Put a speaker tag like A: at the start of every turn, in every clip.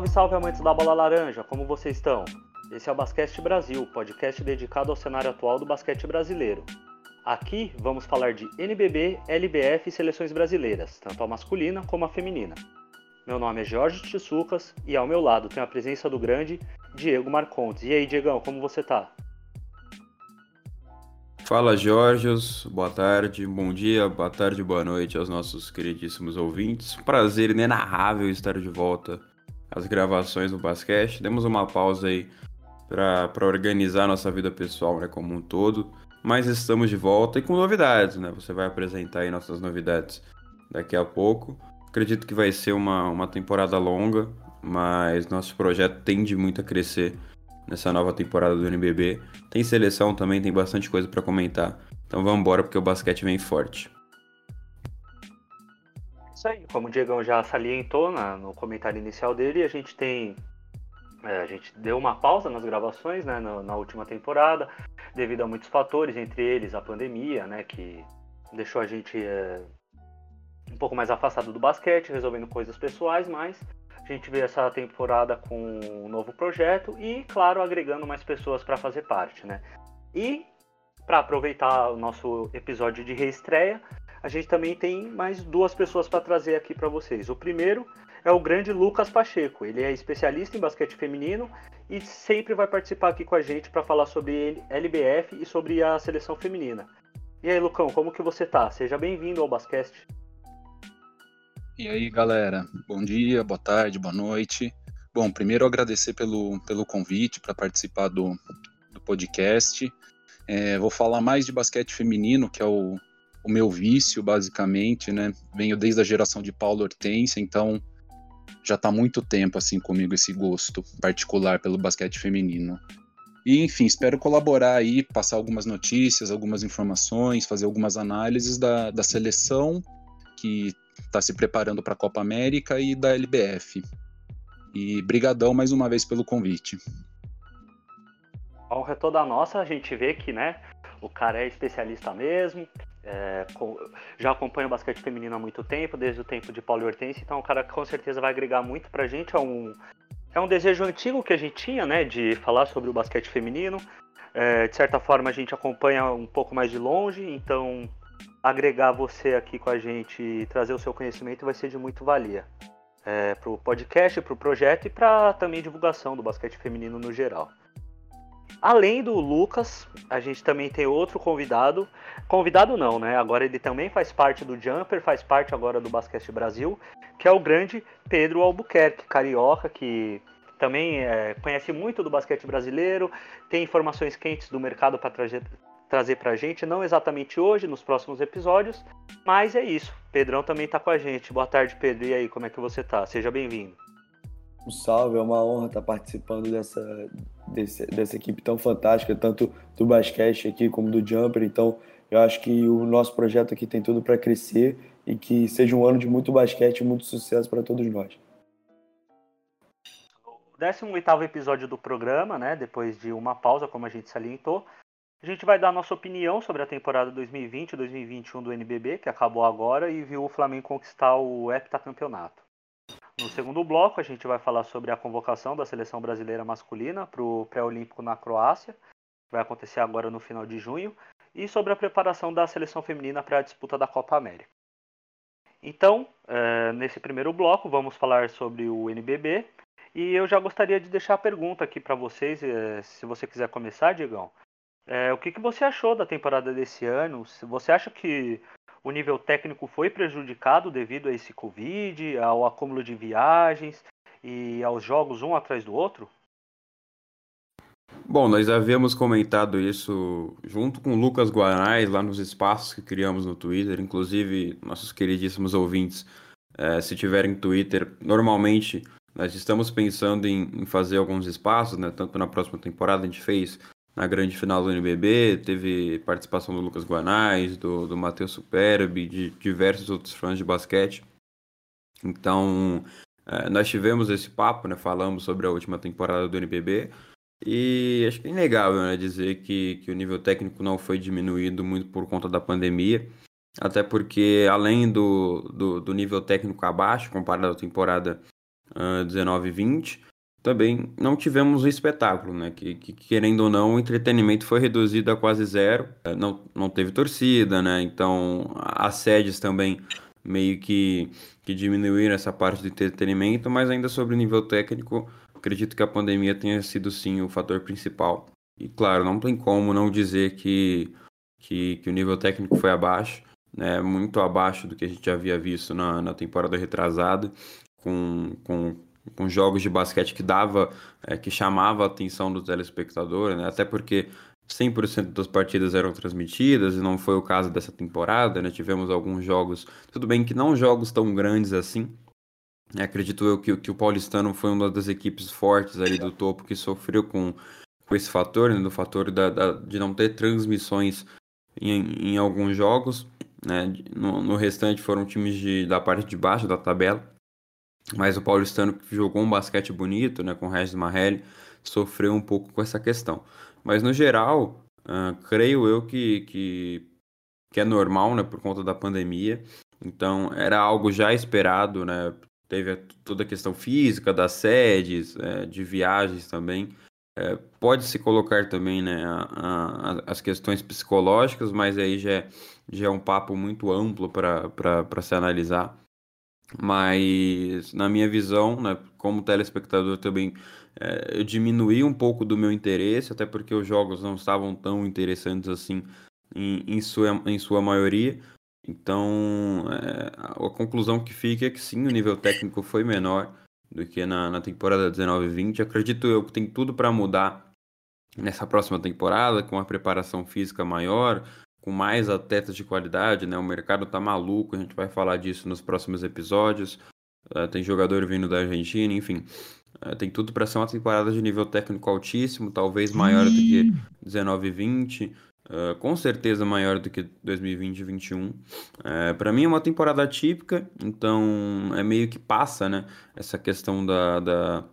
A: Salve, salve amantes da bola laranja, como vocês estão? Esse é o Basquete Brasil, podcast dedicado ao cenário atual do basquete brasileiro. Aqui vamos falar de NBB, LBF e seleções brasileiras, tanto a masculina como a feminina. Meu nome é Jorge Tissoucas e ao meu lado tem a presença do grande Diego Marcontes. E aí, Diegão, como você tá?
B: Fala, Jorge. Boa tarde, bom dia, boa tarde, boa noite aos nossos queridíssimos ouvintes. Prazer inenarrável estar de volta às gravações do basquete. Demos uma pausa aí para organizar nossa vida pessoal, né, como um todo. Mas estamos de volta e com novidades, né? Você vai apresentar aí nossas novidades daqui a pouco. Acredito que vai ser uma, uma temporada longa, mas nosso projeto tende muito a crescer nessa nova temporada do NBB. Tem seleção também, tem bastante coisa para comentar. Então vamos embora porque o basquete vem forte.
A: Isso aí, como o Diegão já salientou na, no comentário inicial dele, a gente tem. É, a gente deu uma pausa nas gravações né, na, na, última temporada, devido a muitos fatores, entre eles a pandemia, né, que deixou a gente é, um pouco mais afastado do basquete, resolvendo coisas pessoais, mas a gente vê essa temporada com um novo projeto e, claro, agregando mais pessoas para fazer parte, né? E para aproveitar o nosso episódio de reestreia, a gente também tem mais duas pessoas para trazer aqui para vocês. O primeiro é o grande Lucas Pacheco. Ele é especialista em basquete feminino e sempre vai participar aqui com a gente para falar sobre LBF e sobre a seleção feminina. E aí, Lucão, como que você tá? Seja bem-vindo ao Basquete.
C: E aí, galera? Bom dia, boa tarde, boa noite. Bom, primeiro agradecer pelo, pelo convite para participar do, do podcast. É, vou falar mais de basquete feminino, que é o, o meu vício, basicamente, né? Venho desde a geração de Paulo Hortência, então já está muito tempo assim comigo esse gosto particular pelo basquete feminino. E enfim, espero colaborar aí, passar algumas notícias, algumas informações, fazer algumas análises da, da seleção que está se preparando para a Copa América e da LBF. E brigadão mais uma vez pelo convite.
A: A honra é toda nossa, a gente vê que, né, o cara é especialista mesmo, é, já acompanha o basquete feminino há muito tempo, desde o tempo de Paulo Hortense, então o cara com certeza vai agregar muito pra gente. É um, é um desejo antigo que a gente tinha, né, de falar sobre o basquete feminino. É, de certa forma a gente acompanha um pouco mais de longe, então agregar você aqui com a gente e trazer o seu conhecimento vai ser de muito valia. É, para o podcast, para o projeto e para também divulgação do basquete feminino no geral. Além do Lucas, a gente também tem outro convidado. Convidado não, né? Agora ele também faz parte do Jumper, faz parte agora do Basquete Brasil, que é o grande Pedro Albuquerque, carioca, que também é, conhece muito do basquete brasileiro, tem informações quentes do mercado para trazer, para a gente, não exatamente hoje, nos próximos episódios, mas é isso. Pedrão também está com a gente. Boa tarde, Pedro. E aí, como é que você tá? Seja bem-vindo.
D: Um salve, é uma honra estar participando dessa, desse, dessa equipe tão fantástica, tanto do basquete aqui como do jumper. Então, eu acho que o nosso projeto aqui tem tudo para crescer e que seja um ano de muito basquete e muito sucesso para todos nós.
A: O 18 episódio do programa, né, depois de uma pausa, como a gente salientou, a gente vai dar nossa opinião sobre a temporada 2020-2021 do NBB, que acabou agora e viu o Flamengo conquistar o heptacampeonato. No segundo bloco, a gente vai falar sobre a convocação da seleção brasileira masculina para o pré-olímpico na Croácia, que vai acontecer agora no final de junho, e sobre a preparação da seleção feminina para a disputa da Copa América. Então, é, nesse primeiro bloco, vamos falar sobre o NBB, e eu já gostaria de deixar a pergunta aqui para vocês, é, se você quiser começar, Diegão. É, o que, que você achou da temporada desse ano? Você acha que o nível técnico foi prejudicado devido a esse Covid, ao acúmulo de viagens e aos jogos um atrás do outro?
B: Bom, nós havíamos comentado isso junto com o Lucas Guanais lá nos espaços que criamos no Twitter. Inclusive, nossos queridíssimos ouvintes, é, se tiverem Twitter, normalmente nós estamos pensando em, em, fazer alguns espaços, né? Tanto na próxima temporada a gente fez na grande final do NBB, teve participação do Lucas Guanais, do, do Matheus Superbi, de diversos outros fãs de basquete. Então, é, nós tivemos esse papo, né, falamos sobre a última temporada do NBB, e acho que é inegável né, dizer que, que o nível técnico não foi diminuído muito por conta da pandemia, até porque além do, do, do nível técnico abaixo, comparado à temporada uh, 19 e 20, também não tivemos um espetáculo, né? Que, que, querendo ou não, o entretenimento foi reduzido a quase zero. É, não, não teve torcida, né? Então as sedes também meio que, que diminuíram essa parte do entretenimento, mas ainda sobre o nível técnico, acredito que a pandemia tenha sido sim o fator principal. E claro, não tem como não dizer que, que, que o nível técnico foi abaixo, né? Muito abaixo do que a gente já havia visto na, na temporada retrasada, com, com com jogos de basquete que dava, é, que chamava a atenção do telespectador, né? Até porque 100% das partidas eram transmitidas e não foi o caso dessa temporada, né? Tivemos alguns jogos, tudo bem que não jogos tão grandes assim. Né? Acredito eu que, que o Paulistano foi uma das equipes fortes ali do topo que sofreu com, com esse fator, né? Do fator da, da de não ter transmissões em, em alguns jogos, né? No, no restante foram times de, da parte de baixo da tabela. Mas o paulistano que jogou um basquete bonito, né, com o Regis Marrelli, sofreu um pouco com essa questão. Mas no geral, uh, creio eu que, que, que é normal, né, por conta da pandemia. Então era algo já esperado, né? Teve toda a questão física das sedes, é, de viagens também. É, pode se colocar também né, a, a, as questões psicológicas, mas aí já é, já é um papo muito amplo para se analisar. Mas, na minha visão, né, como telespectador também, é, eu diminuí um pouco do meu interesse, até porque os jogos não estavam tão interessantes assim em, em, sua, em sua maioria. Então, é, a conclusão que fica é que sim, o nível técnico foi menor do que na, na temporada 19-20. Acredito eu que tem tudo para mudar nessa próxima temporada, com uma preparação física maior, com mais atletas de qualidade, né? O mercado tá maluco, a gente vai falar disso nos próximos episódios. Uh, tem jogador vindo da Argentina, enfim. Uh, tem tudo para ser uma temporada de nível técnico altíssimo, talvez maior do que 19 e 20. Uh, com certeza maior do que 2020 e 2021. para mim é uma temporada típica, então é meio que passa, né? Essa questão da, da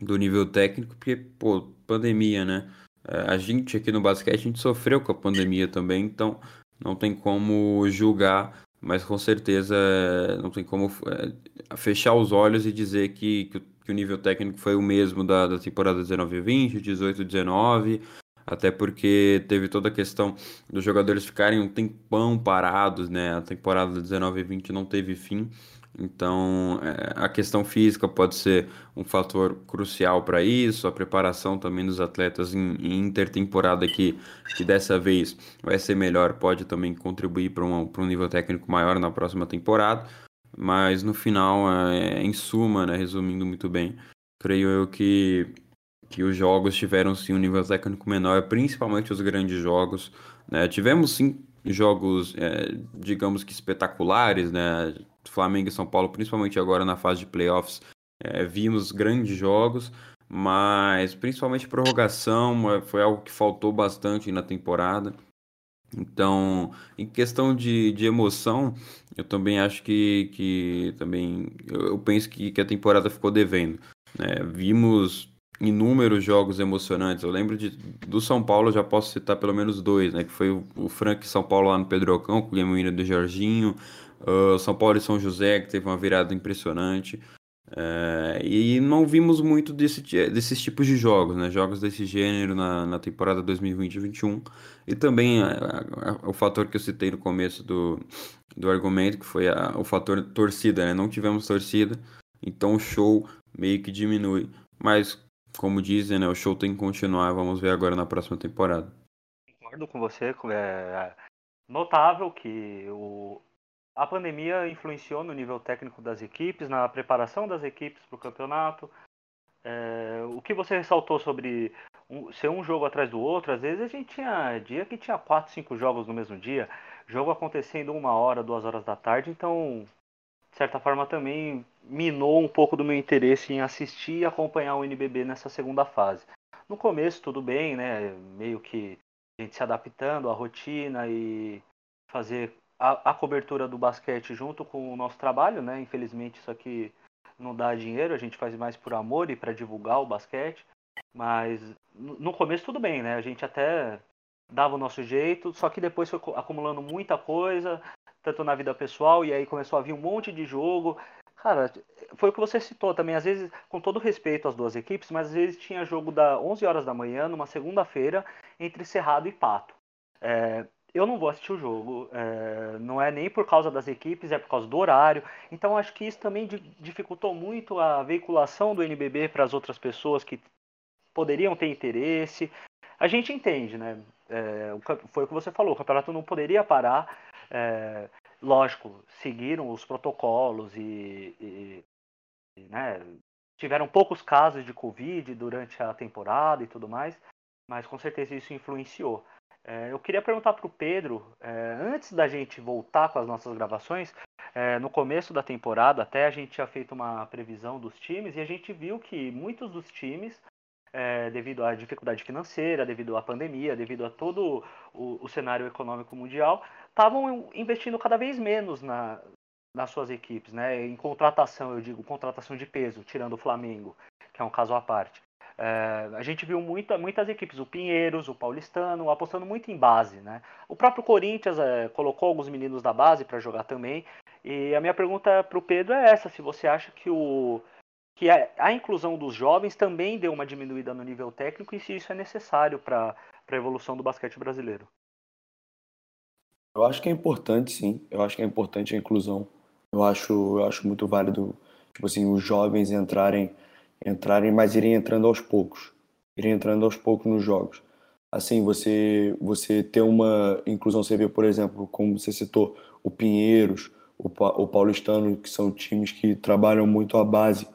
B: do nível técnico, porque, pô, pandemia, né? É, a gente aqui no basquete, a gente sofreu com a pandemia também, então não tem como julgar, mas com certeza é, não tem como é, fechar os olhos e dizer que, que, que, o nível técnico foi o mesmo da, da temporada 19-20, 18-19, até porque teve toda a questão dos jogadores ficarem um tempão parados, né? A temporada 19-20 não teve fim. Então, é, a questão física pode ser um fator crucial para isso, a preparação também dos atletas em, em, intertemporada que, que dessa vez vai ser melhor, pode também contribuir para um, um nível técnico maior na próxima temporada. Mas no final, é, em suma, né, resumindo muito bem, creio eu que, que os jogos tiveram sim um nível técnico menor, principalmente os grandes jogos. Né? Tivemos sim jogos, é, digamos que espetaculares, né? Flamengo e São Paulo, principalmente agora na fase de playoffs, é, vimos grandes jogos, mas principalmente prorrogação é, foi algo que faltou bastante na temporada. Então, em questão de, de emoção, eu também acho que, que também eu, eu penso que, que a temporada ficou devendo. Né? Vimos inúmeros jogos emocionantes. Eu lembro de, do São Paulo, já posso citar pelo menos dois, né? Que foi o, o Frank São Paulo lá no Pedrocão, com o game do Jorginho. Uh, São Paulo e São José, que teve uma virada impressionante. Uh, e não vimos muito desse, desses tipos de jogos, né? Jogos desse gênero na, na temporada 2020-21. E também o fator que eu citei no começo do, do argumento, que foi a, o fator torcida, né? Não tivemos torcida, então o show meio que diminui. Mas, como dizem, né? O show tem que continuar. Vamos ver agora na próxima temporada.
A: Concordo com você. É notável que o, a pandemia influenciou no nível técnico das equipes, na preparação das equipes para o campeonato. É, o que você ressaltou sobre um, ser um jogo atrás do outro, às vezes a gente tinha dia que tinha quatro, cinco jogos no mesmo dia, jogo acontecendo uma hora, duas horas da tarde, então, certa forma, também minou um pouco do meu interesse em assistir e acompanhar o NBB nessa segunda fase. No começo, tudo bem, né? Meio que a gente se adaptando à rotina e fazer a, a, cobertura do basquete junto com o nosso trabalho, né? Infelizmente isso aqui não dá dinheiro, a gente faz mais por amor e para divulgar o basquete. Mas no começo tudo bem, né? A gente até dava o nosso jeito, só que depois foi acumulando muita coisa, tanto na vida pessoal, e aí começou a vir um monte de jogo. Cara, foi o que você citou também, às vezes, com todo respeito às duas equipes, mas às vezes tinha jogo da 11 horas da manhã, numa segunda-feira, entre Cerrado e Pato. É, eu não vou assistir o jogo, é, não é nem por causa das equipes, é por causa do horário. Então acho que isso também dificultou muito a veiculação do NBB para as outras pessoas que poderiam ter interesse. A gente entende, né? É, foi o que você falou, o campeonato não poderia parar. É, lógico, seguiram os protocolos e, e, né, tiveram poucos casos de Covid durante a temporada e tudo mais, mas com certeza isso influenciou. É, eu queria perguntar para o Pedro, é, antes da gente voltar com as nossas gravações, é, no começo da temporada até a gente tinha feito uma previsão dos times e a gente viu que muitos dos times, é, devido à dificuldade financeira, devido à pandemia, devido a todo o, o cenário econômico mundial, estavam investindo cada vez menos na, nas suas equipes, né? Em contratação, eu digo, contratação de peso, tirando o Flamengo, que é um caso à parte. É, a gente viu muita, muitas equipes, o Pinheiros, o Paulistano, apostando muito em base. Né? O próprio Corinthians é, colocou alguns meninos da base para jogar também. E a minha pergunta para o Pedro é essa: se você acha que, o, que a, a, inclusão dos jovens também deu uma diminuída no nível técnico e se isso é necessário para a evolução do basquete brasileiro?
D: Eu acho que é importante, sim. Eu acho que é importante a inclusão. Eu acho, eu acho muito válido, tipo assim, os jovens entrarem entrarem, mas irem entrando aos poucos, irem entrando aos poucos nos jogos. Assim, você você ter uma inclusão, você vê, por exemplo, como você citou, o Pinheiros, o, o Paulistano, que são times que trabalham muito a base.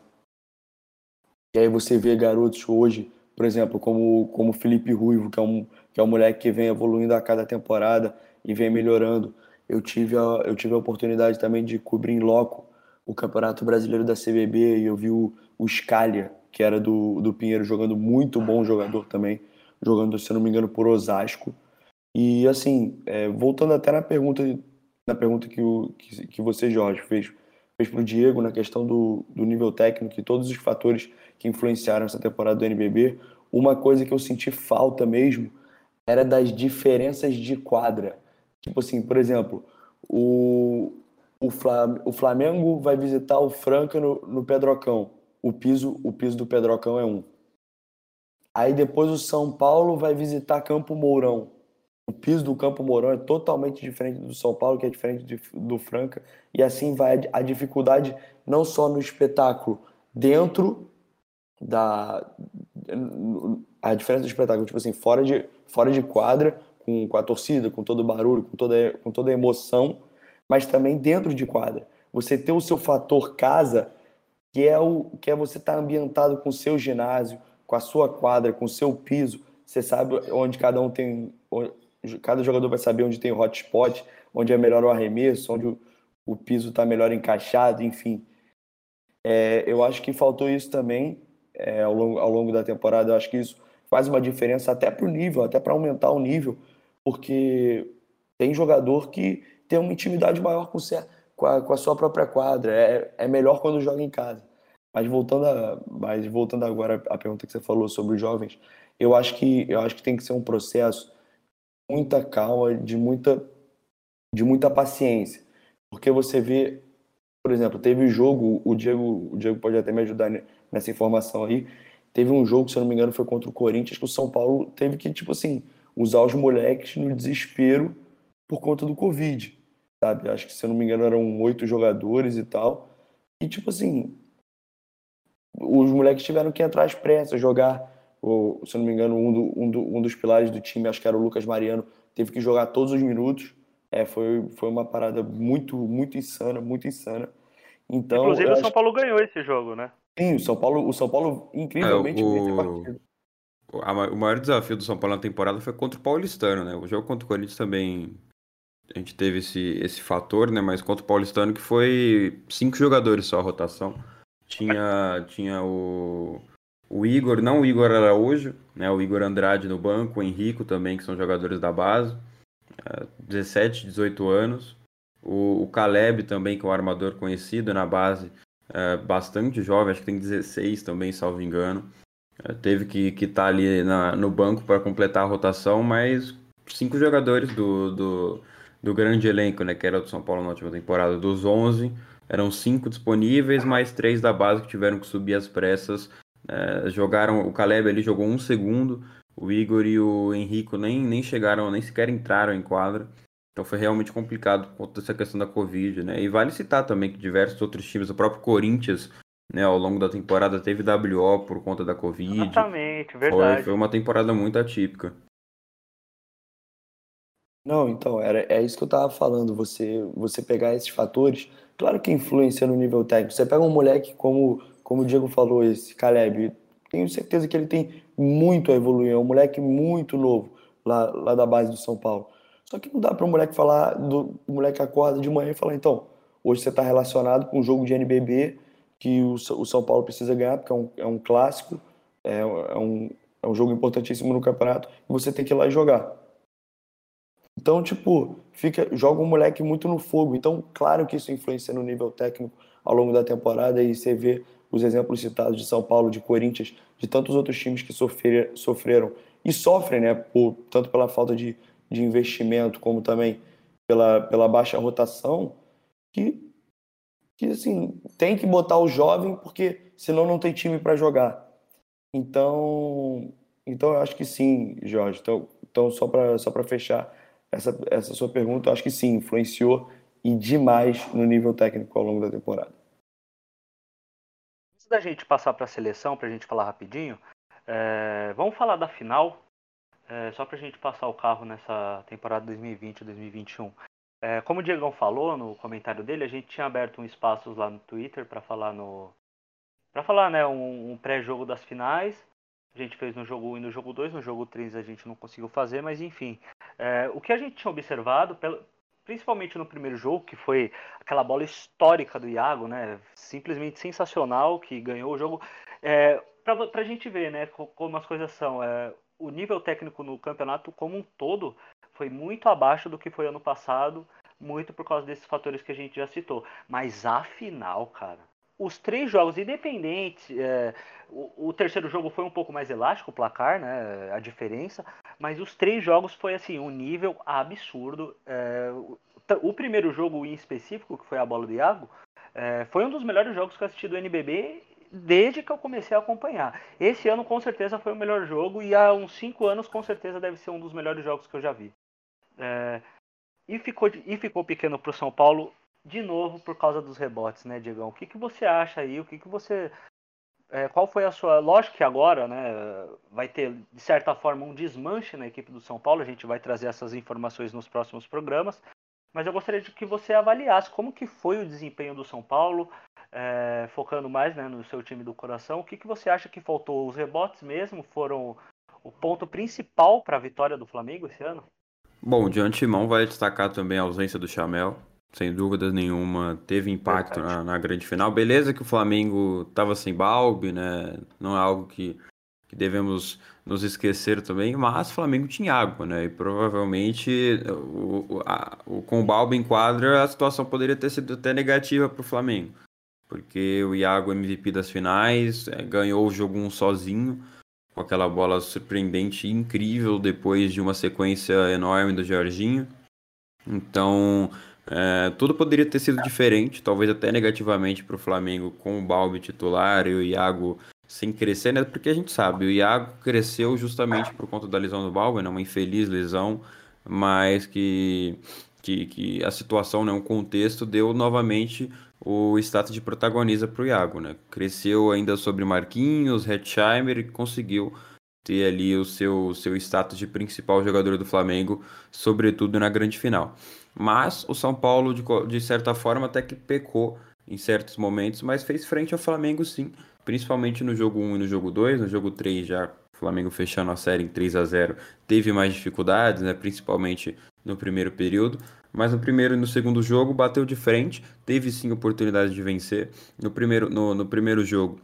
D: E aí você vê garotos hoje, por exemplo, como como Felipe Ruivo, que é um que é um moleque que vem evoluindo a cada temporada e vem melhorando. Eu tive a, eu tive a oportunidade também de cobrir em loco o Campeonato Brasileiro da CBB e eu vi o, o Scalia, que era do, do Pinheiro, jogando muito bom jogador também, jogando, se não me engano, por Osasco. E assim, é, voltando até na pergunta, na pergunta que, o, que, que você, Jorge, fez, fez para o Diego na questão do, do nível técnico e todos os fatores que influenciaram essa temporada do NBB, uma coisa que eu senti falta mesmo era das diferenças de quadra. Tipo assim, por exemplo, o, o, Flamengo vai visitar o Franca no, no Pedrocão. O piso, o piso do Pedrocão é um. Aí depois o São Paulo vai visitar Campo Mourão. O piso do Campo Mourão é totalmente diferente do São Paulo, que é diferente de, do Franca. E assim vai a dificuldade não só no espetáculo, dentro da. A diferença do espetáculo, tipo assim, fora de, fora de quadra, com, com a torcida, com todo o barulho, com toda, com toda a emoção mas também dentro de quadra. Você ter o seu fator casa, que é o que é você estar tá ambientado com o seu ginásio, com a sua quadra, com o seu piso. Você sabe onde cada um tem, cada jogador vai saber onde tem o hotspot, onde é melhor o arremesso, onde o, o piso está melhor encaixado, enfim. É, eu acho que faltou isso também é, ao, longo, ao longo da temporada. Eu acho que isso faz uma diferença até para o nível, até para aumentar o nível, porque tem jogador que ter uma intimidade maior com, com, a, com a sua própria quadra. É, é melhor quando joga em casa. Mas voltando, a, mas voltando agora à pergunta que você falou sobre os jovens, eu acho que eu acho que tem que ser um processo muita calma, de muita de muita paciência, porque você vê, por exemplo, teve jogo, o Diego, o Diego pode até me ajudar nessa informação aí. Teve um jogo, se eu não me engano, foi contra o Corinthians, que o São Paulo teve que tipo assim usar os moleques no desespero por conta do Covid sabe? Acho que, se eu não me engano, eram oito jogadores e tal. E, tipo assim, os moleques tiveram que entrar às pressas, jogar. Ou, se eu não me engano, um, do, um, do, um dos pilares do time, acho que era o Lucas Mariano, teve que jogar todos os minutos. É, foi, foi uma parada muito, muito insana, muito insana. Então,
A: Inclusive, o São Paulo ganhou esse jogo, né?
D: Sim, o São Paulo, o São Paulo incrivelmente é,
B: o... O maior desafio do São Paulo na temporada foi contra o Paulistano, né? O jogo contra o Corinthians também a gente teve esse, esse fator, né? Mas contra o Paulistano, que foi cinco jogadores só a rotação. Tinha, tinha o, o Igor, não o Igor Araújo, né? O Igor Andrade no banco, o Henrico também, que são jogadores da base. 17, é, 18 anos. O, o Caleb também, que é um armador conhecido na base, é, bastante jovem, acho que tem 16 também, salvo engano. É, teve que estar que tá ali na, no banco para completar a rotação, mas cinco jogadores do, do, do grande elenco, né, que era do São Paulo na última temporada, dos 11, eram cinco disponíveis, mais três da base que tiveram que subir as pressas. É, jogaram, o Caleb ali jogou um segundo, o Igor e o Henrico nem, nem chegaram, nem sequer entraram em quadra. Então foi realmente complicado por conta dessa questão da Covid, né? E vale citar também que diversos outros times, o próprio Corinthians, né, ao longo da temporada teve WO por conta da Covid.
A: Exatamente, verdade.
B: Foi, foi uma temporada muito atípica.
D: Não, então, era, é isso que eu tava falando. Você, você pegar esses fatores, claro que influencia no nível técnico. Você pega um moleque como, como o Diego falou, esse Caleb, tenho certeza que ele tem muito a evoluir. É um moleque muito novo lá, lá da base do São Paulo. Só que não dá para um moleque falar, do o moleque acorda de manhã e falar, então, hoje você está relacionado com um jogo de NBB que o, o, São Paulo precisa ganhar, porque é um, é um clássico, é, é, um, é um jogo importantíssimo no campeonato, e você tem que ir lá e jogar. Então, tipo, fica, joga um moleque muito no fogo. Então, claro que isso influencia no nível técnico ao longo da temporada e você vê os exemplos citados de São Paulo, de Corinthians, de tantos outros times que sofrer, sofreram e sofrem, né, por, tanto pela falta de, de investimento como também pela, pela baixa rotação, que, que assim, tem que botar o jovem porque senão não tem time para jogar. Então, então eu acho que sim, Jorge. Então, então só para só fechar, essa, essa sua pergunta, eu acho que sim, influenciou e demais no nível técnico ao longo da temporada.
A: Antes da gente passar para a seleção, para a gente falar rapidinho, é, vamos falar da final, é, só para a gente passar o carro nessa temporada 2020-2021. É, como o Diegão falou no comentário dele, a gente tinha aberto um espaço lá no Twitter para falar no para falar, né, um, um pré-jogo das finais a gente fez no jogo 1 e no jogo 2, no jogo 3 a gente não conseguiu fazer, mas enfim. É, o que a gente tinha observado, principalmente no primeiro jogo, que foi aquela bola histórica do Iago, né? Simplesmente sensacional, que ganhou o jogo. É, pra, pra gente ver, né, como as coisas são. É, o nível técnico no campeonato como um todo foi muito abaixo do que foi ano passado, muito por causa desses fatores que a gente já citou. Mas a final, cara, os três jogos independentes, é, o, o, terceiro jogo foi um pouco mais elástico, o placar, né, a diferença, mas os três jogos foi assim, um nível absurdo. É, o, o, primeiro jogo em específico, que foi a bola do Iago, é, foi um dos melhores jogos que eu assisti do NBB desde que eu comecei a acompanhar. Esse ano com certeza foi o melhor jogo e há uns cinco anos com certeza deve ser um dos melhores jogos que eu já vi. É, e ficou, e ficou pequeno para o São Paulo de novo por causa dos rebotes, né, Diegão? O que, que você acha aí? O que, que você. É, qual foi a sua. Lógico que agora, né, vai ter, de certa forma, um desmanche na equipe do São Paulo, a gente vai trazer essas informações nos próximos programas, mas eu gostaria de que você avaliasse como que foi o desempenho do São Paulo, é, focando mais né, no seu time do coração. O que, que você acha que faltou? Os rebotes mesmo foram o ponto principal para a vitória do Flamengo esse ano?
B: Bom, de antemão vai destacar também a ausência do Chamel, sem dúvida nenhuma, teve impacto na, na, grande final. Beleza que o Flamengo estava sem Balbi, né? Não é algo que, que, devemos nos esquecer também, mas o Flamengo tinha água, né? E provavelmente o, a, o, com o Balbi em quadra a situação poderia ter sido até negativa para o Flamengo. Porque o Iago, MVP das finais, é, ganhou o jogo um sozinho, com aquela bola surpreendente e incrível depois de uma sequência enorme do Jorginho. Então, é, tudo poderia ter sido diferente, talvez até negativamente para o Flamengo com o Balbi titular e o Iago sem crescer, né? Porque a gente sabe, o Iago cresceu justamente por conta da lesão do Balbi, né? uma infeliz lesão, mas que, que, que a situação, né? um contexto, deu novamente o status de protagonista para o Iago. Né? Cresceu ainda sobre Marquinhos, Hetzheimer e conseguiu ter ali o seu, seu status de principal jogador do Flamengo, sobretudo na grande final. Mas o São Paulo, de, de certa forma, até que pecou em certos momentos, mas fez frente ao Flamengo sim, principalmente no jogo 1 e no jogo 2. No jogo 3 já o Flamengo fechando a série em 3 a 0 teve mais dificuldades, né, principalmente no primeiro período. Mas no primeiro e no segundo jogo bateu de frente, teve sim oportunidade de vencer. No primeiro, no, no primeiro jogo,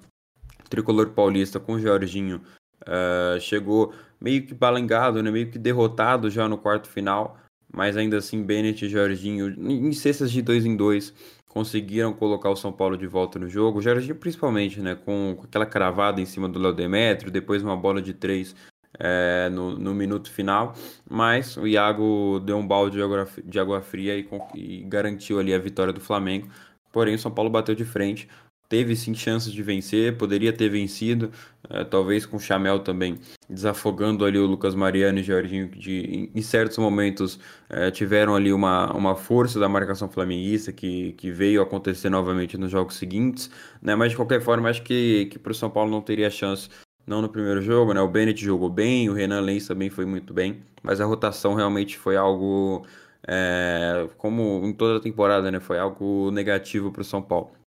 B: o tricolor paulista com o Jorginho uh, chegou meio que balangado, né, meio que derrotado já no quarto final mas ainda assim Bennett e Jorginho, em cestas de dois em dois, conseguiram colocar o São Paulo de volta no jogo. O Jorginho principalmente, né, com, aquela cravada em cima do Léo Demetrio, depois uma bola de três é, no, no, minuto final, mas o Iago deu um balde de água, de água fria e, e, garantiu ali a vitória do Flamengo porém o São Paulo bateu de frente teve sim chances de vencer, poderia ter vencido, é, talvez com o Chamel também desafogando ali o Lucas Mariano e o Jorginho, de em certos momentos é, tiveram ali uma, uma força da marcação flamenguista que, que veio acontecer novamente nos jogos seguintes, né? mas de qualquer forma acho que, que para o São Paulo não teria chance não no primeiro jogo, né? O Bennett jogou bem, o Renan Lenz também foi muito bem, mas a rotação realmente foi algo, é, como em toda a temporada, né? Foi algo negativo para o São Paulo.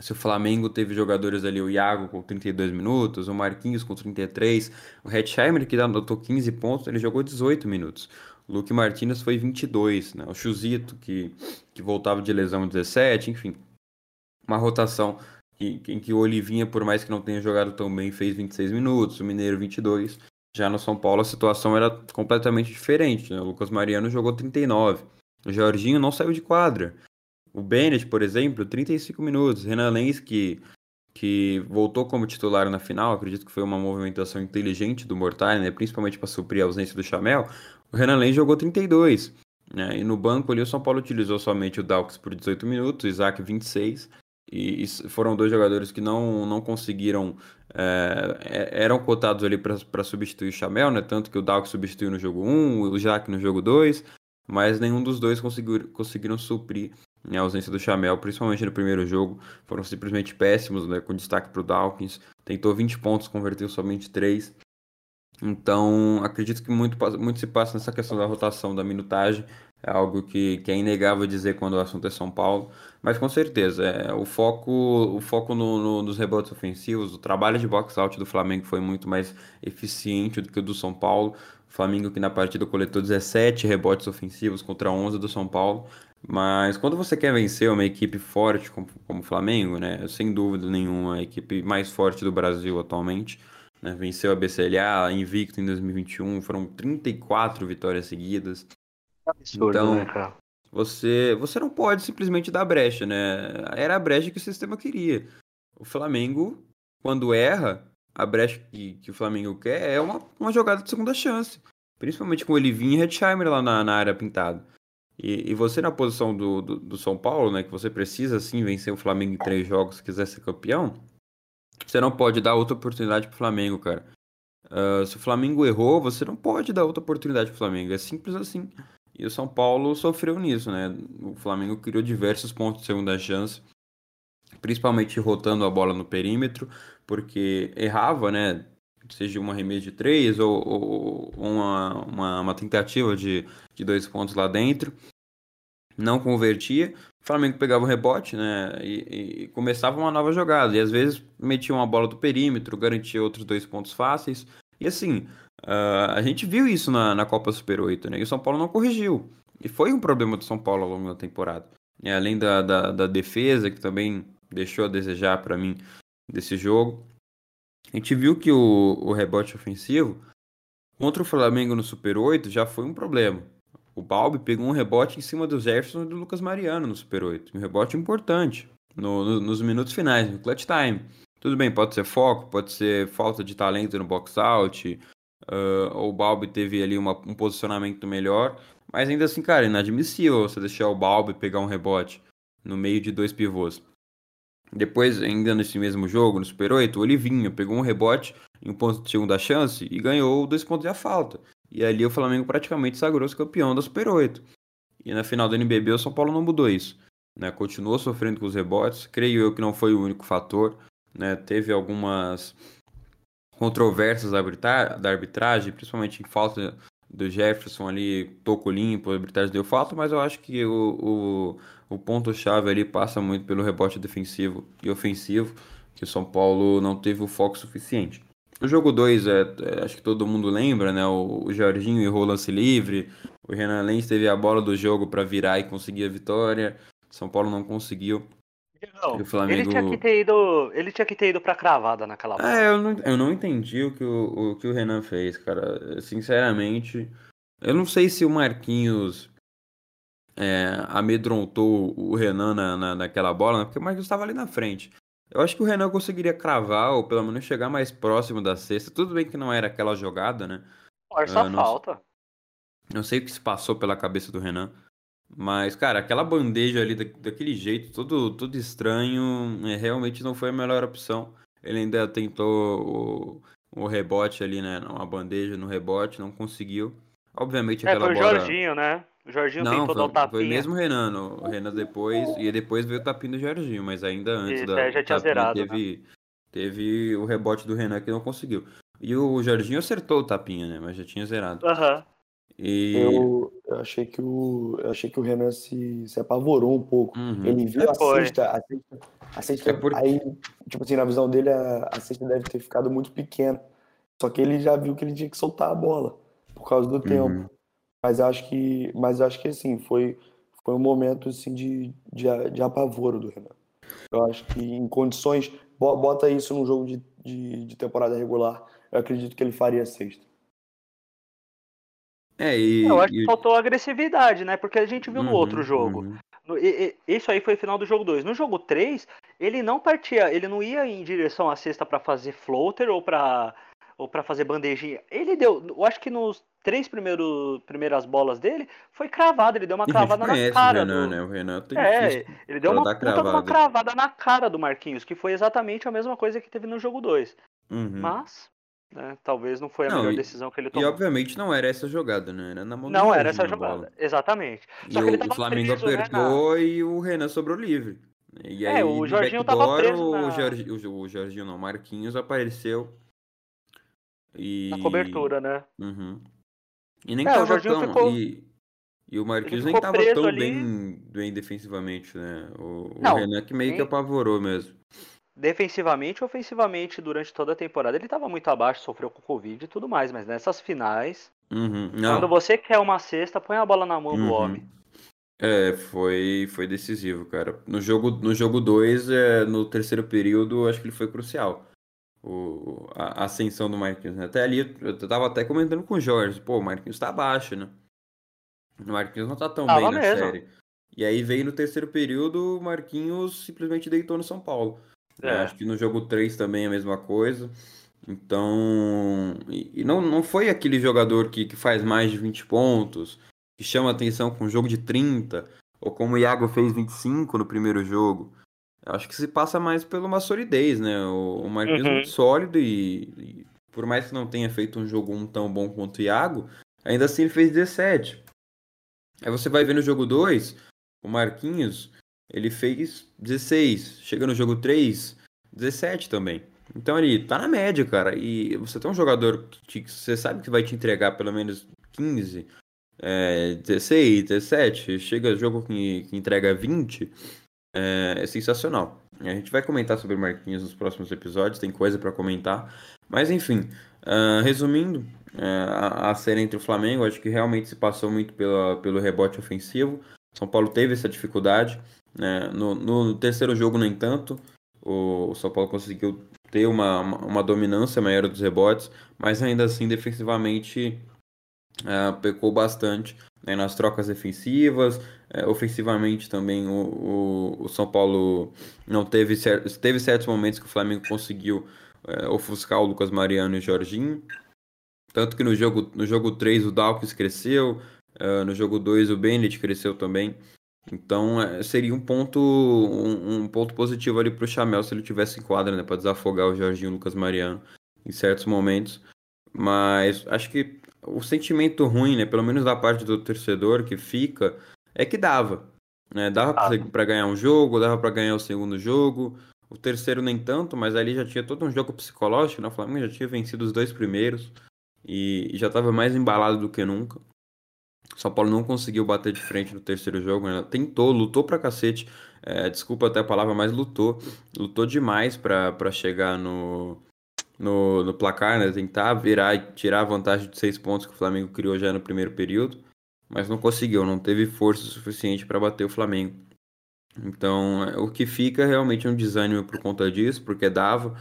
B: Se o Flamengo teve jogadores ali, o Iago com 32 minutos, o Marquinhos com 33, o Hetzheimer, que anotou 15 pontos, ele jogou 18 minutos. O Luke Martinez foi 22, né? O Chuzito, que, que voltava de lesão 17, enfim. Uma rotação em que, que o Olivinha, por mais que não tenha jogado tão bem, fez 26 minutos, o Mineiro 22. Já no São Paulo a situação era completamente diferente, né? O Lucas Mariano jogou 39. O Jorginho não saiu de quadra. O Bennett, por exemplo, 35 minutos. Renan Lenz, que, que voltou como titular na final, acredito que foi uma movimentação inteligente do Mortari, né? principalmente para suprir a ausência do Chamel. O Renan Lenz jogou 32. Né? E no banco ali, o São Paulo utilizou somente o Dawkins por 18 minutos, o Isaac 26. E, e foram dois jogadores que não, não conseguiram. É, eram cotados ali para substituir o Chamel, né? Tanto que o Dawkins substituiu no jogo 1, o Isaac no jogo 2 mas nenhum dos dois conseguiu, conseguiram suprir em ausência do Chamel, principalmente no primeiro jogo, foram simplesmente péssimos, né, com destaque para o Dawkins. Tentou 20 pontos, converteu somente 3. Então, acredito que muito, muito se passa nessa questão da rotação, da minutagem. É algo que, que é inegável dizer quando o assunto é São Paulo. Mas com certeza, é, o foco, o foco no, no, nos rebotes ofensivos, o trabalho de box-out do Flamengo foi muito mais eficiente do que o do São Paulo. O Flamengo que na partida coletou 17 rebotes ofensivos contra 11 do São Paulo. Mas quando você quer vencer uma equipe forte como, como o Flamengo, né? Sem dúvida nenhuma, a equipe mais forte do Brasil atualmente. Né? Venceu a BCLA invicto em 2021, foram 34 vitórias seguidas.
A: Absurdo, então, né, cara?
B: Você, você não pode simplesmente dar brecha, né? Era a brecha que o sistema queria. O Flamengo, quando erra, a brecha que, que o Flamengo quer é uma, uma jogada de segunda chance. Principalmente com o Elivinho e Hetzheimer lá na, na área pintada. E, e você na posição do, do, do, São Paulo, né, que você precisa sim vencer o Flamengo em três jogos se quiser ser campeão, você não pode dar outra oportunidade pro Flamengo, cara. Uh, se o Flamengo errou, você não pode dar outra oportunidade pro Flamengo. É simples assim. E o São Paulo sofreu nisso, né? O Flamengo criou diversos pontos de segunda chance, principalmente rotando a bola no perímetro, porque errava, né? Seja uma arremesso de três ou, ou uma, uma, uma, tentativa de, de dois pontos lá dentro. Não convertia. O Flamengo pegava o rebote, né? E, e começava uma nova jogada. E às vezes metia uma bola do perímetro, garantia outros dois pontos fáceis. E assim, uh, a gente viu isso na, na Copa Super 8, né? E o São Paulo não corrigiu. E foi um problema do São Paulo ao longo da temporada. E além da, da, da defesa, que também deixou a desejar para mim desse jogo. A gente viu que o, o rebote ofensivo contra o Flamengo no Super 8 já foi um problema. O Balbi pegou um rebote em cima do Jefferson e do Lucas Mariano no Super 8. Um rebote importante no, no, nos minutos finais, no clutch time. Tudo bem, pode ser foco, pode ser falta de talento no box out, uh, o Balbi teve ali uma, um posicionamento melhor, mas ainda assim, cara, inadmissível você deixar o Balbi pegar um rebote no meio de dois pivôs. Depois, ainda nesse mesmo jogo, no Super 8, o Olivinho pegou um rebote em um ponto de segunda chance e ganhou dois pontos de falta. E ali o Flamengo praticamente sagrou-se campeão da Super 8. E na final do NBB o São Paulo não mudou isso. Né? Continuou sofrendo com os rebotes. Creio eu que não foi o único fator. Né? Teve algumas controvérsias da arbitragem, principalmente em falta do Jefferson ali, toco limpo, a arbitragem deu falta, mas eu acho que o, o, o ponto-chave ali passa muito pelo rebote defensivo e ofensivo, que o São Paulo não teve o foco suficiente. O jogo 2, é, é, acho que todo mundo lembra, né? O, o Jorginho errou lance livre, o Renan Lenz teve a bola do jogo para virar e conseguir a vitória. São Paulo não conseguiu.
A: Não, Flamengo... ele, tinha que ter ido, ele tinha que ter ido pra cravada naquela
B: bola. É, eu não, eu não entendi o que o, o que o Renan fez, cara. Sinceramente, eu não sei se o Marquinhos é, amedrontou o Renan na, na, naquela bola, né? porque o Marquinhos estava ali na frente. Eu acho que o Renan conseguiria cravar, ou pelo menos chegar mais próximo da cesta. Tudo bem que não era aquela jogada, né?
A: Força uh, não, falta.
B: Não sei o que se passou pela cabeça do Renan. Mas, cara, aquela bandeja ali da, daquele jeito, todo, todo estranho, é, realmente não foi a melhor opção. Ele ainda tentou o, o rebote ali, né? Uma bandeja no rebote, não conseguiu. Obviamente
A: É,
B: aquela
A: o
B: bola.
A: Jorginho, né? O Jorginho
B: Não,
A: tentou dar o
B: foi,
A: tapinha.
B: foi mesmo o Renan. O Renan depois. E depois veio o tapinha do Jorginho, mas ainda antes
A: Isso,
B: da
A: é, já tinha
B: tapinha
A: zerado, né?
B: teve, teve o rebote do Renan que não conseguiu. E o Jorginho acertou o tapinha, né? Mas já tinha zerado.
A: Aham.
B: E.
D: Eu, eu achei que o, eu achei que o Renan se, se apavorou um pouco.
B: Uhum.
D: Ele viu a
A: Foi.
D: cesta, a cesta, a cesta
B: É por-
D: aí, tipo assim, na visão dele, a, a cesta deve ter ficado muito pequena. Só que ele já viu que ele tinha que soltar a bola por causa do
B: Uhum.
D: tempo. Mas acho que, mas acho que assim, foi, foi um momento assim de, de, de apavoro do Renan. Eu acho que em condições, bo- bota isso num jogo de, de, de temporada regular, eu acredito que ele faria sexta.
B: É, e.
A: Eu acho que
B: e-
A: faltou agressividade, né? Porque a gente viu no
B: Uhum,
A: outro jogo.
B: uhum.
A: No- e- e- isso aí foi o final do jogo 2. No jogo 3, ele não partia, ele não ia em direção à cesta pra fazer floater ou pra ou para fazer bandejinha. Ele deu, eu acho que nos três primeiros primeiras bolas dele foi cravado, ele deu uma
B: E
A: cravada na
B: conhece o
A: cara
B: Renan,
A: do
B: né? O Renan tem
A: É, ele deu uma puta uma
B: cravada.
A: na cara do Marquinhos, que foi exatamente a mesma coisa que teve no jogo 2.
B: Uhum.
A: Mas, né, talvez não foi a
B: Não,
A: melhor
B: e-
A: decisão que ele
B: E
A: tomou.
B: obviamente não era essa jogada, né? Era na mão
A: Não era
B: Jorginho
A: essa
B: a bola.
A: jogada, exatamente.
B: E
A: Só que ele
B: o,
A: tava
B: o Flamengo
A: preso, né,
B: apertou e o Renan sobrou livre. E
A: É,
B: aí,
A: o
B: no
A: Jorginho tava
B: backdoor,
A: preso
B: o,
A: na-
B: o, o Jorginho não, o Marquinhos apareceu. E...
A: Na cobertura, né?
B: Uhum. E nem
A: É, o
B: tava
A: Jorginho
B: tão...
A: ficou-
B: E, e o Marquinhos nem tava tão
A: ali.
B: bem, bem defensivamente, né? O, o
A: Não,
B: Renan que meio que
A: nem-
B: apavorou mesmo.
A: Defensivamente e ofensivamente, durante toda a temporada, ele tava muito abaixo, sofreu com Covid e tudo mais, mas nessas finais,
B: Uhum.
A: Quando você quer uma cesta, põe a bola na mão do
B: Uhum.
A: homem.
B: É, foi, foi decisivo, cara. No jogo no jogo 2, é, no terceiro período, acho que ele foi crucial. O, a, a ascensão do Marquinhos, né? Até ali, eu tava até comentando com o Jorge, pô, o Marquinhos tá abaixo, né? O Marquinhos não tá tão
A: Tava
B: bem na
A: mesmo.
B: série. E aí veio no terceiro período, o Marquinhos simplesmente deitou no São Paulo.
A: É,
B: acho que no jogo 3 também é a mesma coisa. Então, e, e não, não foi aquele jogador que, que faz mais de 20 pontos, que chama atenção com um jogo de 30, ou como o Iago fez 25 no primeiro jogo. Acho que se passa mais por uma solidez, né? O, o Marquinhos é
A: Uhum.
B: muito sólido e, e por mais que não tenha feito um jogo um tão bom quanto o Iago, ainda assim ele fez 17. Aí você vai ver no jogo 2, o Marquinhos, ele fez 16. Chega no jogo 3, 17 também. Então ele tá na média, cara. E você tem um jogador que te- você sabe que vai te entregar pelo menos 15, é, 16, 17. Chega jogo que, que entrega 20. É, é sensacional. A gente vai comentar sobre o Marquinhos nos próximos episódios, tem coisa pra comentar. Mas enfim, ah, resumindo, é, a, a série entre o Flamengo, acho que realmente se passou muito pela, pelo rebote ofensivo. São Paulo teve essa dificuldade. né? No, no terceiro jogo, no entanto, o São Paulo conseguiu ter uma, uma, dominância maior dos rebotes, mas ainda assim, defensivamente, ah, pecou bastante né, nas trocas defensivas. Eh, ofensivamente também, o, o, o São Paulo não teve, teve certos momentos que o Flamengo conseguiu eh, ofuscar o Lucas Mariano e o Jorginho. Tanto que no jogo, no jogo 3 o Dawkins cresceu, eh, no jogo 2 o Bennett cresceu também. Então eh, seria um ponto, um, um ponto positivo ali para o Chamel se ele tivesse em quadra, né, para desafogar o Jorginho e o Lucas Mariano em certos momentos. Mas acho que o sentimento ruim, né, pelo menos da parte do torcedor que fica, é que dava. Né? Dava
A: Ah.
B: para ganhar um jogo, dava para ganhar o segundo jogo. O terceiro nem tanto, mas ali já tinha todo um jogo psicológico, né? O Flamengo já tinha vencido os dois primeiros e já estava mais embalado do que nunca. São Paulo não conseguiu bater de frente no terceiro jogo, né? tentou, lutou pra cacete. É, desculpa até a palavra, mas lutou. Lutou demais pra pra chegar no, no, no placar, né? Tentar virar e tirar a vantagem de seis pontos que o Flamengo criou já no primeiro período. Mas não conseguiu, não teve força suficiente para bater o Flamengo. Então, é, o que fica realmente é um desânimo por conta disso, porque dava.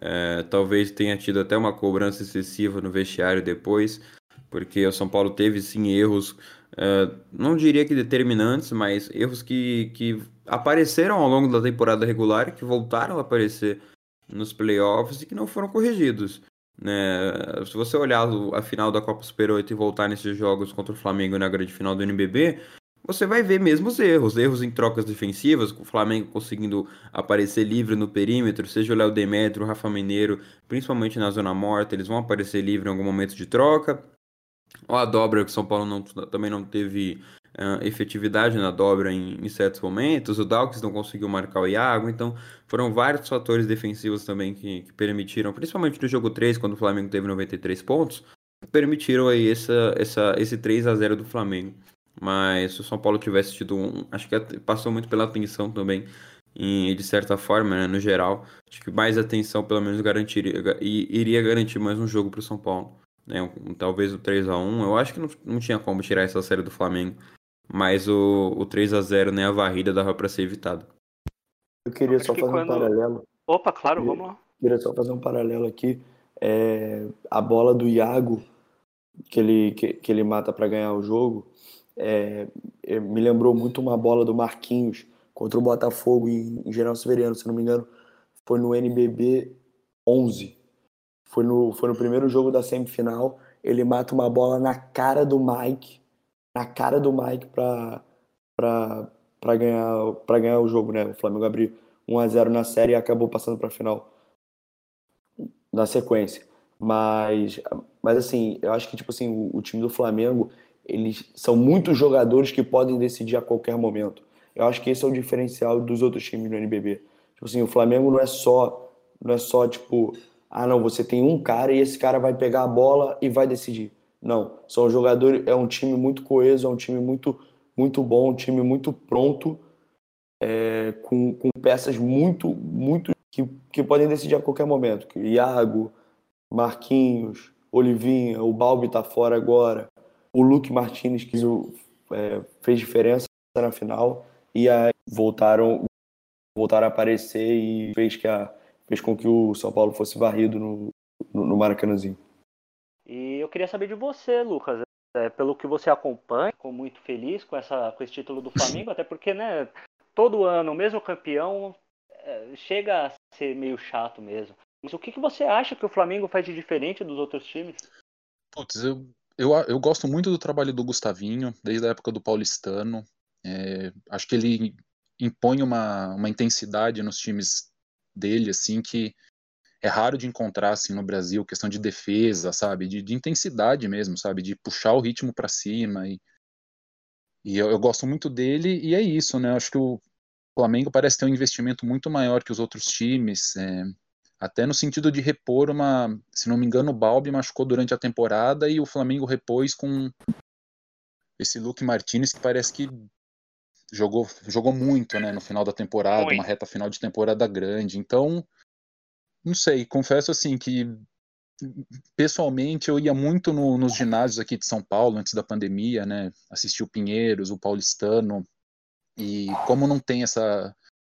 B: É, talvez tenha tido até uma cobrança excessiva no vestiário depois, porque o São Paulo teve sim erros, é, não diria que determinantes, mas erros que, que apareceram ao longo da temporada regular que voltaram a aparecer nos playoffs e que não foram corrigidos. Né? Se você olhar a final da Copa Super 8 e voltar nesses jogos contra o Flamengo na grande final do NBB, você vai ver mesmo os erros, erros em trocas defensivas, o Flamengo conseguindo aparecer livre no perímetro, seja o Léo Demetrio, o Rafa Mineiro, principalmente na zona morta, eles vão aparecer livre em algum momento de troca. Ou a dobra, que o São Paulo não, também não teve uh, efetividade na dobra em, em, certos momentos, o Dalks não conseguiu marcar o Iago, então foram vários fatores defensivos também que, que permitiram, principalmente no jogo 3, quando o Flamengo teve 93 pontos, permitiram aí essa, essa, esse 3 a 0 do Flamengo. Mas se o São Paulo tivesse tido um. Acho que passou muito pela atenção também, e de certa forma, né, no geral. Acho que mais atenção, pelo menos, garantiria, iria garantir mais um jogo para o São Paulo. Né, um, talvez o 3 a 1 Eu acho que não, não tinha como tirar essa série do Flamengo. Mas o, o 3 a 0 né, a varrida dava para ser evitado.
D: Eu queria só que fazer quando... um paralelo.
A: Opa, claro, vamos lá.
D: Queria só fazer um paralelo aqui. É, a bola do Iago, que ele, que, que ele mata para ganhar o jogo, é, é, me lembrou muito uma bola do Marquinhos contra o Botafogo em, em General Severiano, se não me engano, foi no NBB 11. Foi no, foi no primeiro jogo da semifinal. Ele mata uma bola na cara do Mike, na cara do Mike para para ganhar para ganhar o jogo, né? O Flamengo abriu 1 a 0 na série e acabou passando para a final na sequência. Mas mas assim, eu acho que tipo assim, o, o time do Flamengo eles são muitos jogadores que podem decidir a qualquer momento. Eu acho que esse é o diferencial dos outros times no NBB. Tipo assim, o Flamengo não é só não é só tipo, ah não, você tem um cara e esse cara vai pegar a bola e vai decidir. Não, são jogadores, é um time muito coeso, é um time muito muito bom, um time muito pronto, é, com, com peças muito muito que, que podem decidir a qualquer momento. Iago, Marquinhos, Olivinha, o Balbi tá fora agora o Luke Martinez que é, fez diferença na final e aí voltaram voltaram a aparecer e fez que a fez com que o São Paulo fosse varrido no, no, no Maracanãzinho.
A: E eu queria saber de você, Lucas, é, pelo que você acompanha, fico muito feliz com essa com esse título do Flamengo, até porque, né, todo ano, mesmo campeão, é, chega a ser meio chato mesmo. Mas o que, que você acha que o Flamengo faz de diferente dos outros times?
C: Putz, eu eu, eu gosto muito do trabalho do Gustavinho, desde a época do Paulistano. É, acho que ele impõe uma, uma intensidade nos times dele, assim, que é raro de encontrar, assim, no Brasil, questão de defesa, sabe? De, de intensidade mesmo, sabe? De puxar o ritmo para cima. E, e eu, eu, gosto muito dele, e é isso, né? Acho que o Flamengo parece ter um investimento muito maior que os outros times. É, até no sentido de repor uma, se não me engano, o Balbi machucou durante a temporada e o Flamengo repôs com esse Luke Martinez que parece que jogou, jogou muito, né, no final da temporada, Oi. uma reta final de temporada grande. Então, não sei, confesso assim que pessoalmente eu ia muito no, nos ginásios aqui de São Paulo antes da pandemia, né, assistir o Pinheiros, o Paulistano, e como não tem essa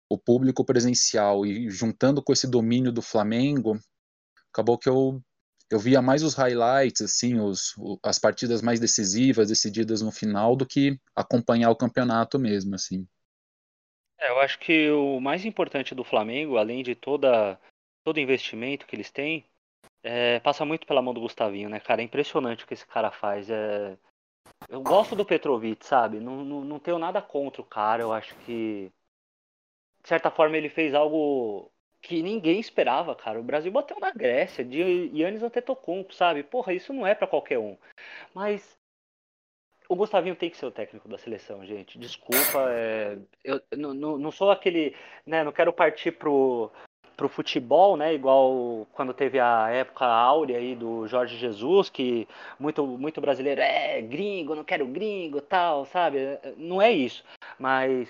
C: o público presencial e juntando com esse domínio do Flamengo, acabou que eu eu via mais os highlights, assim, os, as partidas mais decisivas, decididas no final, do que acompanhar o campeonato mesmo, assim.
A: É, eu acho que o mais importante do Flamengo, além de toda todo investimento que eles têm, é, passa muito pela mão do Gustavinho, né, cara? É impressionante o que esse cara faz. É... Eu gosto do Petrovic, sabe? Não, não, não tenho nada contra o cara. Eu acho que de certa forma, ele fez algo que ninguém esperava, cara. O Brasil bateu na Grécia, de Yannis Antetokounmpo, sabe? Porra, isso não é para qualquer um. Mas o Gustavinho tem que ser o técnico da seleção, gente. Desculpa, é... eu não, não sou aquele, né? Não quero partir pro pro futebol, né? Igual quando teve a época áurea aí do Jorge Jesus, que muito muito brasileiro é gringo, não quero gringo, tal, sabe? Não é isso. Mas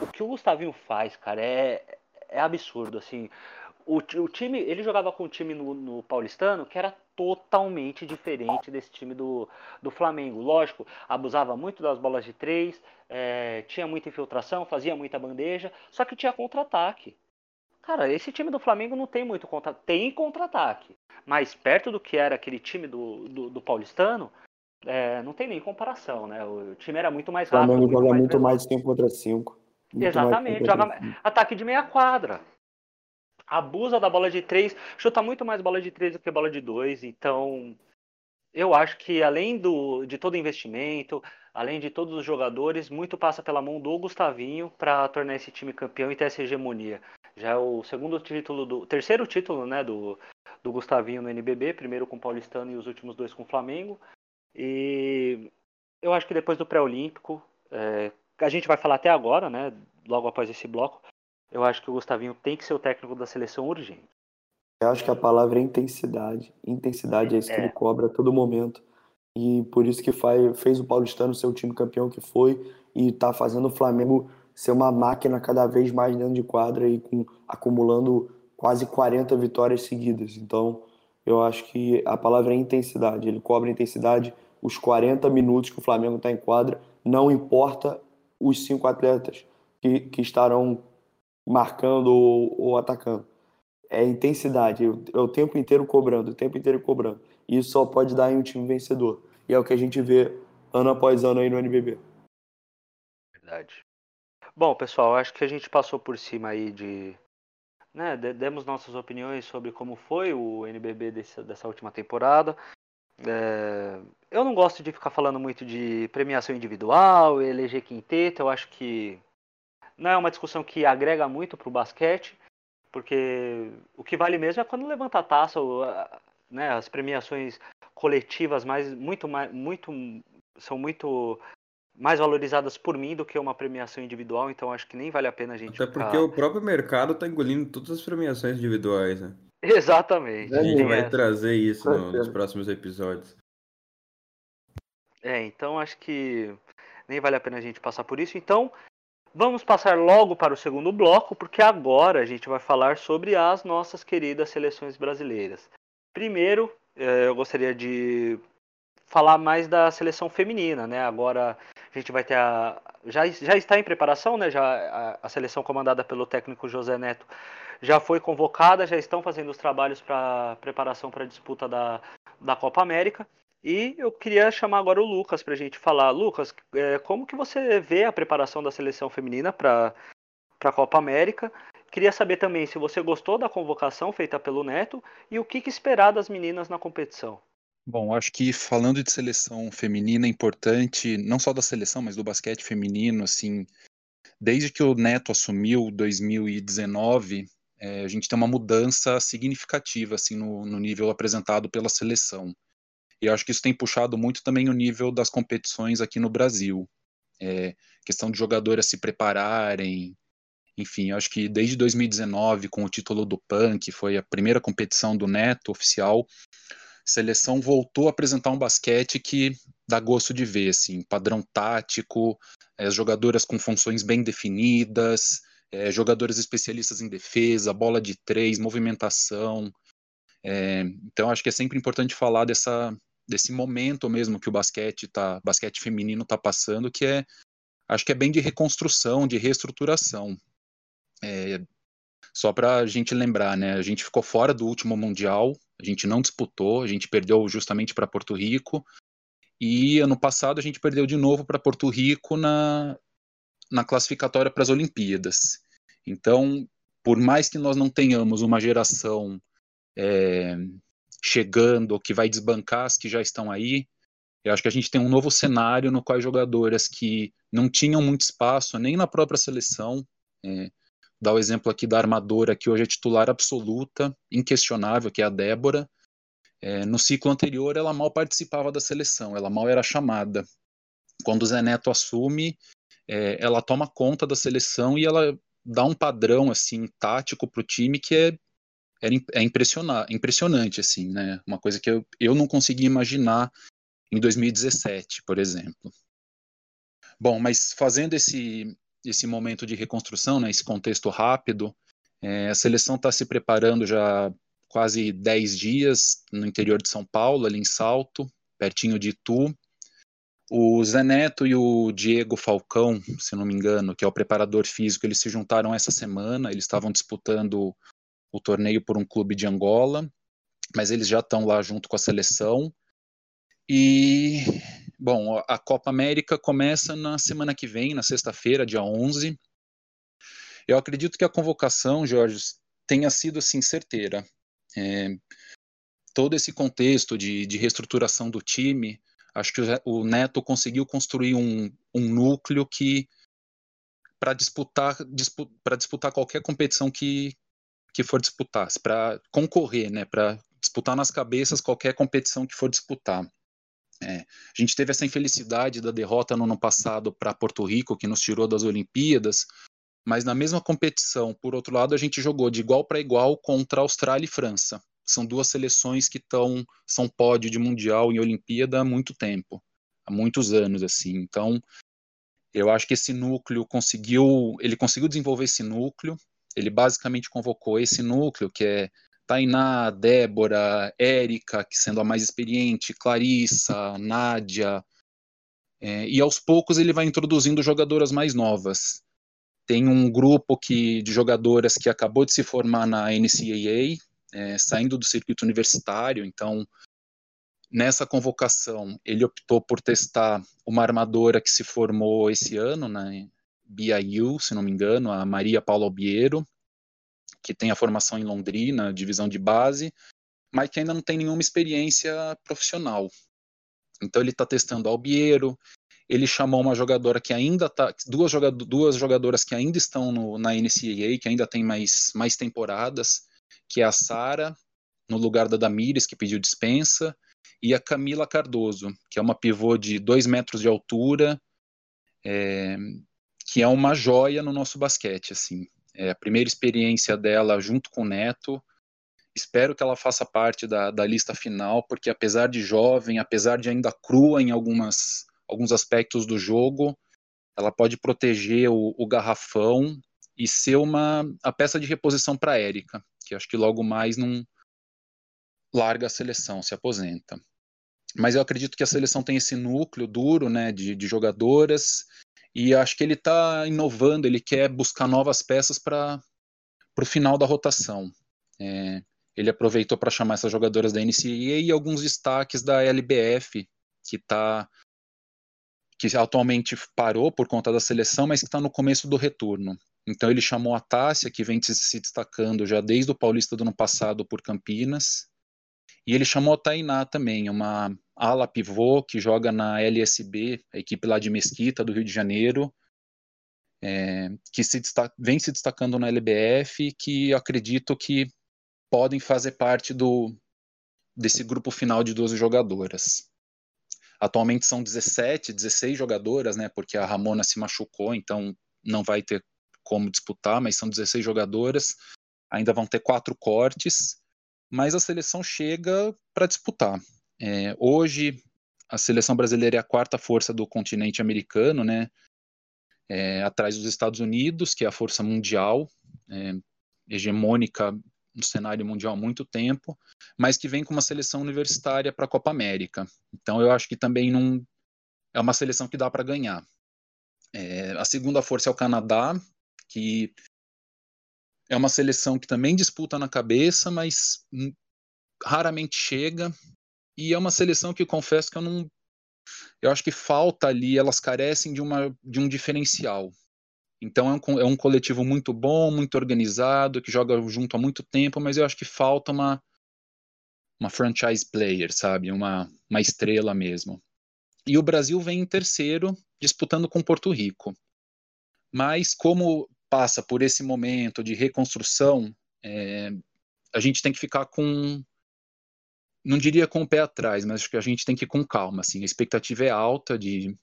A: o que o Gustavinho faz, cara, é, é absurdo, assim. O, o time, ele jogava com um time no, no, Paulistano que era totalmente diferente desse time do, do Flamengo. Lógico, abusava muito das bolas de três, é, tinha muita infiltração, fazia muita bandeja, só que tinha contra-ataque. Cara, esse time do Flamengo não tem muito contra tem contra-ataque, mas perto do que era aquele time do, do, do Paulistano, é, não tem nem comparação, né? O time era muito mais rápido.
D: O Flamengo joga muito mais 5 contra 5.
A: Exatamente, joga ataque de meia quadra. Abusa da bola de três, chuta muito mais bola de três do que bola de dois. Então, eu acho que além do, de todo investimento, além de todos os jogadores, muito passa pela mão do Gustavinho para tornar esse time campeão e ter essa hegemonia. Já é o segundo título do terceiro título, né, do, do Gustavinho no NBB, primeiro com o Paulistano e os últimos dois com o Flamengo. E eu acho que depois do pré-olímpico, é, a gente vai falar até agora, né, logo após esse bloco, eu acho que o Gustavinho tem que ser o técnico da seleção urgente.
D: Eu acho que a palavra é intensidade. Intensidade é isso que é. ele cobra a todo momento. E por isso que faz, fez o Paulistano ser o time campeão que foi e está fazendo o Flamengo ser uma máquina cada vez mais dentro de quadra e com, acumulando quase 40 vitórias seguidas. Então, eu acho que a palavra é intensidade. Ele cobra intensidade os 40 minutos que o Flamengo está em quadra, não importa os cinco atletas que, que estarão marcando ou, ou atacando. É intensidade, é o tempo inteiro cobrando, o tempo inteiro cobrando. E isso só pode dar em um time vencedor. E é o que a gente vê ano após ano aí no NBB.
A: Verdade. Bom, pessoal, acho que a gente passou por cima aí de. Né, demos nossas opiniões sobre como foi o NBB desse, dessa última temporada. É, eu não gosto de ficar falando muito de premiação individual, eleger quinteto. Eu acho que não é uma discussão que agrega muito para o basquete, porque o que vale mesmo é quando levanta a taça, né, as premiações coletivas mais muito muito são muito mais valorizadas por mim do que uma premiação individual, então acho que nem vale a pena a gente.
B: Até porque ficar... o próprio mercado está engolindo todas as premiações individuais, né?
A: Exatamente.
B: A gente vai trazer isso no, nos próximos episódios.
A: É, então acho que nem vale a pena a gente passar por isso. Então, vamos passar logo para o segundo bloco, porque agora a gente vai falar sobre as nossas queridas seleções brasileiras. Primeiro, eh, eu gostaria de falar mais da seleção feminina, né? Agora gente vai ter a. Já, já está em preparação, né? Já a, a seleção comandada pelo técnico José Neto já foi convocada, já estão fazendo os trabalhos para preparação para a disputa da, da Copa América. E eu queria chamar agora o Lucas para a gente falar. Lucas, é, como que você vê a preparação da seleção feminina para a Copa América? Queria saber também se você gostou da convocação feita pelo Neto e o que, que esperar das meninas na competição.
C: Bom, acho que falando de seleção feminina é importante, não só da seleção, mas do basquete feminino, assim, desde que o Neto assumiu 2019, é, a gente tem uma mudança significativa, assim, no, no nível apresentado pela seleção. E acho que isso tem puxado muito também o nível das competições aqui no Brasil. É, questão de jogadoras se prepararem, enfim, acho que desde 2019, com o título do PAN, que foi a primeira competição do Neto oficial, seleção voltou a apresentar um basquete que dá gosto de ver, assim, padrão tático, é, jogadoras com funções bem definidas, é, especialistas em defesa, bola de três, movimentação. É, então acho que é sempre importante falar dessa, desse momento mesmo que o basquete tá, basquete feminino está passando, que é acho que é bem de reconstrução, de reestruturação. É, só para a gente lembrar, né? A gente ficou fora do último mundial, a gente não disputou, a gente perdeu justamente para Porto Rico. E ano passado a gente perdeu de novo para Porto Rico na, na classificatória para as Olimpíadas. Então, por mais que nós não tenhamos uma geração é, chegando que vai desbancar as que já estão aí, eu acho que a gente tem um novo cenário no qual jogadoras que não tinham muito espaço nem na própria seleção, é, Dá o exemplo aqui da armadora, que hoje é titular absoluta, inquestionável, que é a Débora. É, no ciclo anterior, ela mal participava da seleção, ela mal era chamada. Quando o Zé Neto assume, é, ela toma conta da seleção e ela dá um padrão assim tático para o time que é, é, é impressionante, assim, né? Uma coisa que eu, eu não conseguia imaginar em 2017, por exemplo. Bom, mas fazendo esse, esse momento de reconstrução, né, esse contexto rápido. É, a seleção está se preparando já quase 10 dias no interior de São Paulo, ali em Salto, pertinho de Itu. O Zé Neto e o Diego Falcão, se não me engano, que é o preparador físico, eles se juntaram essa semana, eles estavam disputando o torneio por um clube de Angola, mas eles já estão lá junto com a seleção. E Bom, a Copa América começa na semana que vem, na sexta-feira, dia 11. Eu acredito que a convocação, Jorge, tenha sido assim certeira. É, todo esse contexto de, de reestruturação do time, Acho que o Neto conseguiu construir um, um núcleo que para disputar dispu, para disputar qualquer competição que que for disputar, para concorrer, né, para disputar nas cabeças qualquer competição que for disputar. É, a gente teve essa infelicidade da derrota no ano passado para Porto Rico, que nos tirou das Olimpíadas, mas na mesma competição, por outro lado, a gente jogou de igual para igual contra Austrália e França. São duas seleções que estão são pódio de mundial em Olimpíada há muito tempo, há muitos anos assim. Então, eu acho que esse núcleo conseguiu, ele conseguiu desenvolver esse núcleo. Ele basicamente convocou esse núcleo que é Tainá, Débora, Érica, que sendo a mais experiente, Clarissa, Nádia, é, e aos poucos ele vai introduzindo jogadoras mais novas. Tem um grupo que, de jogadoras que acabou de se formar na NCAA, é, saindo do circuito universitário, então nessa convocação ele optou por testar uma armadora que se formou esse ano, né, BIU, se não me engano, a Maria Paula Albiero, que tem a formação em Londrina, divisão de base, mas que ainda não tem nenhuma experiência profissional. Então ele está testando Albiero, ele chamou uma jogadora que ainda está, duas, duas jogadoras que ainda estão no, na NCAA, que ainda tem mais, mais temporadas, que é a Sara, no lugar da Damires, que pediu dispensa, e a Camila Cardoso, que é uma pivô de dois metros de altura, é, que é uma joia no nosso basquete, assim. É a primeira experiência dela junto com o Neto. Espero que ela faça parte da, da lista final, porque apesar de jovem, apesar de ainda crua em algumas, alguns aspectos do jogo, ela pode proteger o, o garrafão e ser uma a peça de reposição para Érica, que acho que logo mais não larga a seleção, se aposenta. Mas eu acredito que a seleção tem esse núcleo duro né, de, de jogadoras e acho que ele está inovando, ele quer buscar novas peças para o final da rotação. É, ele aproveitou para chamar essas jogadoras da NCAA e alguns destaques da LBF, que está que atualmente parou por conta da seleção, mas que está no começo do retorno. Então ele chamou a Tássia, que vem se destacando já desde o Paulista do ano passado por Campinas, e ele chamou a Tainá também, uma ala pivô que joga na LSB, a equipe lá de Mesquita, do Rio de Janeiro, é, que se destaca, vem se destacando na LBF, que acredito que podem fazer parte do desse grupo final de 12 jogadoras. Atualmente são 17, 16 jogadoras, né, porque a Ramona se machucou, então não vai ter como disputar, mas são 16 jogadoras, ainda vão ter quatro cortes, mas a seleção chega para disputar. É, hoje, a seleção brasileira é a quarta força do continente americano, né? É, atrás dos Estados Unidos, que é a força mundial, é, hegemônica no cenário mundial há muito tempo, mas que vem com uma seleção universitária para a Copa América. Então, eu acho que também não é uma seleção que dá para ganhar. É, a segunda força é o Canadá, que é uma seleção que também disputa na cabeça, mas raramente chega. E é uma seleção que confesso que eu não. Eu acho que falta ali, elas carecem de, uma, de um diferencial. Então é um, é um coletivo muito bom, muito organizado, que joga junto há muito tempo, mas eu acho que falta uma, uma franchise player, sabe? Uma, uma estrela mesmo. E o Brasil vem em terceiro, disputando com Porto Rico. Mas como passa por esse momento de reconstrução, é, a gente tem que ficar com não diria com o pé atrás, mas acho que a gente tem que ir com calma. Assim, a expectativa é alta de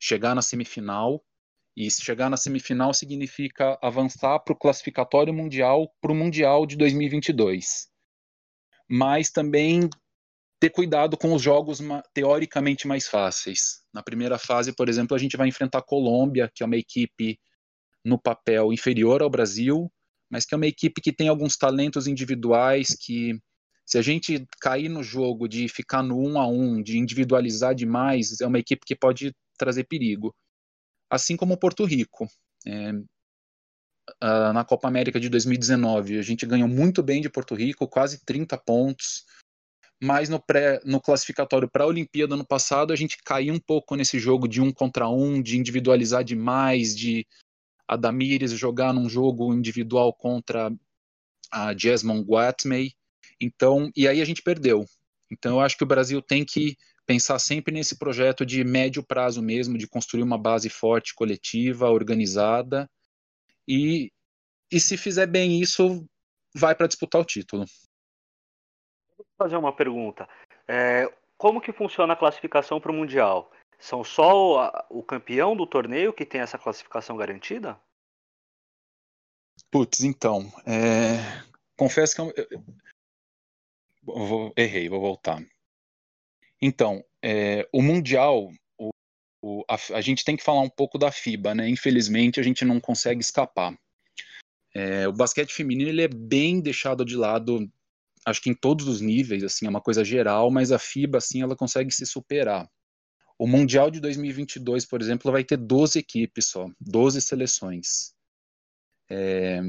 C: chegar na semifinal, e chegar na semifinal significa avançar para o classificatório mundial, para o Mundial de 2022. Mas também ter cuidado com os jogos teoricamente mais fáceis. Na primeira fase, por exemplo, a gente vai enfrentar a Colômbia, que é uma equipe no papel inferior ao Brasil, mas que é uma equipe que tem alguns talentos individuais que se a gente cair no jogo de ficar no um a um, de individualizar demais, é uma equipe que pode trazer perigo. Assim como Porto Rico. É, na Copa América de 2019, a gente ganhou muito bem de Porto Rico, quase 30 pontos. Mas no, pré, no classificatório para a Olimpíada no passado, a gente caiu um pouco nesse jogo de um contra um, de individualizar demais, de a Damires jogar num jogo individual contra a Jasmine Guatmey. Então, e aí a gente perdeu. Então, eu acho que o Brasil tem que pensar sempre nesse projeto de médio prazo mesmo, de construir uma base forte, coletiva, organizada, e, e se fizer bem isso, vai para disputar o título.
A: Vou fazer uma pergunta. É, como que funciona a classificação para o Mundial? São só o, o campeão do torneio que tem essa classificação garantida?
C: Putz, então, é... confesso que eu, vou, errei, vou voltar. Então, é, o Mundial, o, o, a, a, gente tem que falar um pouco da FIBA, né? Infelizmente, a gente não consegue escapar. É, o basquete feminino ele é bem deixado de lado, acho que em todos os níveis, assim, é uma coisa geral, mas a FIBA, assim, ela consegue se superar. O Mundial de 2022, por exemplo, vai ter 12 equipes só, 12 seleções. É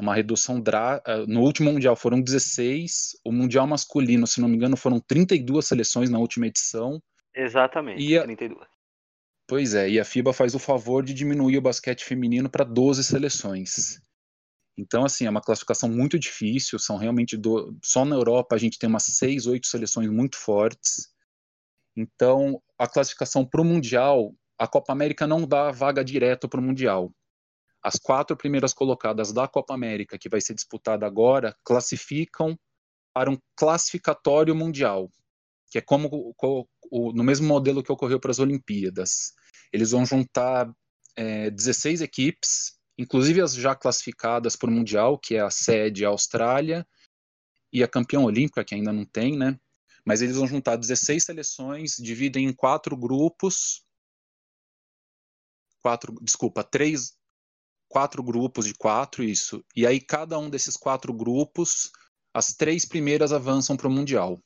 C: uma redução drástica. Ah, no último Mundial foram 16, o Mundial masculino, se não me engano, foram 32 seleções na última edição.
A: Exatamente, e a... 32.
C: Pois é, e a FIBA faz o favor de diminuir o basquete feminino para 12 seleções. Então, assim, é uma classificação muito difícil, são realmente do... só na Europa a gente tem umas 6, 8 seleções muito fortes. Então, a classificação para o Mundial, a Copa América não dá vaga direto para o Mundial. As quatro primeiras colocadas da Copa América, que vai ser disputada agora, classificam para um classificatório mundial, que é como no mesmo modelo que ocorreu para as Olimpíadas. Eles vão juntar é, 16 equipes, inclusive as já classificadas para o Mundial, que é a sede a Austrália, e a campeã olímpica, que ainda não tem, né? Mas eles vão juntar 16 seleções, dividem em quatro grupos, quatro, desculpa, três, quatro grupos de quatro, isso. E aí cada um desses quatro grupos, as três primeiras avançam para o Mundial.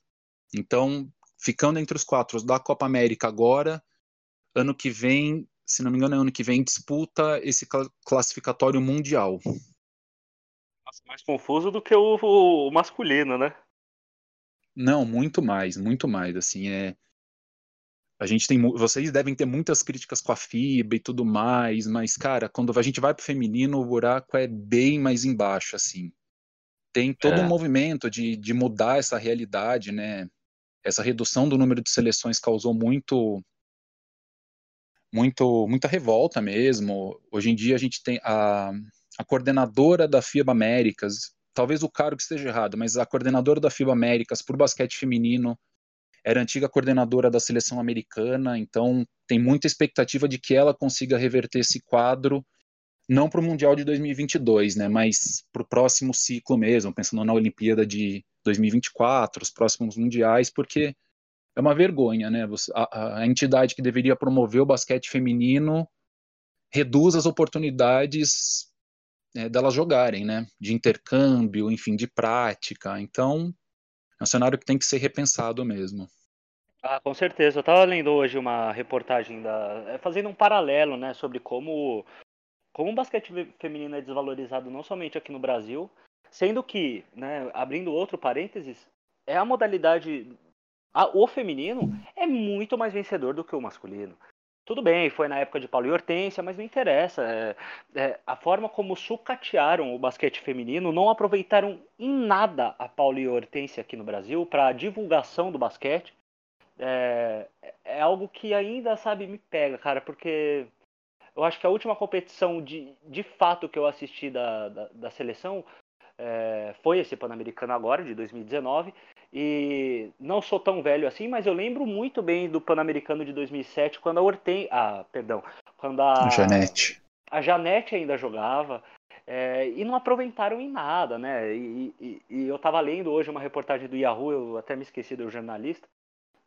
C: Então, ficando entre os quatro da Copa América agora, ano que vem, se não me engano, é ano que vem, disputa esse classificatório mundial.
A: Mais confuso do que o, o masculino, né?
C: Não, muito mais, muito mais. Assim, é. A gente tem, vocês devem ter muitas críticas com a FIBA e tudo mais, mas cara, quando a gente vai pro feminino, o buraco é bem mais embaixo, assim. Tem todo é. um movimento de, de mudar essa realidade, né? Essa redução do número de seleções causou muito, muito, muita revolta mesmo. Hoje em dia a gente tem a, a coordenadora da FIBA Américas, talvez o cargo esteja errado, mas a coordenadora da FIBA Américas por basquete feminino era antiga coordenadora da seleção americana, então tem muita expectativa de que ela consiga reverter esse quadro, não para o Mundial de 2022, né, mas para o próximo ciclo mesmo, pensando na Olimpíada de 2024, os próximos mundiais, porque é uma vergonha, né? A, a entidade que deveria promover o basquete feminino reduz as oportunidades é, delas jogarem, né? De intercâmbio, enfim, de prática. Então, é um cenário que tem que ser repensado mesmo.
A: Ah, com certeza. Eu estava lendo hoje uma reportagem da, é, fazendo um paralelo, né, sobre como como o basquete feminino é desvalorizado não somente aqui no Brasil, sendo que, né, abrindo outro parênteses, é a modalidade a, o feminino é muito mais vencedor do que o masculino. Tudo bem, foi na época de Paulo e Hortência, mas não interessa. É, é, a forma como sucatearam o basquete feminino, não aproveitaram em nada a Paulo e Hortência aqui no Brasil para a divulgação do basquete. É, é, algo que ainda, sabe, me pega, cara, porque eu acho que a última competição de, de fato que eu assisti da, da, da seleção é, foi esse Pan-Americano agora, de 2019, e não sou tão velho assim, mas eu lembro muito bem do Pan-Americano de 2007, quando a Orten... Ah, perdão. Quando a...
C: Janete.
A: A Janete ainda jogava. É, e não aproveitaram em nada, né? E, e, e, eu estava lendo hoje uma reportagem do Yahoo, eu até me esqueci do jornalista,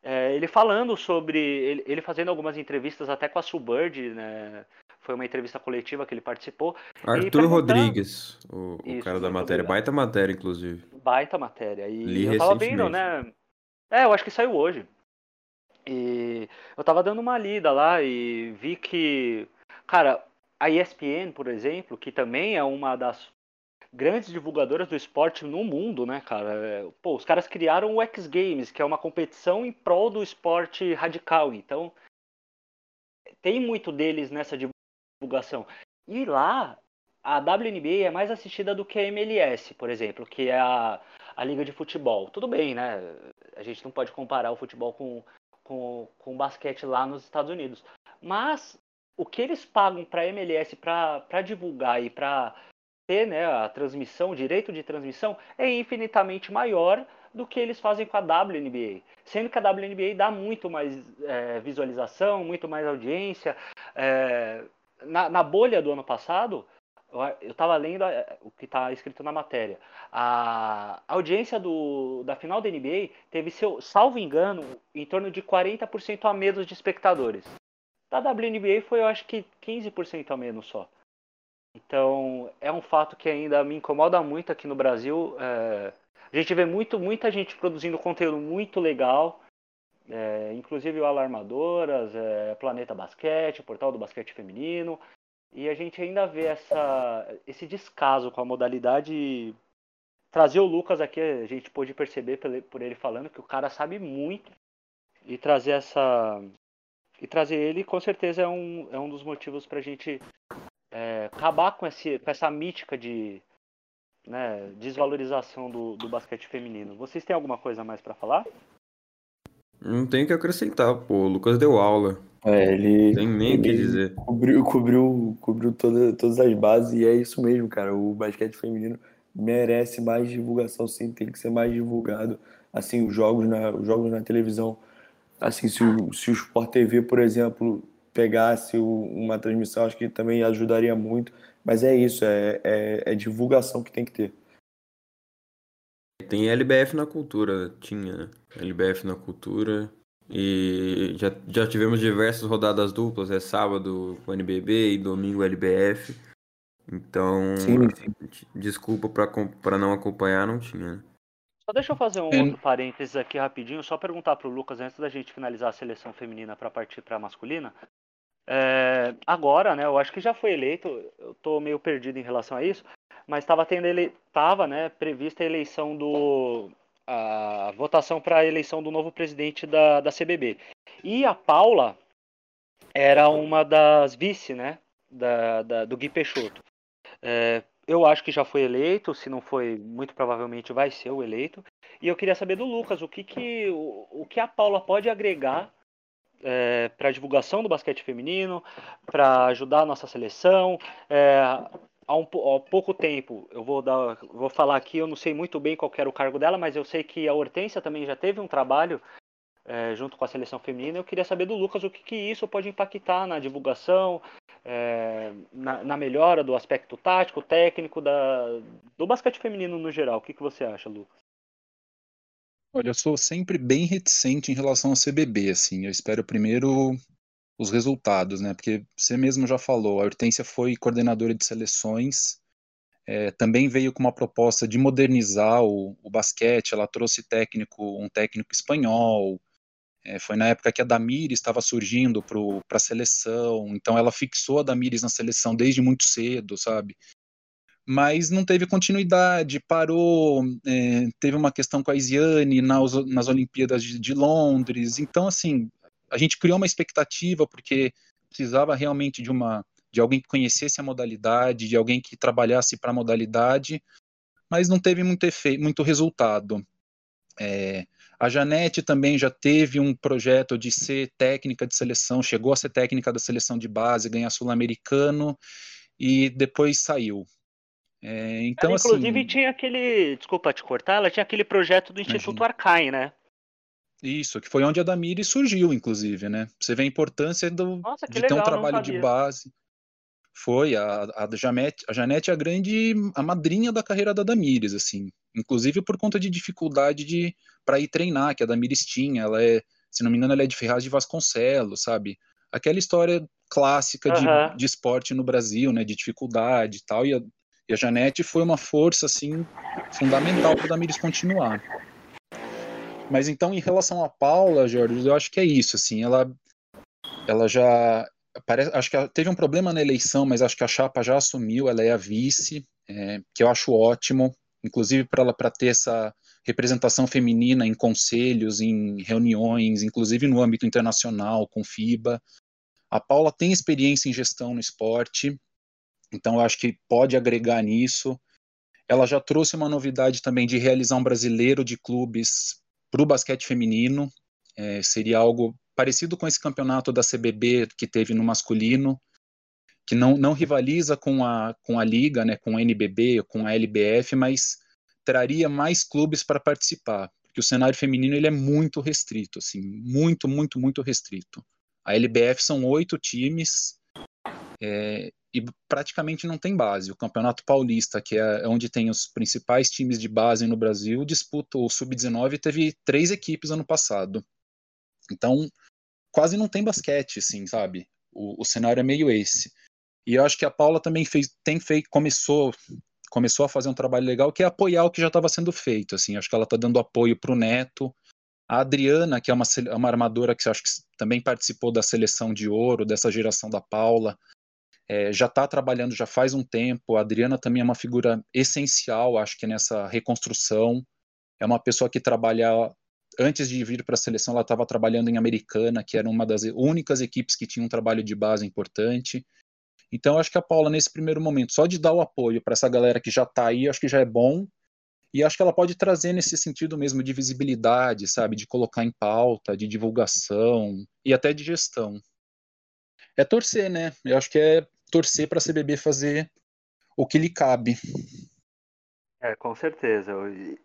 A: é, ele falando sobre. Ele, ele, fazendo algumas entrevistas até com a Subird, né? Foi uma entrevista coletiva que ele participou.
B: Arthur Rodrigues, o, o cara da matéria. Obrigado. Baita matéria, inclusive.
A: Baita matéria. E Li eu tava vendo, né? É, eu acho que saiu hoje. E eu tava dando uma lida lá e vi que, cara, a ESPN, por exemplo, que também é uma das grandes divulgadoras do esporte no mundo, né, cara? É, pô, os caras criaram o X Games, que é uma competição em prol do esporte radical. Então, tem muito deles nessa divulgação. E lá, a WNBA é mais assistida do que a MLS, por exemplo, que é a, a liga de futebol. Tudo bem, né? A gente não pode comparar o futebol com, com, com basquete lá nos Estados Unidos. Mas o que eles pagam para a MLS para divulgar e para ter né, a transmissão, o direito de transmissão, é infinitamente maior do que eles fazem com a WNBA. Sendo que a WNBA dá muito mais é, visualização, muito mais audiência. É, na, na, bolha do ano passado, eu estava lendo é, o que está escrito na matéria. A audiência do, da final da NBA teve, seu, salvo engano, em torno de 40% a menos de espectadores. Da WNBA foi, eu acho que 15% a menos só. Então, é um fato que ainda me incomoda muito aqui no Brasil. É, a gente vê muito, muita gente produzindo conteúdo muito legal, é, inclusive o Alarmadoras, é, Planeta Basquete, o Portal do Basquete Feminino, e a gente ainda vê essa, esse descaso com a modalidade. Trazer o Lucas aqui, a gente pôde perceber por ele falando que o cara sabe muito, e trazer essa. E trazer ele, com certeza, é um, é um dos motivos para a gente acabar com, esse, com essa mítica de né, desvalorização do, do basquete feminino. Vocês têm alguma coisa mais para falar?
B: Não tem o que acrescentar, pô. O Lucas deu aula.
D: É, ele.
B: Tem nem o que dizer.
D: Cobriu, cobriu, cobriu toda, todas as bases e é isso mesmo, cara. O basquete feminino merece mais divulgação, sim. Tem que ser mais divulgado. Assim, os jogos na, os jogos na televisão. Assim, se o, se o Sport TV, por exemplo, pegasse uma transmissão, acho que também ajudaria muito. Mas é isso, é, é, é divulgação que tem que ter.
B: Tem LBF na cultura, tinha, né? LBF na cultura. E já, já tivemos diversas rodadas duplas, é sábado o NBB e domingo LBF. Então, sim, sim. desculpa para não acompanhar, não tinha. Né?
A: Só deixa eu fazer um é... outro parênteses aqui rapidinho, só perguntar para o Lucas antes da gente finalizar a seleção feminina para partir para a masculina. É, agora, né, eu acho que já foi eleito, eu estou meio perdido em relação a isso, mas estava tendo ele tava, né, prevista a eleição do a votação para a eleição do novo presidente da, da CBB. E a Paula era uma das vice, né, da, da do Gui Peixoto. É, eu acho que já foi eleito, se não foi, muito provavelmente vai ser o eleito. E eu queria saber do Lucas o que, que, o, o que a Paula pode agregar é, para divulgação do basquete feminino, para ajudar a nossa seleção. É, há, um, há pouco tempo, eu vou, dar, vou falar aqui, eu não sei muito bem qual era o cargo dela, mas eu sei que a Hortência também já teve um trabalho é, junto com a seleção feminina. Eu queria saber do Lucas o que, que isso pode impactar na divulgação, é, na, na, melhora do aspecto tático, técnico da, do basquete feminino no geral. O que, que você acha, Lucas?
C: Olha, eu sou sempre bem reticente em relação ao CBB, assim. Eu espero primeiro os resultados, né? Porque você mesmo já falou, a Hortência foi coordenadora de seleções, é, também veio com uma proposta de modernizar o, o basquete. Ela trouxe técnico, um técnico espanhol. É, foi na época que a Damires estava surgindo para a seleção, então ela fixou a Damires na seleção desde muito cedo, sabe? Mas não teve continuidade, parou, é, teve uma questão com a Isiane nas, nas Olimpíadas de, de, Londres, então assim, a gente criou uma expectativa porque precisava realmente de uma de alguém que conhecesse a modalidade, de alguém que trabalhasse para a modalidade, mas não teve muito efeito, muito resultado. É, a Janete também já teve um projeto de ser técnica de seleção, chegou a ser técnica da seleção de base, ganhar sul-americano e depois saiu. É, então, ela,
A: inclusive,
C: assim,
A: tinha aquele. Desculpa te cortar, ela tinha aquele projeto do Instituto imagina. Arcai, né?
C: Isso, que foi onde a Damiri surgiu, inclusive, né? Você vê a importância do, Nossa, de legal, ter um trabalho de base. Foi, a, a, Janete, a Janete é a grande, a madrinha da carreira da Damires, assim. Inclusive por conta de dificuldade de para ir treinar, que a Damires tinha. Ela é, se não me engano, ela é de Ferraz de Vasconcelos, sabe? Aquela história clássica uhum. de, de esporte no Brasil, né? De dificuldade e tal. E a, e a Janete foi uma força assim fundamental para o Damires continuar. Mas então, em relação a Paula, Jorge, eu acho que é isso. Assim, ela, ela já parece, acho que teve um problema na eleição, mas acho que a chapa já assumiu. Ela é a vice, é, que eu acho ótimo, inclusive para ela para ter essa representação feminina em conselhos, em reuniões, inclusive no âmbito internacional, com FIBA. A Paula tem experiência em gestão no esporte, então, eu acho que pode agregar nisso. Ela já trouxe uma novidade também de realizar um brasileiro de clubes para o basquete feminino. É, seria algo parecido com esse campeonato da CBB que teve no masculino, que não, não rivaliza com a, com a liga, né, com a NBB, com a LBF, mas traria mais clubes para participar, porque o cenário feminino ele é muito restrito, assim, muito, muito, muito restrito. A LBF são oito times é, e praticamente não tem base. O Campeonato Paulista, que é onde tem os principais times de base no Brasil, disputa o Sub-19 teve três equipes ano passado. Então, quase não tem basquete, assim, sabe? O, o cenário é meio esse. E eu acho que a Paula também fez, tem feito, começou, começou a fazer um trabalho legal que é apoiar o que já estava sendo feito. Assim, acho que ela está dando apoio para o Neto. A Adriana, que é uma, uma armadora que acho que também participou da seleção de ouro, dessa geração da Paula, é, já está trabalhando já faz um tempo. A Adriana também é uma figura essencial, acho que nessa reconstrução. É uma pessoa que trabalha antes de vir para a seleção, ela estava trabalhando em Americana, que era uma das únicas equipes que tinha um trabalho de base importante. Então, acho que a Paula, nesse primeiro momento, só de dar o apoio para essa galera que já está aí, acho que já é bom. E acho que ela pode trazer nesse sentido mesmo de visibilidade, sabe? De colocar em pauta, de divulgação e até de gestão. É torcer, né? Eu acho que é torcer para a CBB fazer o que lhe cabe.
A: É, com certeza.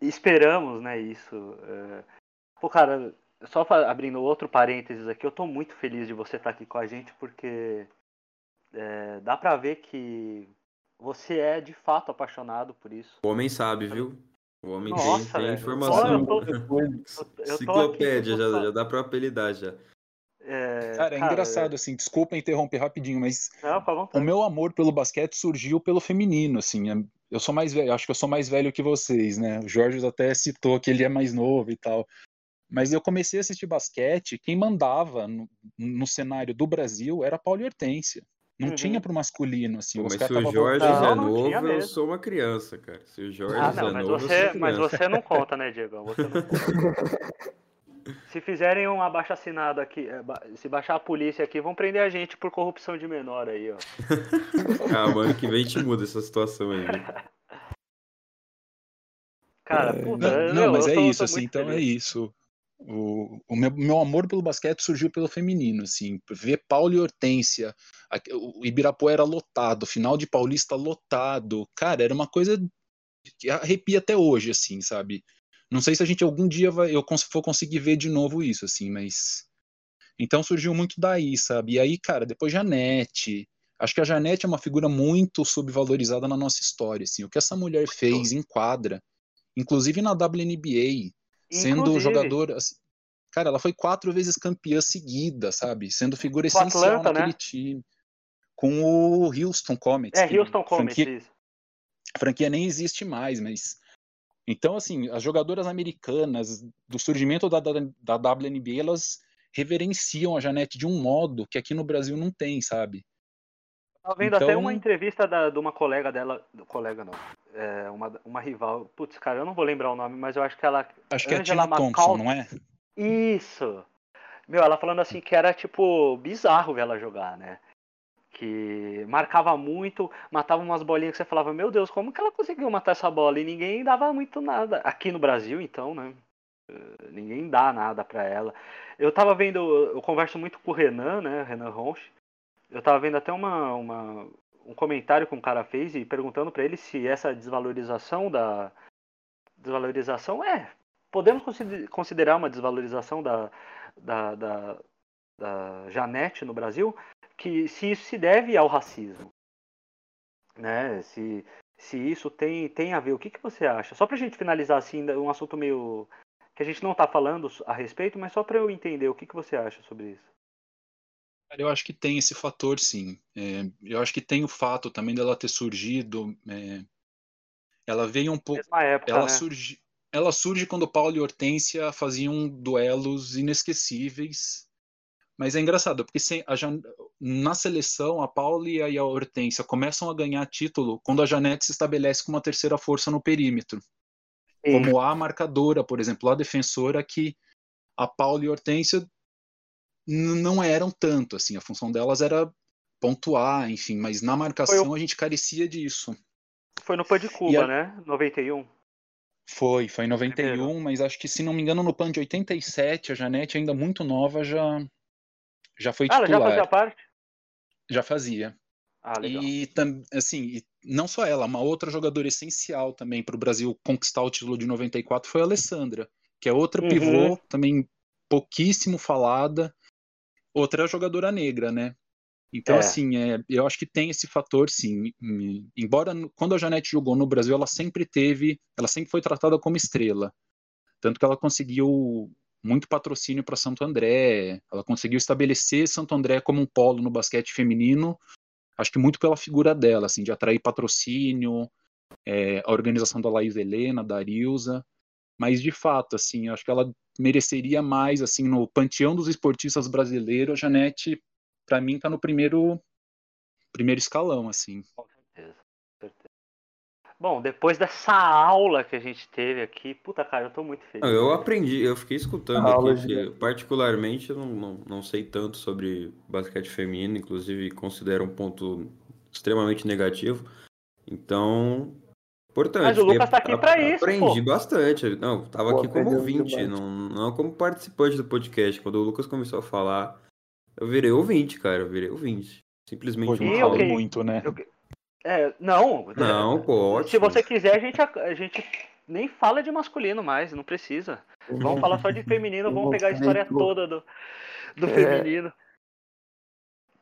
A: Esperamos, né, isso. É... Pô, cara, só abrindo outro parênteses aqui, eu tô muito feliz de você estar tá aqui com a gente, porque é, dá pra ver que você é de fato apaixonado por isso.
B: O homem sabe, viu? O homem Nossa, tem, tem informação. Eu tô, eu Enciclopédia, já, já dá pra apelidar já.
C: É, cara, é cara, engraçado, é... assim, desculpa interromper rapidinho, mas Não, o meu amor pelo basquete surgiu pelo feminino, assim. É, eu sou mais velho, acho que eu sou mais velho que vocês, né? O Jorge até citou que ele é mais novo e tal. Mas eu comecei a assistir basquete, quem mandava no, no cenário do Brasil era a Paulo Hortência. Não uhum. tinha pro masculino, assim.
B: Pô, mas se o Jorge voltando... é novo, eu sou uma criança, cara. Se o Jorge ah, não, é
A: mas
B: novo,
A: você, Mas você não conta, né, Diego? Você não Se fizerem um abaixo assinado aqui, é, se baixar a polícia aqui, vão prender a gente por corrupção de menor aí, ó.
B: Calma, ano que vem te muda essa situação aí.
A: Cara,
C: é... puta, não, não, mas é tô, isso, assim, então é feliz. é isso. O, o meu, meu, amor pelo basquete surgiu pelo feminino, assim, ver Paulo e Hortência, a, o Ibirapuera era lotado, final de Paulista lotado, cara, era uma coisa que arrepia até hoje, assim, sabe? Não sei se a gente algum dia vai, eu for conseguir ver de novo isso, assim, mas então surgiu muito daí, sabe? E aí, cara, depois Janete, acho que a Janete é uma figura muito subvalorizada na nossa história, assim, o que essa mulher fez em quadra, inclusive na WNBA, sendo Inclusive. jogadora. Assim, cara, ela foi quatro vezes campeã seguida, sabe? Sendo figura essencial Atlanta, naquele né? time. Com o Houston Comets.
A: É, Houston Comets, franquia, isso.
C: A franquia nem existe mais, mas. Então, assim, as jogadoras americanas, do surgimento da, da, da WNBA, elas reverenciam a Janete de um modo que aqui no Brasil não tem, sabe?
A: Tava vendo então... até uma entrevista da, de uma colega dela, colega não, é, uma, uma rival, putz, cara, eu não vou lembrar o nome, mas eu acho que ela...
C: Acho que é Tina Thompson, não é?
A: Isso! Meu, ela falando assim que era, tipo, bizarro ver ela jogar, né? Que marcava muito, matava umas bolinhas que você falava, meu Deus, como que ela conseguiu matar essa bola? E ninguém dava muito nada. Aqui no Brasil, então, né? Eh, ninguém dá nada pra ela. Eu tava vendo, eu converso muito com o Renan, né? Renan Ronch. Eu tava vendo até uma, uma, um comentário que um cara fez e perguntando para ele se essa desvalorização da. Desvalorização é. Podemos considerar uma desvalorização da, da, da, da Janete no Brasil, que se isso se deve ao racismo. Né? Se, se isso tem, tem a ver, o que, que você acha? Só pra gente finalizar assim, um assunto meio. que a gente não tá falando a respeito, mas só para eu entender o que, que você acha sobre isso.
C: Eu acho que tem esse fator, sim. É, eu acho que tem o fato também dela ter surgido. É, ela veio um pouco.
A: Época,
C: ela,
A: né?
C: surge, ela surge quando Paulo e Hortência faziam duelos inesquecíveis. Mas é engraçado, porque sem, a, na seleção, a Paula e a Hortência começam a ganhar título quando a Janete se estabelece como uma terceira força no perímetro. Sim. Como a marcadora, por exemplo, a defensora que a Paula e a Hortência não eram tanto, assim, a função delas era pontuar, enfim, mas na marcação a gente carecia disso.
A: Foi no Pan de Cuba, a... né? 91.
C: Foi, foi em 91, Primeiro. mas acho que, se não me engano, no PAN de 87, a Janete, ainda muito nova, já, já foi titular.
A: Ah, ela já fazia parte?
C: Já fazia.
A: Ah, legal.
C: E, assim, não só ela, uma outra jogadora essencial também para o Brasil conquistar o título de 94 foi a Alessandra, que é outra uhum. pivô, também pouquíssimo falada, outra jogadora negra, né? Então, é. assim, é, eu acho que tem esse fator, sim. Embora quando a Janete jogou no Brasil, ela sempre teve, ela sempre foi tratada como estrela. Tanto que ela conseguiu muito patrocínio para Santo André, ela conseguiu estabelecer Santo André como um polo no basquete feminino, acho que muito pela figura dela, assim, de atrair patrocínio, é, a organização da Laís Helena, da Arilza, mas de fato, assim, acho que ela mereceria mais, assim, no panteão dos esportistas brasileiros, a Janete para mim tá no primeiro primeiro escalão, assim.
A: Com certeza. Bom, depois dessa aula que a gente teve aqui, puta cara, eu tô muito feliz.
B: Eu aprendi, eu fiquei escutando aqui, de... particularmente eu não, não, não sei tanto sobre basquete feminino, inclusive considero um ponto extremamente negativo. Então, importante. Mas
A: o Lucas tá aqui pra isso,
B: Aprendi bastante. Não, tava pô, aqui como ouvinte, não, não como participante do podcast. Quando o Lucas começou a falar, eu virei ouvinte, cara. Eu virei ouvinte. Simplesmente
C: Pô, não okay. muito, né? Eu...
A: É, não.
B: Não, ótimo.
A: Se você quiser, a gente, a gente nem fala de masculino mais, não precisa. Vamos falar só de feminino, vamos pegar a história toda do, do feminino.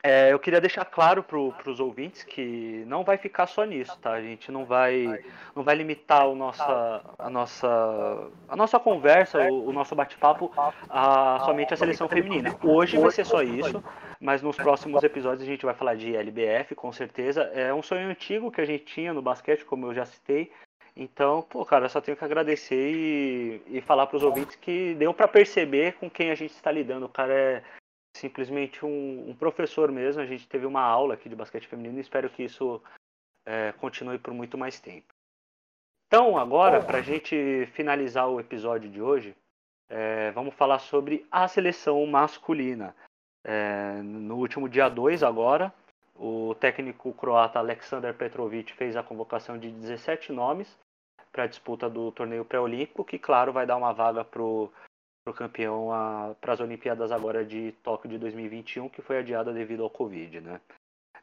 A: É, eu queria deixar claro para os ouvintes que não vai ficar só nisso, tá? A gente não vai, não vai limitar o nossa, a, nossa, a nossa conversa, o, o nosso bate-papo a somente a seleção feminina. Hoje vai ser só isso, mas nos próximos episódios a gente vai falar de LBF, com certeza. É um sonho antigo que a gente tinha no basquete, como eu já citei. Então, pô, cara, eu só tenho que agradecer e, e falar para os ouvintes que deu para perceber com quem a gente está lidando. O cara é simplesmente um, um, professor mesmo. A gente teve uma aula aqui de basquete feminino e espero que isso é, continue por muito mais tempo. Então, agora, para a gente finalizar o episódio de hoje, é, vamos falar sobre a seleção masculina. É, no último dia 2, agora, o técnico croata Alexander Petrovic fez a convocação de 17 nomes para a disputa do torneio pré-olímpico, que, claro, vai dar uma vaga para o para campeão para as Olimpíadas agora de Tóquio de 2021, que foi adiada devido ao Covid. Né?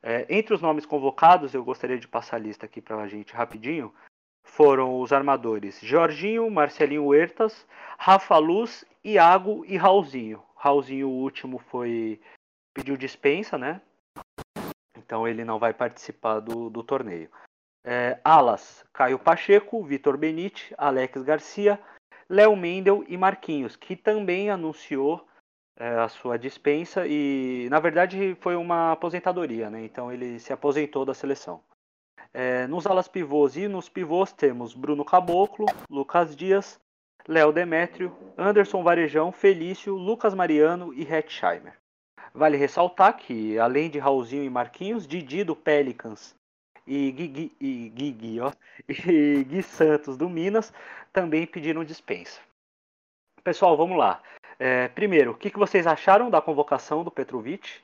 A: É, entre os nomes convocados, eu gostaria de passar a lista aqui para a gente rapidinho, foram os armadores Jorginho, Marcelinho Huertas, Rafa Luz, Iago e Raulzinho. Raulzinho, o último, foi pediu dispensa, né? Então ele não vai participar do, do torneio. É, alas, Caio Pacheco, Vitor Benite, Alex Garcia, Léo Mendel e Marquinhos, que também anunciou é, a sua dispensa e, na verdade, foi uma aposentadoria, né? Então ele se aposentou da seleção. É, nos alas pivôs e nos pivôs temos Bruno Caboclo, Lucas Dias, Léo Demétrio, Anderson Varejão, Felício, Lucas Mariano e Hetzheimer. Vale ressaltar que, além de Raulzinho e Marquinhos, Didi do Pelicans e Gui, e Gui, ó, e Gui Santos do Minas também pediram dispensa. Pessoal, vamos lá. É, primeiro, o que, que vocês acharam da convocação do Petrovic?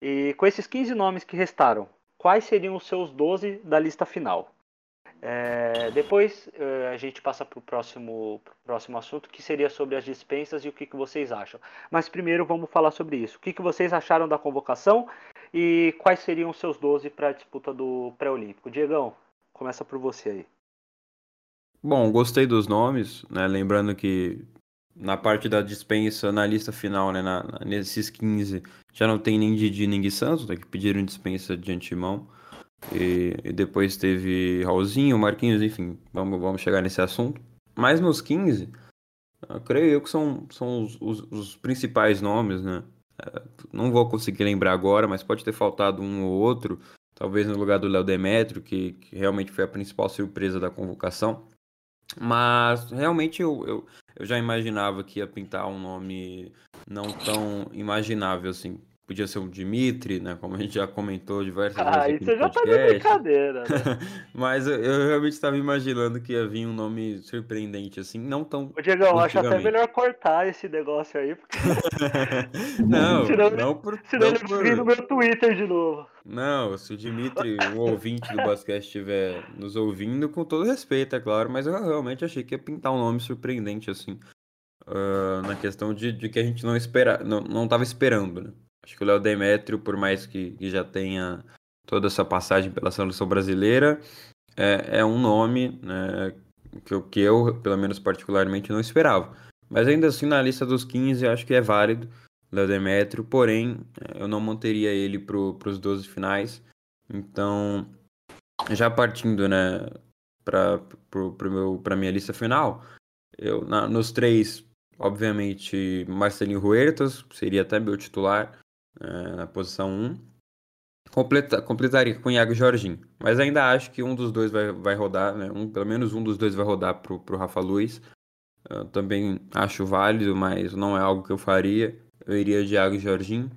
A: E com esses 15 nomes que restaram, quais seriam os seus 12 da lista final? É, depois é, a gente passa para o próximo, próximo assunto, que seria sobre as dispensas e o que, que vocês acham. Mas primeiro vamos falar sobre isso. O que, que vocês acharam da convocação e quais seriam os seus 12 para a disputa do pré-olímpico? Diegão, começa por você aí.
B: Bom, gostei dos nomes, né? Lembrando que na parte da dispensa, na lista final, né? Na, nesses 15, já não tem nem Didi nem Gui Santos, né, que pediram dispensa de antemão. E, e, depois teve Raulzinho, Marquinhos, enfim, vamos, vamos chegar nesse assunto. Mas nos 15, eu creio eu que são, são os, os, os principais nomes, né? não vou conseguir lembrar agora, mas pode ter faltado um ou outro, talvez no lugar do Léo Demetrio, que, que, realmente foi a principal surpresa da convocação. Mas realmente eu, eu, eu já imaginava que ia pintar um nome não tão imaginável assim. Podia ser um Dimitri, né? Como a gente já comentou diversas
A: ah,
B: vezes.
A: Ah, isso já tá de brincadeira, né?
B: Mas eu, eu realmente estava imaginando que ia vir um nome surpreendente, assim, não tão.
A: Ô, Diego, acho até melhor cortar esse negócio aí, porque.
B: não,
A: senão,
B: não por.
A: Senão
B: não
A: ele por... no meu Twitter de novo.
B: Não, se o Dimitri, um ouvinte do basquete, estiver nos ouvindo, com todo respeito, é claro, mas eu realmente achei que ia pintar um nome surpreendente, assim, uh, na questão de, de, que a gente não espera, não, não tava esperando, né? Acho que o Léo Demétrio, por mais que, que, já tenha toda essa passagem pela seleção brasileira, é, é um nome né, que, eu, que eu, pelo menos particularmente, não esperava. Mas ainda assim, na lista dos 15, acho que é válido. Léo Demetrio, porém eh, eu não manteria ele para os 12 finais. Então, já partindo né, para a minha lista final, eu na, nos três, obviamente, Marcelinho Huertas seria até meu titular é, na posição 1. Completa, completaria com Iago Jorginho, mas ainda acho que um dos dois vai, vai rodar, né? um, pelo menos um dos dois vai rodar para o Rafa Luiz. Eu também acho válido, mas não é algo que eu faria eu iria de Iago e Jorginho,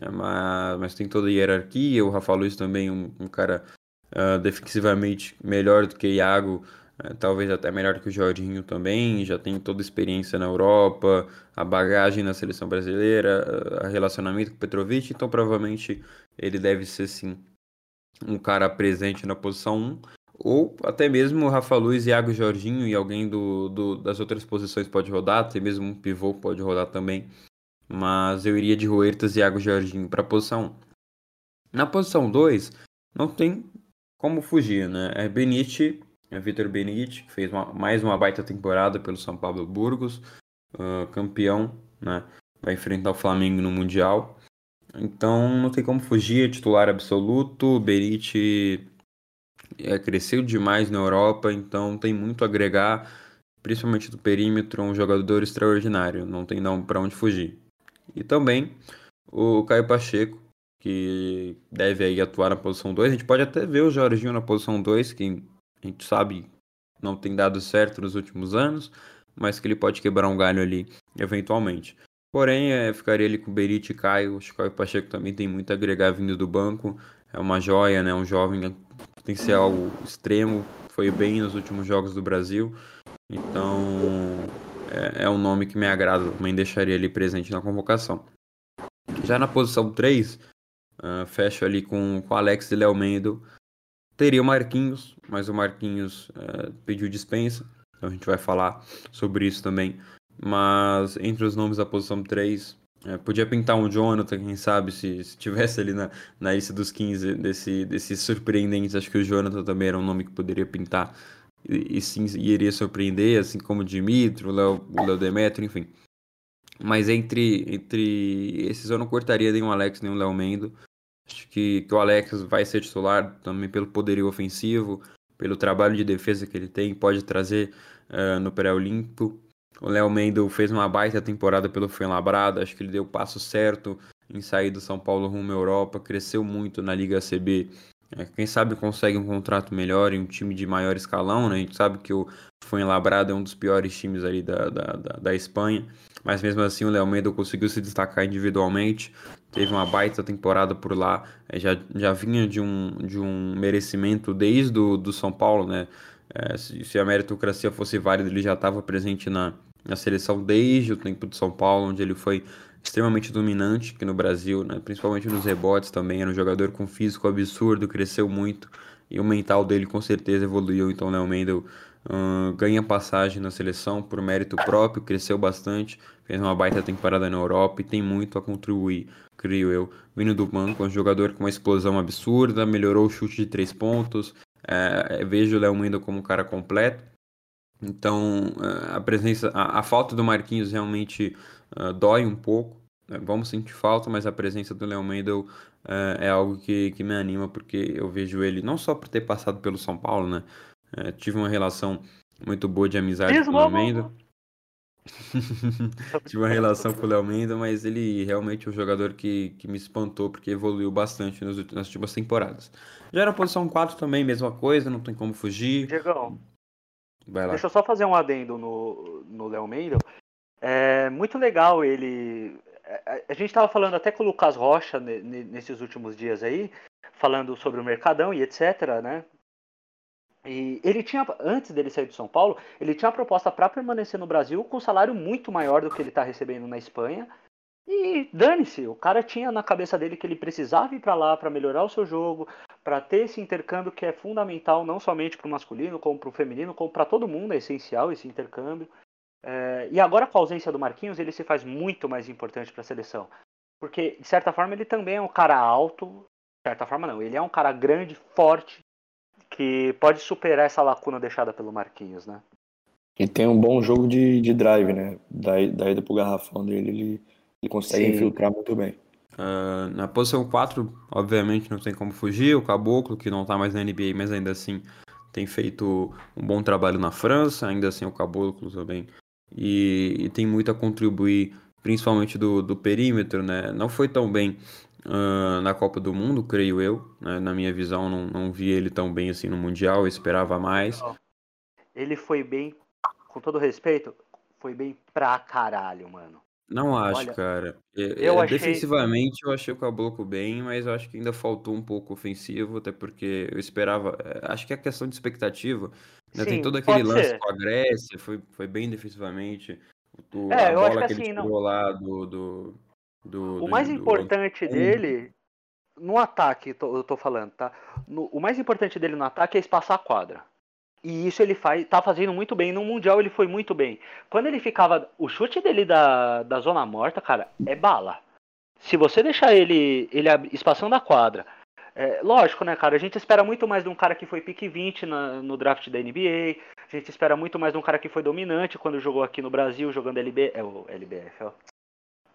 B: né, mas, mas tem toda a hierarquia, o Rafa Luiz também um, um cara uh, defensivamente melhor do que Iago, talvez até melhor que o Jorginho também, já tem toda a experiência na Europa, a bagagem na seleção brasileira, uh, relacionamento com o Petrovic, então provavelmente ele deve ser sim um cara presente na posição 1, ou até mesmo o Rafa Luiz, Iago Jorginho e alguém do, do, das outras posições pode rodar, até mesmo um pivô pode rodar também mas eu iria de Huertas e Iago Jorginho para a posição 1. Na posição 2, não tem como fugir, né? É Benite, é Vitor Benite, que fez uma, mais uma baita temporada pelo São Paulo Burgos, uh, campeão, né? Vai enfrentar o Flamengo no Mundial. Então não tem como fugir, é titular absoluto. Benite é, cresceu demais na Europa, então tem muito a agregar, principalmente do perímetro, um jogador extraordinário, não tem não para onde fugir. E também o Caio Pacheco, que deve aí atuar na posição 2. A gente pode até ver o Jorginho na posição 2, que a gente sabe não tem dado certo nos últimos anos, mas que ele pode quebrar um galho ali eventualmente. Porém, é, ficaria ali com Berit e Caio. Acho que o Pacheco também tem muito a agregar vindo do banco. É uma joia, né? Um jovem potencial extremo. Foi bem nos últimos jogos do Brasil. Então, é, é um nome que me agrada, também deixaria ali presente na convocação. Já na posição 3, uh, ah, fecho ali com, com Alex e Léo Mendo. Teria o Marquinhos, mas o Marquinhos uh, pediu dispensa, então a gente vai falar sobre isso também. Mas entre os nomes da posição 3, é, podia pintar um Jonathan, quem sabe, se, se tivesse ali na, na lista dos 15 desse, desses surpreendentes, acho que o Jonathan também era um nome que poderia pintar e, sim iria surpreender, assim como o Dimitri, o Léo, o Léo Demetrio, enfim. Mas entre, entre esses eu não cortaria nem o Alex nem o Léo Mendo. Acho que, que o Alex vai ser titular também pelo poderio ofensivo, pelo trabalho de defesa que ele tem, pode trazer uh, no pré-olímpico. O Léo Mendo fez uma baita temporada pelo Fuenlabrada, acho que ele deu o passo certo em sair do São Paulo rumo à Europa, cresceu muito na Liga CB é, quem sabe consegue um contrato melhor em um time de maior escalão, né? A gente sabe que o Fuenlabrada é um dos piores times ali da, da, da, da Espanha, mas mesmo assim o Léo Mendo conseguiu se destacar individualmente, teve uma baita temporada por lá, é, já, já vinha de um, de um merecimento desde do, do São Paulo, né? É, se, se, a meritocracia fosse válida, ele já estava presente na, na seleção desde o tempo de São Paulo, onde ele foi extremamente dominante aqui no Brasil, né? principalmente nos rebotes também. Era um jogador com físico absurdo, cresceu muito e o mental dele com certeza evoluiu. Então, Léo Mendel uh, ganha passagem na seleção por mérito próprio, cresceu bastante, fez uma baita temporada na Europa e tem muito a contribuir, creio eu. Vindo do banco, é um jogador com uma explosão absurda, melhorou o chute de três pontos. É, vejo o Léo Mendel como um cara completo. Então, a presença, a, a falta do Marquinhos realmente uh, dói um pouco. Né? Vamos sentir falta, mas a presença do Léo Mendel uh, é algo que, que me anima, porque eu vejo ele, não só por ter passado pelo São Paulo, né? Uh, tive uma relação muito boa de amizade com o Léo Mendel. Tive uma relação com o Léo Mendel, mas ele realmente é um jogador que, que me espantou porque evoluiu bastante nas, nas últimas temporadas. Já na posição 4 também, mesma coisa, não tem como fugir.
A: Diegão, deixa eu só fazer um adendo no, no Léo Mendel. É muito legal ele. É, a gente estava falando até com o Lucas Rocha nesses últimos dias aí, falando sobre o Mercadão e etc, né? E ele tinha, antes dele sair do São Paulo, ele tinha a proposta para permanecer no Brasil com um salário muito maior do que ele está recebendo na Espanha. E dane-se, o cara tinha na cabeça dele que ele precisava ir para lá para melhorar o seu jogo, para ter esse intercâmbio que é fundamental não somente para o masculino, como para o feminino, como para todo mundo é essencial esse intercâmbio. É, e agora com a ausência do Marquinhos, ele se faz muito mais importante para a seleção. Porque, de certa forma, ele também é um cara alto. De certa forma, não. Ele é um cara grande, forte, que pode superar essa lacuna deixada pelo Marquinhos, né?
D: E tem um bom jogo de, de drive, né? Da, da ida pro garrafão dele, ele, ele consegue Sim. infiltrar muito bem.
B: Uh, na posição 4, obviamente não tem como fugir, o Caboclo, que não tá mais na NBA, mas ainda assim tem feito um bom trabalho na França, ainda assim o Caboclo também. E, e tem muito a contribuir, principalmente do, do perímetro, né? Não foi tão bem uh, na Copa do Mundo, creio eu. Né? Na minha visão, não, não vi ele tão bem assim no Mundial, eu esperava mais.
A: Ele foi bem com todo respeito, foi bem pra caralho, mano.
B: Não acho, Olha, cara. Eu, eu achei... Defensivamente eu achei o Caboclo bem, mas eu acho que ainda faltou um pouco ofensivo, até porque eu esperava. Eh, acho que é questão de expectativa. Né? Sim, Tem todo aquele lance ser. com a Grécia, foi, foi bem defensivamente. O, é, a bola que, que, ele assim, tirou não... lá do, do, do,
A: O mais do, importante do... dele, no ataque, eu tô falando, tá? No, o mais importante dele no ataque é espaçar a quadra. E isso ele faz, tá fazendo muito bem. No Mundial ele foi muito bem. Quando ele ficava. O chute dele da, da zona morta, cara, é bala. Se você deixar ele, ele espaçando a quadra. É, lógico, né, cara? A gente espera muito mais de um cara que foi pique 20 na, no draft da NBA. A gente espera muito mais de um cara que foi dominante quando jogou aqui no Brasil, jogando LB, é, o LBF, ó.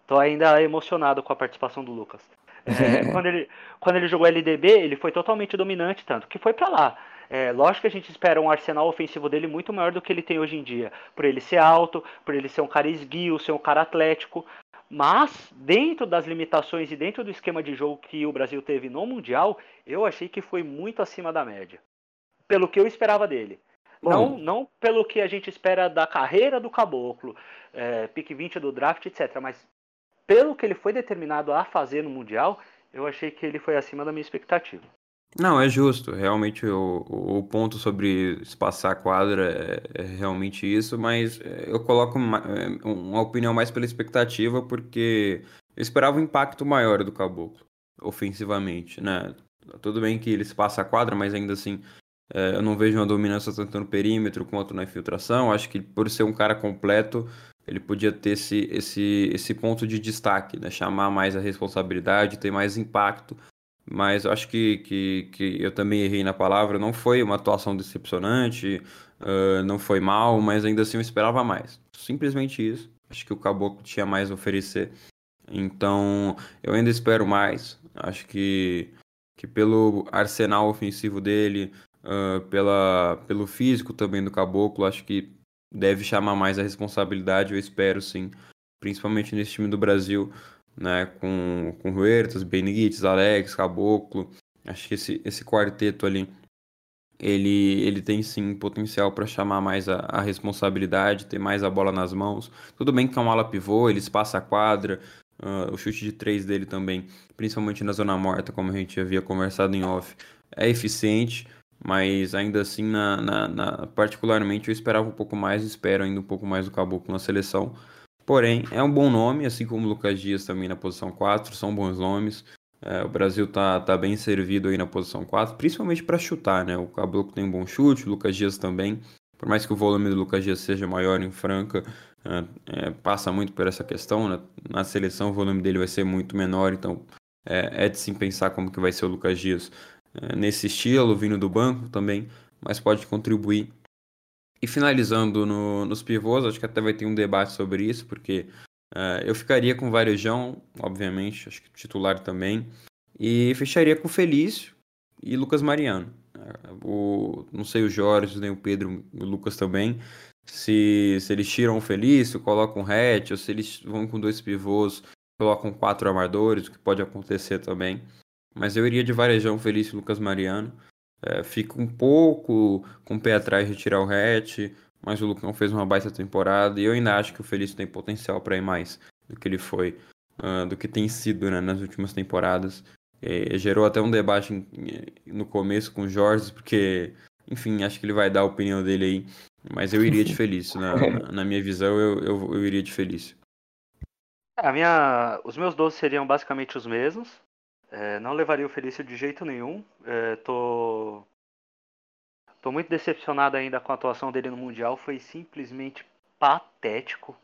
A: Tô ainda emocionado com a participação do Lucas. É, quando, ele, quando ele jogou LDB, ele foi totalmente dominante, tanto que foi para lá. É, lógico que a gente espera um arsenal ofensivo dele muito maior do que ele tem hoje em dia. Por ele ser alto, por ele ser um cara esguio, ser um cara atlético. Mas, dentro das limitações e dentro do esquema de jogo que o Brasil teve no Mundial, eu achei que foi muito acima da média. Pelo que eu esperava dele. Não, não pelo que a gente espera da carreira do Caboclo, é, pique 20 do draft, etc. Mas pelo que ele foi determinado a fazer no Mundial, eu achei que ele foi acima da minha expectativa.
B: Não, é justo. Realmente o, o ponto sobre espaçar a quadra é, é realmente isso, mas é, eu coloco uma, é, uma opinião mais pela expectativa, porque eu esperava um impacto maior do Caboclo, ofensivamente, né? Tudo bem que ele espaça a quadra, mas ainda assim é, eu não vejo uma dominância tanto no perímetro quanto na infiltração. Acho que por ser um cara completo, ele podia ter esse, esse, esse ponto de destaque, né? chamar mais a responsabilidade, ter mais impacto mas eu acho que, que, que eu também errei na palavra. Não foi uma atuação decepcionante, uh, não foi mal, mas ainda assim eu esperava mais. Simplesmente isso. Acho que o Caboclo tinha mais a oferecer. Então eu ainda espero mais. Acho que, que pelo arsenal ofensivo dele, uh, pela, pelo físico também do Caboclo, acho que deve chamar mais a responsabilidade. Eu espero sim, principalmente nesse time do Brasil né, com, com Huertas, Benítez, Alex, Caboclo. Acho que esse, esse quarteto ali, ele, ele tem sim potencial para chamar mais a, a, responsabilidade, ter mais a bola nas mãos. Tudo bem que é um ala pivô, ele espaça a quadra, uh, o chute de três dele também, principalmente na zona morta, como a gente havia conversado em off, é eficiente, mas ainda assim, na, na, na particularmente, eu esperava um pouco mais, espero ainda um pouco mais do Caboclo na seleção. Porém, é um bom nome, assim como o Lucas Dias também na posição 4, são bons nomes. É, o Brasil tá, tá bem servido aí na posição 4, principalmente para chutar, né? O Caboclo tem um bom chute, o Lucas Dias também. Por mais que o volume do Lucas Dias seja maior em Franca, é, é, passa muito por essa questão. Né? Na seleção o volume dele vai ser muito menor, então é, é de sim pensar como que vai ser o Lucas Dias nesse estilo, vindo do banco também, mas pode contribuir e finalizando no, nos pivôs, acho que até vai ter um debate sobre isso, porque uh, eu ficaria com o Varejão, obviamente, acho que titular também, e fecharia com o Felício e Lucas Mariano. Uh, o, não sei o Jorge, nem o Pedro, o Lucas também, se, se eles tiram o Felício, colocam o Hatch, ou se eles vão com dois pivôs, colocam quatro armadores, o que pode acontecer também. Mas eu iria de Varejão, Felício Lucas Mariano. É, fico um pouco com o pé atrás de tirar o hatch, mas o Lucão fez uma baita temporada e eu ainda acho que o Felício tem potencial para ir mais do que ele foi, uh, do que tem sido né, nas últimas temporadas. É, gerou até um debate em, no começo com o Jorge, porque, enfim, acho que ele vai dar a opinião dele aí, mas eu iria de Felício, na, na minha visão, eu, eu, eu iria de Felício.
A: A minha, os meus 12 seriam basicamente os mesmos. É, não levaria o Felício de jeito nenhum. É, tô, tô muito decepcionado ainda com a atuação dele no Mundial. Foi simplesmente patético.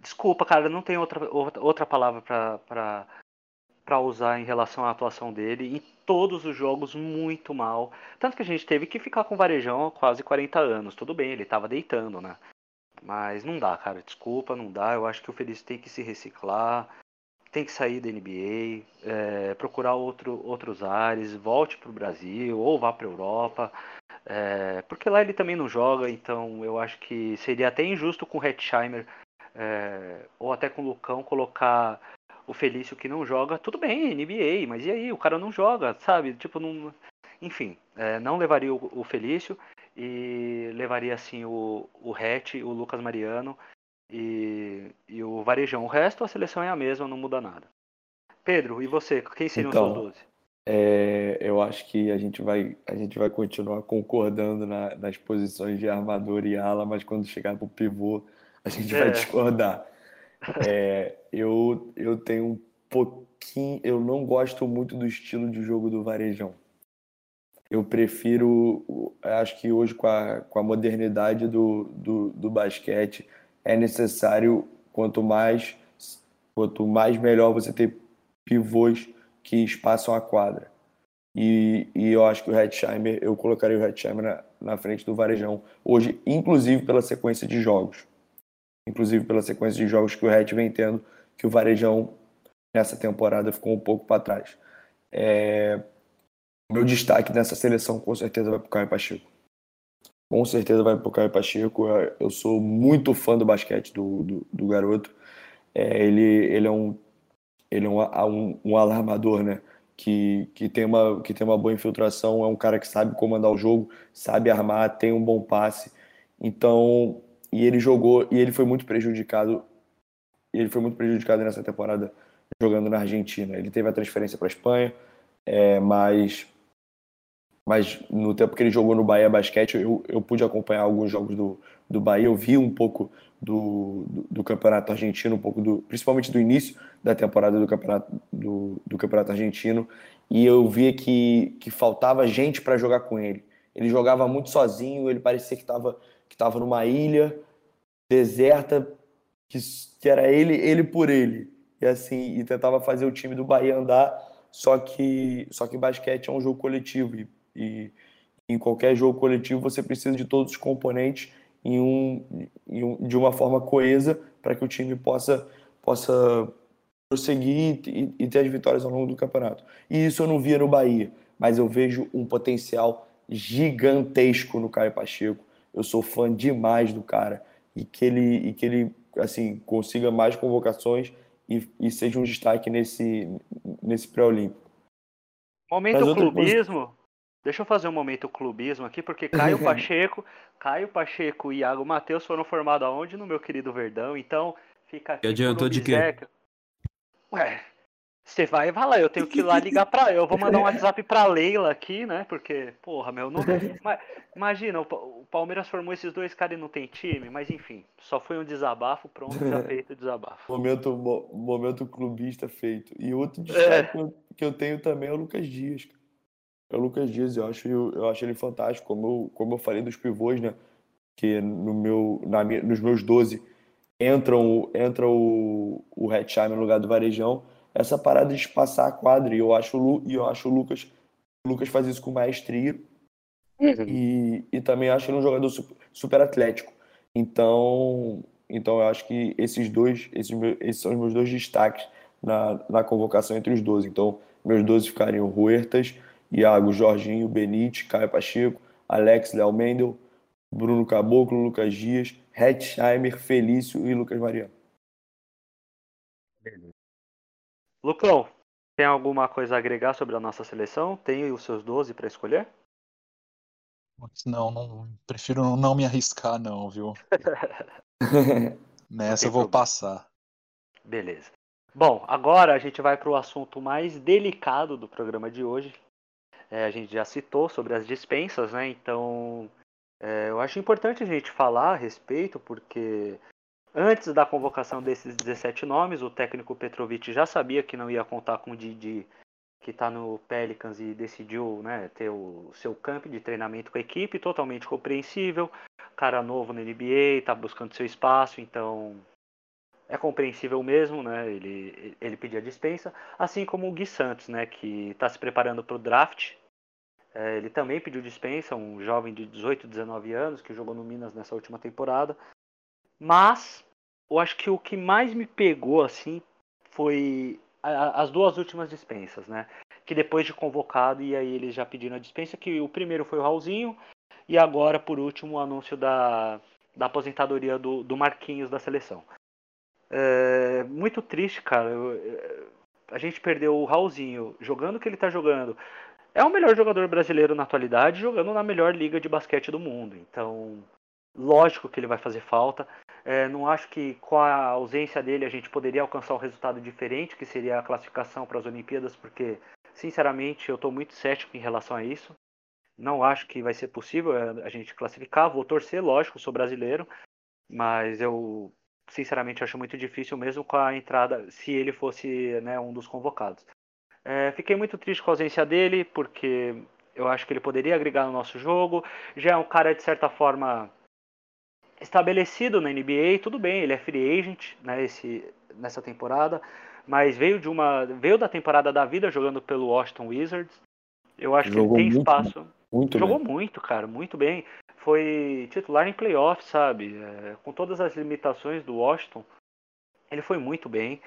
A: Desculpa, cara, não tem outra, outra palavra pra, para usar em relação à atuação dele. Em todos os jogos, muito mal. Tanto que a gente teve que ficar com o Varejão há quase 40 anos. Tudo bem, ele tava deitando, né? Mas não dá, cara. Desculpa, não dá. Eu acho que o Felício tem que se reciclar. Tem que sair da NBA, é, procurar outro, outros ares, volte para o Brasil ou vá para a Europa. É, porque lá ele também não joga, então eu acho que seria até injusto com o Hetzheimer é, ou até com o Lucão colocar o Felício que não joga. Tudo bem, NBA, mas e aí? O cara não joga, sabe? Tipo, não. Enfim, é, não levaria o, o Felício e levaria assim o, o Hatch, o Lucas Mariano e, e o Varejão. O resto a seleção é a mesma, não muda nada. Pedro, e você? Quem seriam então, os seus 12?
D: É, eu acho que a gente vai, a gente vai continuar concordando na, nas posições de armador e ala, mas quando chegar para o pivô, a gente é. vai discordar. É, eu, eu tenho um pouquinho. Eu não gosto muito do estilo de jogo do Varejão. Eu prefiro. Acho que hoje, com a, com a modernidade do, do, do basquete, é necessário, quanto mais, quanto mais melhor você ter pivôs que espaçam a quadra. E, e eu acho que o Hetzheimer, eu colocaria o Hetzheimer na, na frente do Varejão hoje, inclusive pela sequência de jogos. Inclusive pela sequência de jogos que o Red vem tendo, que o Varejão nessa temporada ficou um pouco para trás. É... Meu destaque nessa seleção com certeza vai para o Caio Pacheco com certeza vai pro Caio Pacheco. Eu sou muito fã do basquete do, do, do garoto. É, ele, ele é, um, ele é um, um, um, alarmador, né? Que, que, tem uma, que tem uma boa infiltração, é um cara que sabe comandar o jogo, sabe armar, tem um bom passe. Então, e ele jogou, e ele foi muito prejudicado. Ele foi muito prejudicado nessa temporada jogando na Argentina. Ele teve a transferência para a Espanha, é, mas mas no tempo que ele jogou no Bahia Basquete, eu, eu pude acompanhar alguns jogos do, do Bahia, eu vi um pouco do, do, do, campeonato argentino, um pouco do, principalmente do início da temporada do campeonato, do, do campeonato argentino, e eu via que, que faltava gente para jogar com ele. Ele jogava muito sozinho, ele parecia que estava que tava numa ilha deserta, que, que era ele, ele por ele. E assim, e tentava fazer o time do Bahia andar, só que só que basquete é um jogo coletivo e e em qualquer jogo coletivo você precisa de todos os componentes em um, em um de uma forma coesa para que o time possa, possa prosseguir e, e, ter as vitórias ao longo do campeonato. E isso eu não via no Bahia, mas eu vejo um potencial gigantesco no Caio Pacheco. Eu sou fã demais do cara e que ele, e que ele assim consiga mais convocações e, e seja um destaque nesse, nesse pré-olímpico.
A: Momento clubismo, Deixa eu fazer um momento clubismo aqui, porque Caio Pacheco, Caio Pacheco e Iago Matheus foram formados aonde? No meu querido Verdão. Então, fica aqui.
B: E adiantou de quê?
A: Ué, você vai e vai lá, eu tenho que ir lá ligar pra. Eu vou mandar um WhatsApp pra Leila aqui, né? Porque, porra, meu, não. Imagina, o Palmeiras formou esses dois caras e não tem time, mas enfim, só foi um desabafo, pronto, já feito o desabafo.
D: Momento, momento clubista feito. E outro destaque é. que eu tenho também é o Lucas Dias, cara é o Lucas Dias. Eu acho, eu acho ele fantástico. Como eu, como eu falei dos pivôs, né? Que no meu, na, nos meus 12 entram, entra o, o Hetzheimer no lugar do Varejão. Essa parada de passar a quadra. E eu acho, eu acho o Lucas. O Lucas faz isso com maestria. Uhum. E, e também acho ele um jogador super, super atlético. Então, então eu acho que esses dois, esses, esses são os meus dois destaques na, na convocação entre os 12. Então, meus 12 ficariam Huertas, Iago, Jorginho, Benite, Caio Pacheco, Alex, Léo Mendel, Bruno Caboclo, Lucas Dias, Hetzheimer, Felício e Lucas Mariano.
A: Lucão, tem alguma coisa a agregar sobre a nossa seleção? Tem os seus 12 para escolher?
C: Não, não, prefiro não me arriscar, não, viu? Nessa eu vou problema. passar.
A: Beleza. Bom, agora a gente vai para o assunto mais delicado do programa de hoje, é, a gente já citou sobre as dispensas, né? Então, é, eu acho importante a gente falar a respeito, porque Antes da convocação desses 17 nomes, o técnico Petrovic já sabia que não ia contar com o Didi, que está no Pelicans e decidiu né, ter o seu campo de treinamento com a equipe, totalmente compreensível. Cara novo na NBA, está buscando seu espaço, então é compreensível mesmo, né? Ele, ele pedia dispensa, assim como o Gui Santos, né? Que está se preparando para o draft. É, ele também pediu dispensa, um jovem de 18, 19 anos que jogou no Minas nessa última temporada. Mas eu acho que o que mais me pegou assim foi a, as duas últimas dispensas, né? Que depois de convocado e aí eles já pediram a dispensa, que o primeiro foi o Raulzinho e agora por último o anúncio da, da aposentadoria do, do Marquinhos da seleção. É, muito triste, cara. Eu, a gente perdeu o Raulzinho jogando o que ele tá jogando. É o melhor jogador brasileiro na atualidade, jogando na melhor liga de basquete do mundo. Então, lógico que ele vai fazer falta. É, não acho que com a ausência dele a gente poderia alcançar um resultado diferente, que seria a classificação para as Olimpíadas, porque, sinceramente, eu estou muito cético em relação a isso. Não acho que vai ser possível é, a gente classificar. Vou torcer, lógico, sou brasileiro, mas eu sinceramente acho muito difícil mesmo com a entrada, se ele fosse né, um dos convocados. É, fiquei muito triste com a ausência dele, porque eu acho que ele poderia agregar no nosso jogo. Já é um cara, de certa forma, estabelecido na NBA, tudo bem, ele é free agent né, esse, nessa temporada, mas veio de uma veio da temporada da vida jogando pelo Washington Wizards. Eu acho Jogou que ele tem muito, espaço. Muito Jogou bem. muito, cara, muito bem foi titular em playoffs, sabe? É, com todas as limitações do Washington, ele foi muito bem.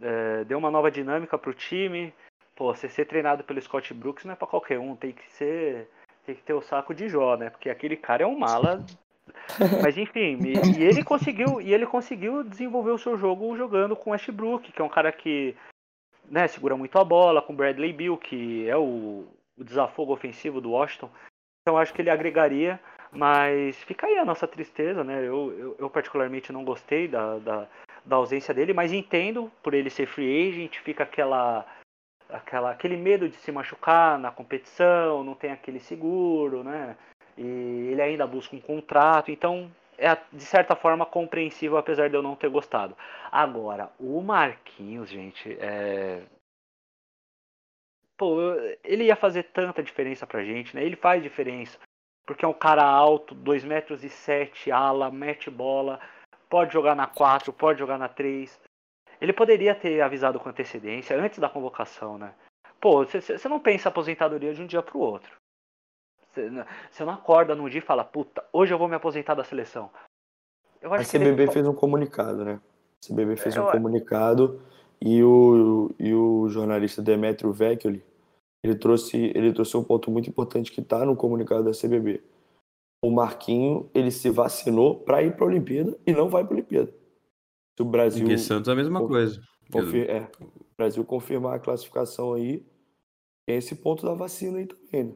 A: É, deu uma nova dinâmica para o time. Pô, você ser treinado pelo Scott Brooks não é para qualquer um, tem que ser. Tem que ter o saco de Jó, né? Porque aquele cara é um mala. Mas enfim, e, e ele conseguiu e ele conseguiu desenvolver o seu jogo jogando com Westbrook, que é um cara que né, segura muito a bola, com Bradley Bill, que é o, o desafogo ofensivo do Washington. Então acho que ele agregaria. Mas fica aí a nossa tristeza, né? Eu, eu, eu particularmente não gostei da, da, da, ausência dele, mas entendo por ele ser free agent, fica aquela, aquela, aquele medo de se machucar na competição, não tem aquele seguro, né? E ele ainda busca um contrato, então é de certa forma compreensível, apesar de eu não ter gostado. Agora, o Marquinhos, gente, é... Pô, ele ia fazer tanta diferença pra gente, né? Ele faz diferença porque é um cara alto, 2 metros e 7, ala, mete bola, pode jogar na 4, pode jogar na 3. Ele poderia ter avisado com antecedência, antes da convocação, né? Pô, você não pensa aposentadoria de um dia pro outro. Você não acorda num dia e fala, puta, hoje eu vou me aposentar da seleção.
D: Eu acho a CBB ele... fez um comunicado, né? A CBB fez eu... um comunicado e o, e o jornalista Demetrio Vecchioli ele trouxe, ele trouxe um ponto muito importante que está no comunicado da CBB. O Marquinho, ele se vacinou para ir para a Olimpíada e não vai para a Olimpíada.
B: Se o Brasil. E Santos é a mesma coisa.
D: Confir, é, o Brasil confirmar a classificação aí, tem esse ponto da vacina aí também, né?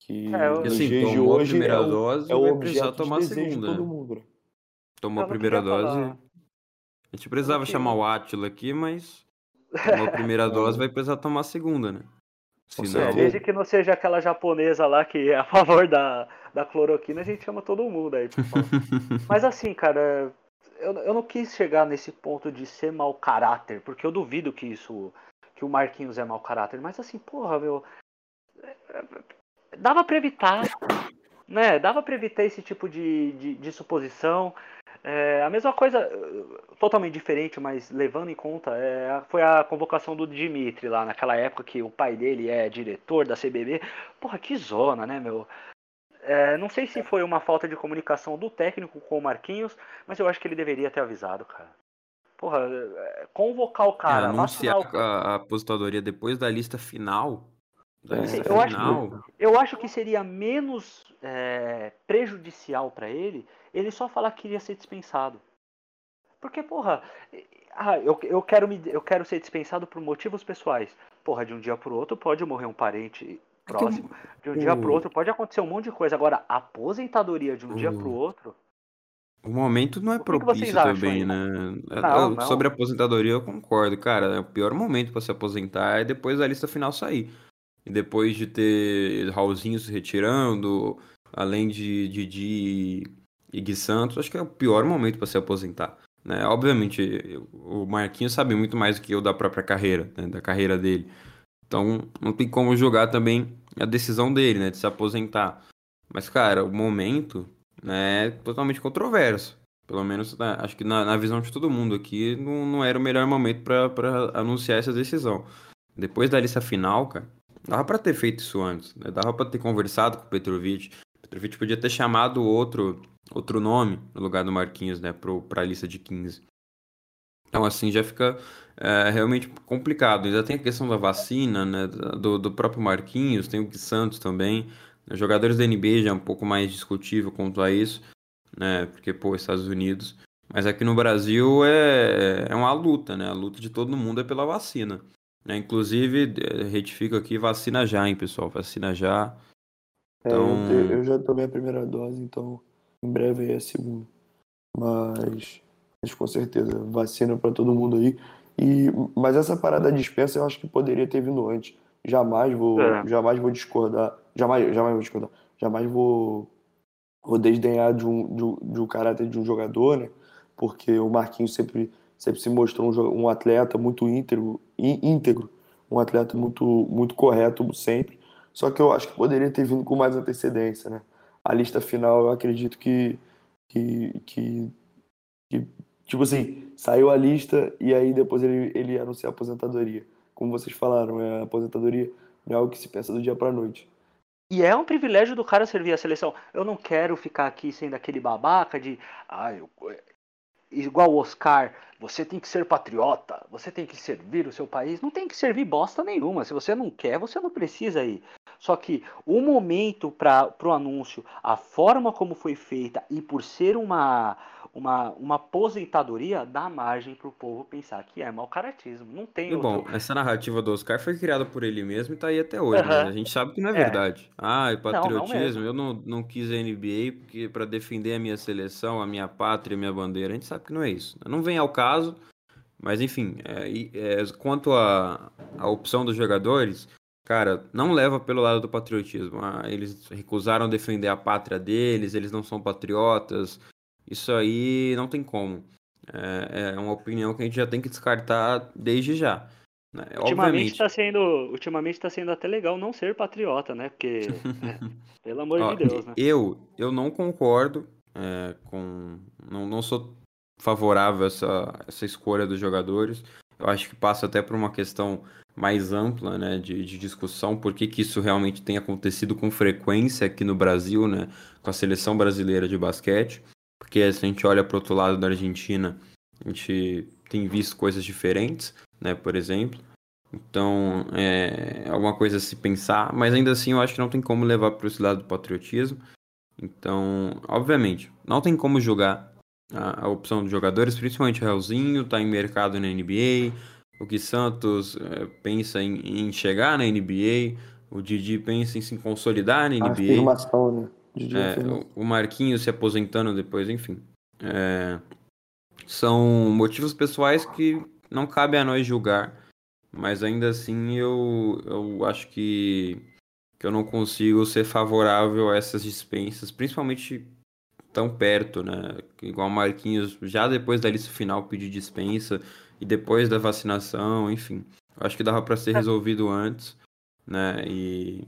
B: Que é, eu... assim, dias de hoje a primeira é o, dose, é o objeto tomar a segunda. todo mundo, né? Tomou a primeira dose. Falar. A gente precisava chamar o Átila aqui, mas Tomou a primeira dose, vai precisar tomar a segunda, né?
A: Senão... Desde que não seja aquela japonesa lá que é a favor da, da cloroquina, a gente chama todo mundo aí. Mas assim, cara, eu, eu não quis chegar nesse ponto de ser mau caráter, porque eu duvido que isso. que o Marquinhos é mau caráter. Mas assim, porra, meu. Dava pra evitar. Né? Dava pra evitar esse tipo de, de, de suposição. É, a mesma coisa, totalmente diferente, mas levando em conta, é, foi a convocação do Dimitri lá naquela época que o pai dele é diretor da CBB. Porra, que zona, né, meu? É, não sei se foi uma falta de comunicação do técnico com o Marquinhos, mas eu acho que ele deveria ter avisado, cara. Porra, é, convocar o cara. É,
B: anunciar o... a, aposentadoria depois da lista final.
A: Da lista eu, final. Acho que, eu acho que seria menos é, prejudicial para ele ele só falar que queria ser dispensado. Porque, porra, ah, eu, eu, quero me, eu quero ser dispensado por motivos pessoais. Porra, de um dia pro outro pode morrer um parente próximo. De um dia pro outro pode acontecer um monte de coisa. Agora, aposentadoria de um dia pro outro.
B: O momento não é propício também, né? Não, não. Sobre a aposentadoria eu concordo, cara. O pior momento para se aposentar é depois da lista final sair. E depois de ter Raulzinho se retirando, além de, de e Gui Santos, acho que é o pior momento para se aposentar. Né? Obviamente, o Marquinhos sabe muito mais do que eu da própria carreira, né? da carreira dele. Então, não tem como julgar também a decisão dele, né, de se aposentar. Mas, cara, o momento né, é totalmente controverso. Pelo menos, né, acho que na, na, visão de todo mundo aqui, não, não era o melhor momento para anunciar essa decisão. Depois da lista final, cara, dava para ter feito isso antes. Né? Dava para ter conversado com o Petrovic. Petrovic podia ter chamado outro, outro nome no lugar do Marquinhos, né, para a lista de 15. Então, assim, já fica é, realmente complicado. Ainda tem a questão da vacina, né, do, do próprio Marquinhos, tem o Gui Santos também. Jogadores da NBA já é um pouco mais discutível quanto a isso, né, porque, pô, Estados Unidos. Mas aqui no Brasil é, é uma luta, né? A luta de todo mundo é pela vacina. Né? Inclusive, retifico aqui, vacina já, hein, pessoal? Vacina já.
D: Então... É, eu, então eu já tomei a primeira dose, então em breve é a segunda. Mas, mas com certeza, vacina para todo mundo aí. E, mas essa parada dispensa eu acho que poderia ter vindo antes. Jamais vou, é. jamais vou discordar. Jamais, jamais vou discordar. Jamais vou, vou desdenhar de um, de, um, de um caráter de um jogador, né? Porque o Marquinhos sempre, sempre se mostrou um, um atleta muito íntegro, íntegro, um atleta muito, muito correto sempre. Só que eu acho que poderia ter vindo com mais antecedência, né? A lista final, eu acredito que, que, que, que Tipo assim, saiu a lista e aí depois ele, ele ia anunciar a aposentadoria. Como vocês falaram, é, a aposentadoria não é algo que se pensa do dia pra noite.
A: E é um privilégio do cara servir a seleção. Eu não quero ficar aqui sendo aquele babaca de. Ah, eu, igual o Oscar, você tem que ser patriota, você tem que servir o seu país. Não tem que servir bosta nenhuma. Se você não quer, você não precisa ir. Só que o momento para o anúncio, a forma como foi feita e por ser uma uma, uma aposentadoria dá margem para o povo pensar que é mau caratismo. Não tem.
B: E outro... bom, essa narrativa do Oscar foi criada por ele mesmo e está aí até hoje. Uhum. Né? A gente sabe que não é, é. verdade. Ah, é patriotismo. Não, não eu não, não quis a NBA porque para defender a minha seleção, a minha pátria, a minha bandeira. A gente sabe que não é isso. Não vem ao caso. Mas enfim, é, é, quanto à opção dos jogadores, cara, não leva pelo lado do patriotismo. Ah, eles recusaram defender a pátria deles, eles não são patriotas, isso aí não tem como. É, é uma opinião que a gente já tem que descartar desde já.
A: Né? Ultimamente está sendo, ultimamente tá sendo até legal não ser patriota, né? Porque, é, pelo amor Ó, de Deus, né?
B: Eu, eu não concordo é, com... Não, não sou favorável a essa, essa escolha dos jogadores. Eu acho que passa até por uma questão mais ampla, né, de, de discussão, por que, que isso realmente tem acontecido com frequência aqui no Brasil, né, com a seleção brasileira de basquete. Porque se a gente olha para o outro lado da Argentina, a gente tem visto coisas diferentes, né, por exemplo. Então, é alguma coisa a se pensar, mas ainda assim eu acho que não tem como levar para esse lado do patriotismo. Então, obviamente, não tem como julgar a, a opção dos jogadores, principalmente o Realzinho, está em mercado na NBA, o Gui Santos é, pensa em, em, chegar na NBA, o Didi pensa em se consolidar na NBA. A afirmação, né? É, o Marquinhos se aposentando depois, enfim. É, são motivos pessoais que não cabe a nós julgar, mas ainda assim eu, eu acho que, que eu não consigo ser favorável a essas dispensas, principalmente tão perto, né? Igual o Marquinhos, já depois da lista final pedir dispensa e depois da vacinação, enfim. Acho que dava para ser resolvido antes, né? E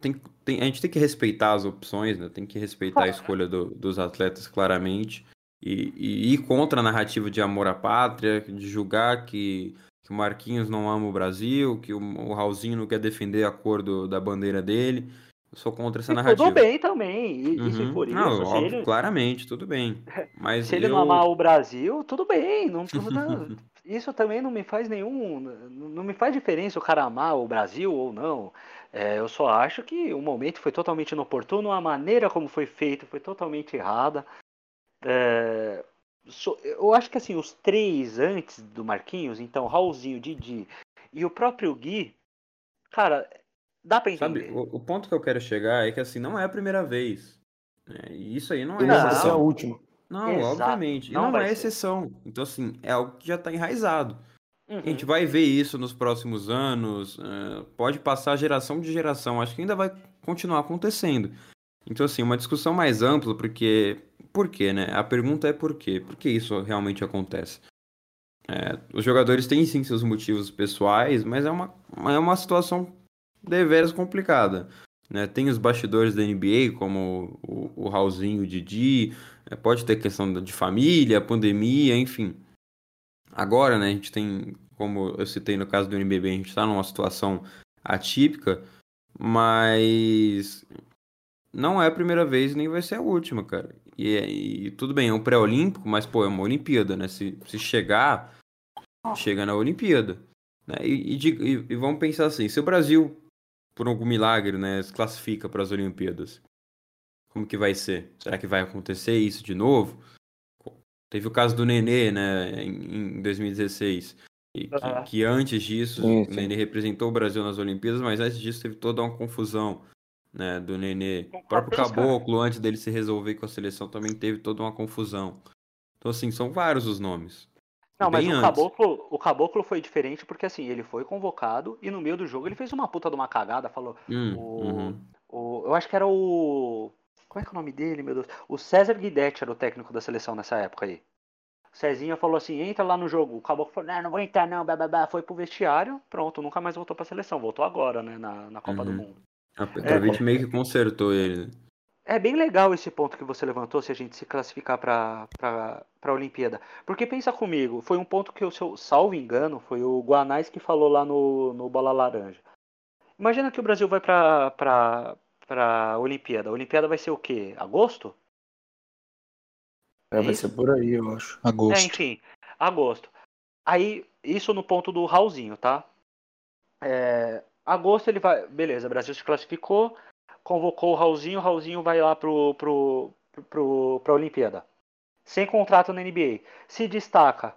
B: tem, tem, a gente tem que respeitar as opções, né? Tem que respeitar a escolha do, dos atletas claramente. E, e, ir contra a narrativa de amor à pátria, de julgar que, que o Marquinhos não ama o Brasil, que o, o Raulzinho não quer defender a cor do, da bandeira dele. Eu sou contra essa e narrativa.
A: Tudo bem também. E, uhum. e se for isso,
B: não, óbvio, ele... claramente, tudo bem. Mas
A: se ele não amar o Brasil, tudo bem. Não, não, isso também não me faz nenhum. Não me faz diferença o cara amar o Brasil ou não. É, eu só acho que o momento foi totalmente inoportuno, a maneira como foi feito foi totalmente errada. É, so, eu acho que assim, os três antes do Marquinhos, então Raulzinho, Didi e o próprio Gui, cara, dá pra entender.
B: Sabe, o, o ponto que eu quero chegar é que assim, não é a primeira vez. Né? E isso aí não é.
D: Não, é a última.
B: Não, Exato. obviamente. Não, não é exceção. Então, assim, é algo que já está enraizado. Uhum. A gente vai ver isso nos próximos anos, uh, pode passar geração de geração, acho que ainda vai continuar acontecendo. Então, assim, uma discussão mais ampla, porque. Por quê, né? A pergunta é por quê? Por que isso realmente acontece? É, os jogadores têm sim seus motivos pessoais, mas é uma, é uma situação deveras complicada. Né? Tem os bastidores da NBA, como o, o Raulzinho, o Didi, é, pode ter questão de família, pandemia, enfim. Agora, né, a gente tem, como eu citei no caso do NBB, a gente está numa situação atípica, mas não é a primeira vez nem vai ser a última, cara. E, e tudo bem, é um pré-olímpico, mas, pô, é uma Olimpíada, né? Se, se chegar, chega na Olimpíada. Né? E, e, e, vamos pensar assim, se o Brasil, por algum milagre, né, se classifica para as Olimpíadas, como que vai ser? Será que vai acontecer isso de novo? Teve o caso do Nenê, né, em, em 2016. E que, uhum. que, antes disso, sim, sim. o Nenê representou o Brasil nas Olimpíadas, mas antes disso teve toda uma confusão né, do Nenê. O próprio Caboclo, antes dele se resolver com a seleção, também teve toda uma confusão. Então, assim, são vários os nomes.
A: Não, mas o Caboclo, o Caboclo foi diferente porque, assim, ele foi convocado e no meio do jogo ele fez uma puta de uma cagada, falou. Hum, o, uhum. o, eu acho que era o. Como é que é o nome dele, meu Deus? O César Guidetti era o técnico da seleção nessa época aí. O Cezinha falou assim: entra lá no jogo. O Caboclo falou: não, não vou entrar, não, blá, blá, blá. Foi pro vestiário, pronto, nunca mais voltou pra seleção. Voltou agora, né, na, na Copa uhum. do Mundo.
B: A Petrovic é, meio que consertou ele.
A: É bem legal esse ponto que você levantou, se a gente se classificar para a Olimpíada. Porque pensa comigo, foi um ponto que, eu, se eu salvo engano, foi o Guanais que falou lá no, no Bola Laranja. Imagina que o Brasil vai para a Olimpíada. A Olimpíada vai ser o quê? Agosto?
D: É, vai ser por aí, eu acho.
A: Agosto. É, enfim, agosto. Aí, isso no ponto do Raulzinho, tá? É, agosto ele vai. Beleza, Brasil se classificou convocou o Raulzinho, o Raulzinho vai lá pro, pro, pro, pra Olimpíada. Sem contrato na NBA. Se destaca.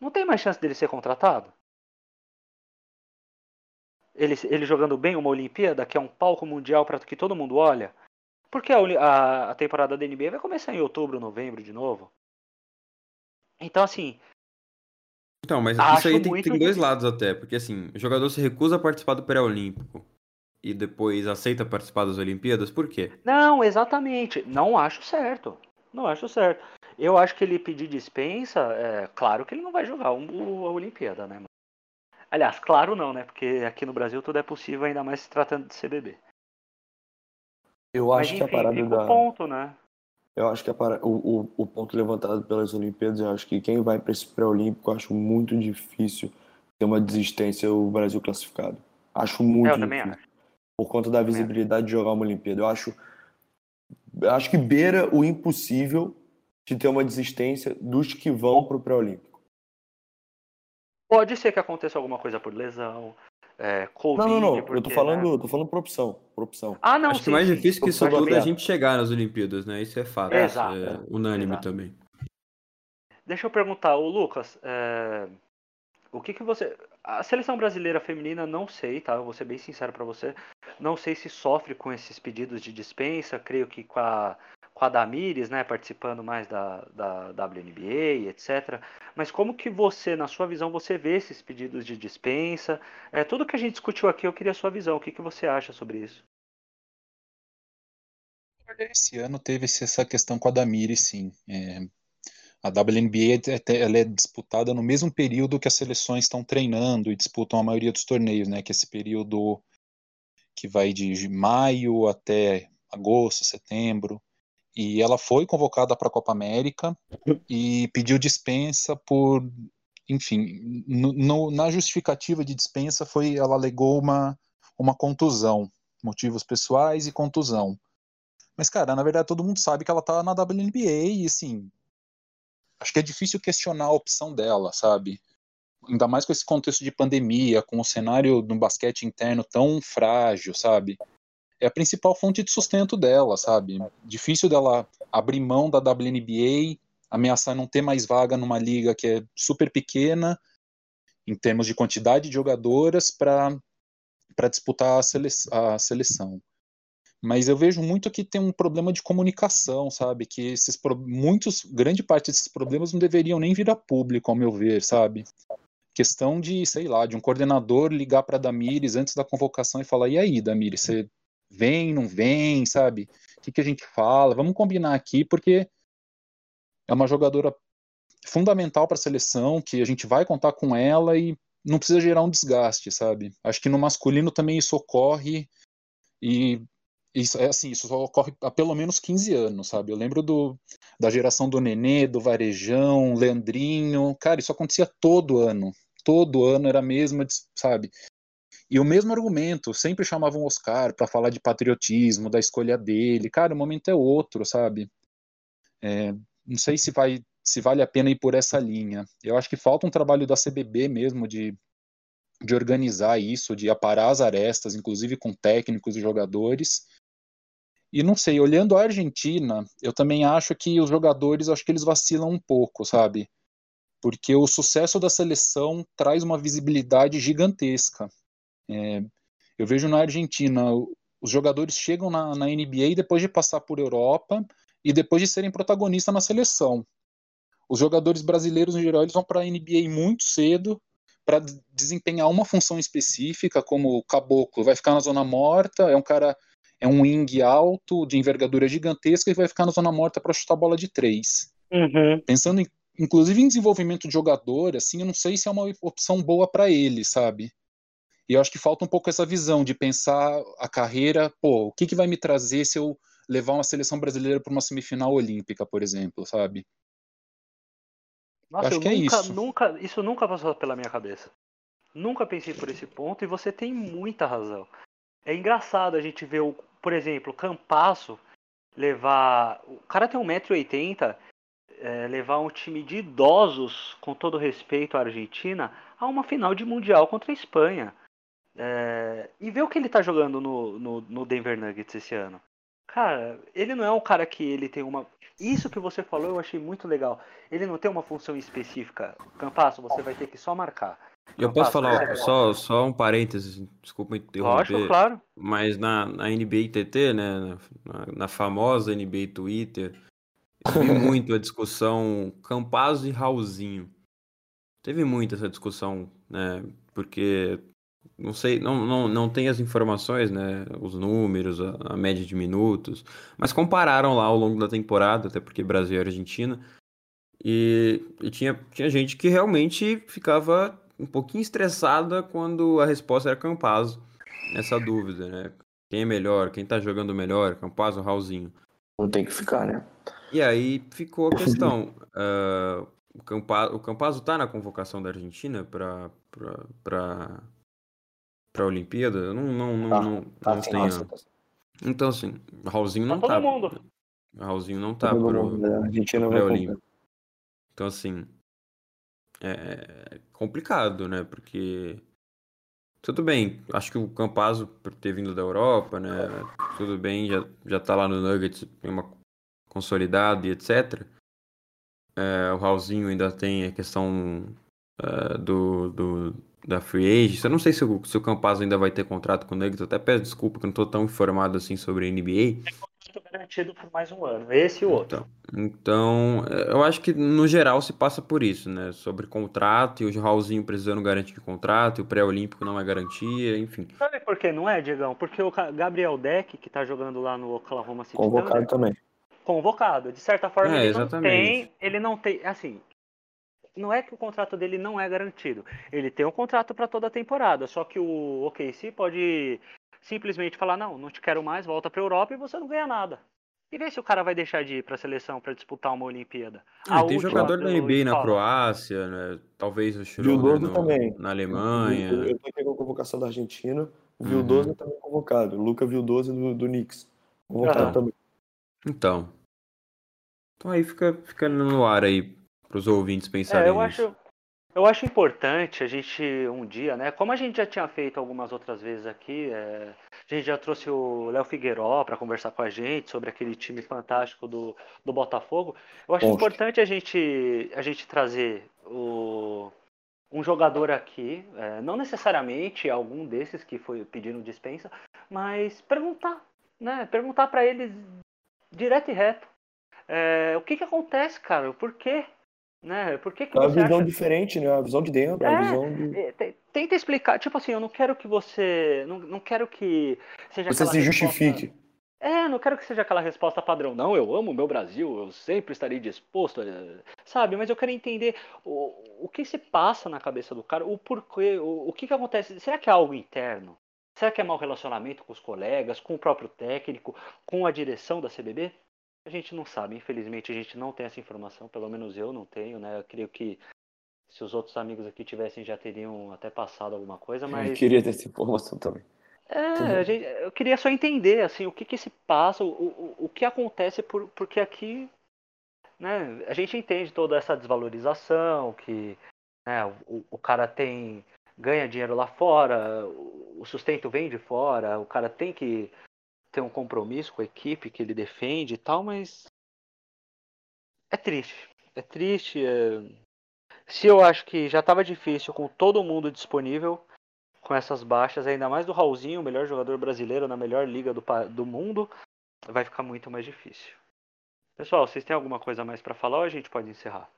A: Não tem mais chance dele ser contratado? Ele, ele jogando bem uma Olimpíada, que é um palco mundial para que todo mundo olha. Porque a, a, a temporada da NBA vai começar em outubro, novembro de novo. Então, assim,
B: então, mas isso aí tem, tem dois difícil. lados até, porque assim, o jogador se recusa a participar do pré-olímpico e depois aceita participar das Olimpíadas, por quê?
A: Não, exatamente. Não acho certo. Não acho certo. Eu acho que ele pedir dispensa, é claro que ele não vai jogar a Olimpíada, né? Aliás, claro não, né? Porque aqui no Brasil tudo é possível, ainda mais se tratando de CBB.
D: Eu acho Mas, enfim, que a parada da...
A: ponto, né?
D: Eu acho que a para... o, o, o ponto levantado pelas Olimpíadas, eu acho que quem vai para esse pré-olímpico, eu acho muito difícil ter uma desistência o Brasil classificado. Acho muito. Eu
A: também acho
D: por conta da visibilidade de jogar uma Olimpíada. Eu acho, eu acho que beira o impossível de ter uma desistência dos que vão para o pré-olímpico.
A: Pode ser que aconteça alguma coisa por lesão, é, COVID,
D: não, não, não. Porque, eu tô falando, né? tô falando por opção, por opção.
B: Ah, não, Acho sim, que mais sim. difícil que isso tudo é a gente chegar nas Olimpíadas, né? Isso é fato. É, exato. É unânime exato. também.
A: Deixa eu perguntar, o Lucas, é... o que que você... A seleção brasileira feminina, não sei, tá? Eu vou ser bem sincero para você. Não sei se sofre com esses pedidos de dispensa. Creio que com a, com a Damires, né? Participando mais da, da WNBA, etc. Mas como que você, na sua visão, você vê esses pedidos de dispensa? É, tudo que a gente discutiu aqui, eu queria a sua visão. O que, que você acha sobre isso?
C: Esse ano teve essa questão com a Damires, sim. É, a WNBA ela é disputada no mesmo período que as seleções estão treinando e disputam a maioria dos torneios, né? Que é esse período que vai de maio até agosto, setembro. E ela foi convocada para a Copa América e pediu dispensa por, enfim, no, no, na justificativa de dispensa foi ela alegou uma uma contusão, motivos pessoais e contusão. Mas cara, na verdade todo mundo sabe que ela tá na WNBA e assim, acho que é difícil questionar a opção dela, sabe? Ainda mais com esse contexto de pandemia, com o cenário do basquete interno tão frágil, sabe? É a principal fonte de sustento dela, sabe? Difícil dela abrir mão da WNBA, ameaçar não ter mais vaga numa liga que é super pequena, em termos de quantidade de jogadoras, para disputar a, sele a seleção mas eu vejo muito que tem um problema de comunicação, sabe? Que esses muitos, grande parte desses problemas não deveriam nem vir a público, ao meu ver, sabe? Questão de, sei lá, de um coordenador ligar para Damires antes da convocação e falar: "E aí, Damires, você vem, não vem", sabe? O que, que a gente fala? Vamos combinar aqui, porque é uma jogadora fundamental para a seleção, que a gente vai contar com ela e não precisa gerar um desgaste, sabe? Acho que no masculino também isso ocorre e isso é assim, isso ocorre há pelo menos 15 anos, sabe? Eu lembro do, da geração do Nenê, do Varejão, Leandrinho, cara, isso acontecia todo ano. Todo ano era a mesma, sabe? E o mesmo argumento, sempre chamavam o Oscar para falar de patriotismo, da escolha dele. Cara, o momento é outro, sabe? É, não sei se vai se vale a pena ir por essa linha. Eu acho que falta um trabalho da CBB mesmo de, de organizar isso, de aparar as arestas, inclusive com técnicos e jogadores. E não sei, olhando a Argentina, eu também acho que os jogadores, acho que eles vacilam um pouco, sabe? Porque o sucesso da seleção traz uma visibilidade gigantesca. É, eu vejo na Argentina, os jogadores chegam na, na NBA depois de passar por Europa e depois de serem protagonistas na seleção. Os jogadores brasileiros, em geral, eles vão para a NBA muito cedo para desempenhar uma função específica, como o caboclo vai ficar na zona morta, é um cara, é um wing alto, de envergadura gigantesca, e vai ficar na zona morta para chutar bola de três.
A: Uhum.
C: Pensando, em, inclusive, em desenvolvimento de jogador, assim, eu não sei se é uma opção boa para ele, sabe? E eu acho que falta um pouco essa visão de pensar a carreira, pô, o que, que vai me trazer se eu levar uma seleção brasileira para uma semifinal olímpica, por exemplo, sabe?
A: Nossa, Acho eu que é nunca, é isso. nunca, isso nunca passou pela minha cabeça. Nunca pensei por esse ponto e você tem muita razão. É engraçado a gente ver, o, por exemplo, o Campasso levar. O cara tem 1,80m, é, levar um time de idosos, com todo respeito à Argentina, a uma final de Mundial contra a Espanha. É, e ver o que ele tá jogando no, no, no Denver Nuggets esse ano. Cara, ele não é um cara que ele tem uma. Isso que você falou eu achei muito legal. Ele não tem uma função específica. Campasso, você vai ter que só marcar.
B: Eu posso falar só, só um parênteses, desculpa interromper.
A: Lógico, claro.
B: Mas na, na NBA TT, né, na, na famosa NBA Twitter, vi muito a discussão Campazzo e Raulzinho. Teve muito essa discussão, né, porque não sei, não, não, não tem as informações, né? Os números, a, a, média de minutos, mas compararam lá ao longo da temporada, até porque Brasil e Argentina, e, e tinha, tinha gente que realmente ficava um pouquinho estressada quando a resposta era Campazzo, nessa dúvida, né? Quem é melhor, quem tá jogando melhor, Campazzo ou Raulzinho?
D: Não tem que ficar, né?
B: E aí ficou a questão. uh, o, Campazzo, o Campazzo tá na convocação da Argentina para para a Olimpíada, eu não, não, não, tá, não, tá não tenho. Tá então, assim, Raulzinho não tá.
A: Todo mundo.
B: Raulzinho não tá para o
D: né? Argentina vai
B: Então, assim, é complicado, né? Porque tudo bem, acho que o Campazzo, por ter vindo da Europa, né? Tudo bem, já, já tá lá no Nuggets, tem uma consolidado e etc. É, o Raulzinho ainda tem a questão uh, do, do, da Free Agent. Eu não sei se o, se o Campazzo ainda vai ter contrato com o Nuggets. até peço desculpa que eu não estou tão informado assim sobre a NBA.
A: Contrato garantido por mais um ano, esse e o outro.
B: Então, então, eu acho que no geral se passa por isso, né? Sobre contrato e o Raulzinho precisando garantir de contrato, e o pré-olímpico não é garantia, enfim.
A: Sabe por que não é, Diegão? Porque o Gabriel Deck, que está jogando lá no Oklahoma City
D: Convocado também.
A: Convocado. De certa forma, é, ele não tem. Ele não tem. Assim, não é que o contrato dele não é garantido. Ele tem um contrato para toda a temporada, só que o OKC pode simplesmente falar: não, não te quero mais, volta para Europa e você não ganha nada. E vê se o cara vai deixar de ir para a seleção para disputar uma Olimpíada.
B: Ah, tem jogador da NBA na Croácia, né? talvez o Schroeder também. na Alemanha.
D: Eu, eu tenho a convocação da Argentina, o uhum. Vildoso também convocado, o Luca Vildoso do, do Knicks, convocado uhum. também.
B: Então, então aí fica, fica no ar aí para os ouvintes pensarem
A: é, eu nisso. Acho, eu acho importante a gente um dia, né? Como a gente já tinha feito algumas outras vezes aqui, é, a gente já trouxe o Léo Figueiró para conversar com a gente sobre aquele time fantástico do, do Botafogo. Eu acho importante a gente, a gente trazer o, um jogador aqui, é, não necessariamente algum desses que foi pedindo dispensa, mas perguntar, né? Perguntar para eles direto e reto. É, o que, que acontece, cara? Por quê? Né? Por que, que
D: é
A: uma
D: visão
A: acha...
D: diferente, né? A visão de dentro, é, a visão de...
A: É, tenta explicar, tipo assim, eu não quero que você. Não, não quero que seja
D: Você se justifique.
A: É, não quero que seja aquela resposta padrão. Não, eu amo o meu Brasil, eu sempre estarei disposto, a... sabe? Mas eu quero entender o, o que se passa na cabeça do cara, o porquê, o, o que, que acontece. Será que é algo interno? Será que é mau relacionamento com os colegas, com o próprio técnico, com a direção da CBB? A gente não sabe, infelizmente a gente não tem essa informação, pelo menos eu não tenho, né? Eu creio que se os outros amigos aqui tivessem já teriam até passado alguma coisa, mas.
D: Eu queria ter essa informação também.
A: É, gente, eu queria só entender assim, o que, que se passa, o, o, o que acontece, por, porque aqui né, a gente entende toda essa desvalorização, que né, o, o cara tem ganha dinheiro lá fora, o sustento vem de fora, o cara tem que ter um compromisso com a equipe que ele defende e tal, mas é triste. É triste. É... Se eu acho que já estava difícil com todo mundo disponível, com essas baixas, ainda mais do Raulzinho, o melhor jogador brasileiro na melhor liga do, do mundo, vai ficar muito mais difícil. Pessoal, vocês têm alguma coisa mais para falar ou a gente pode encerrar?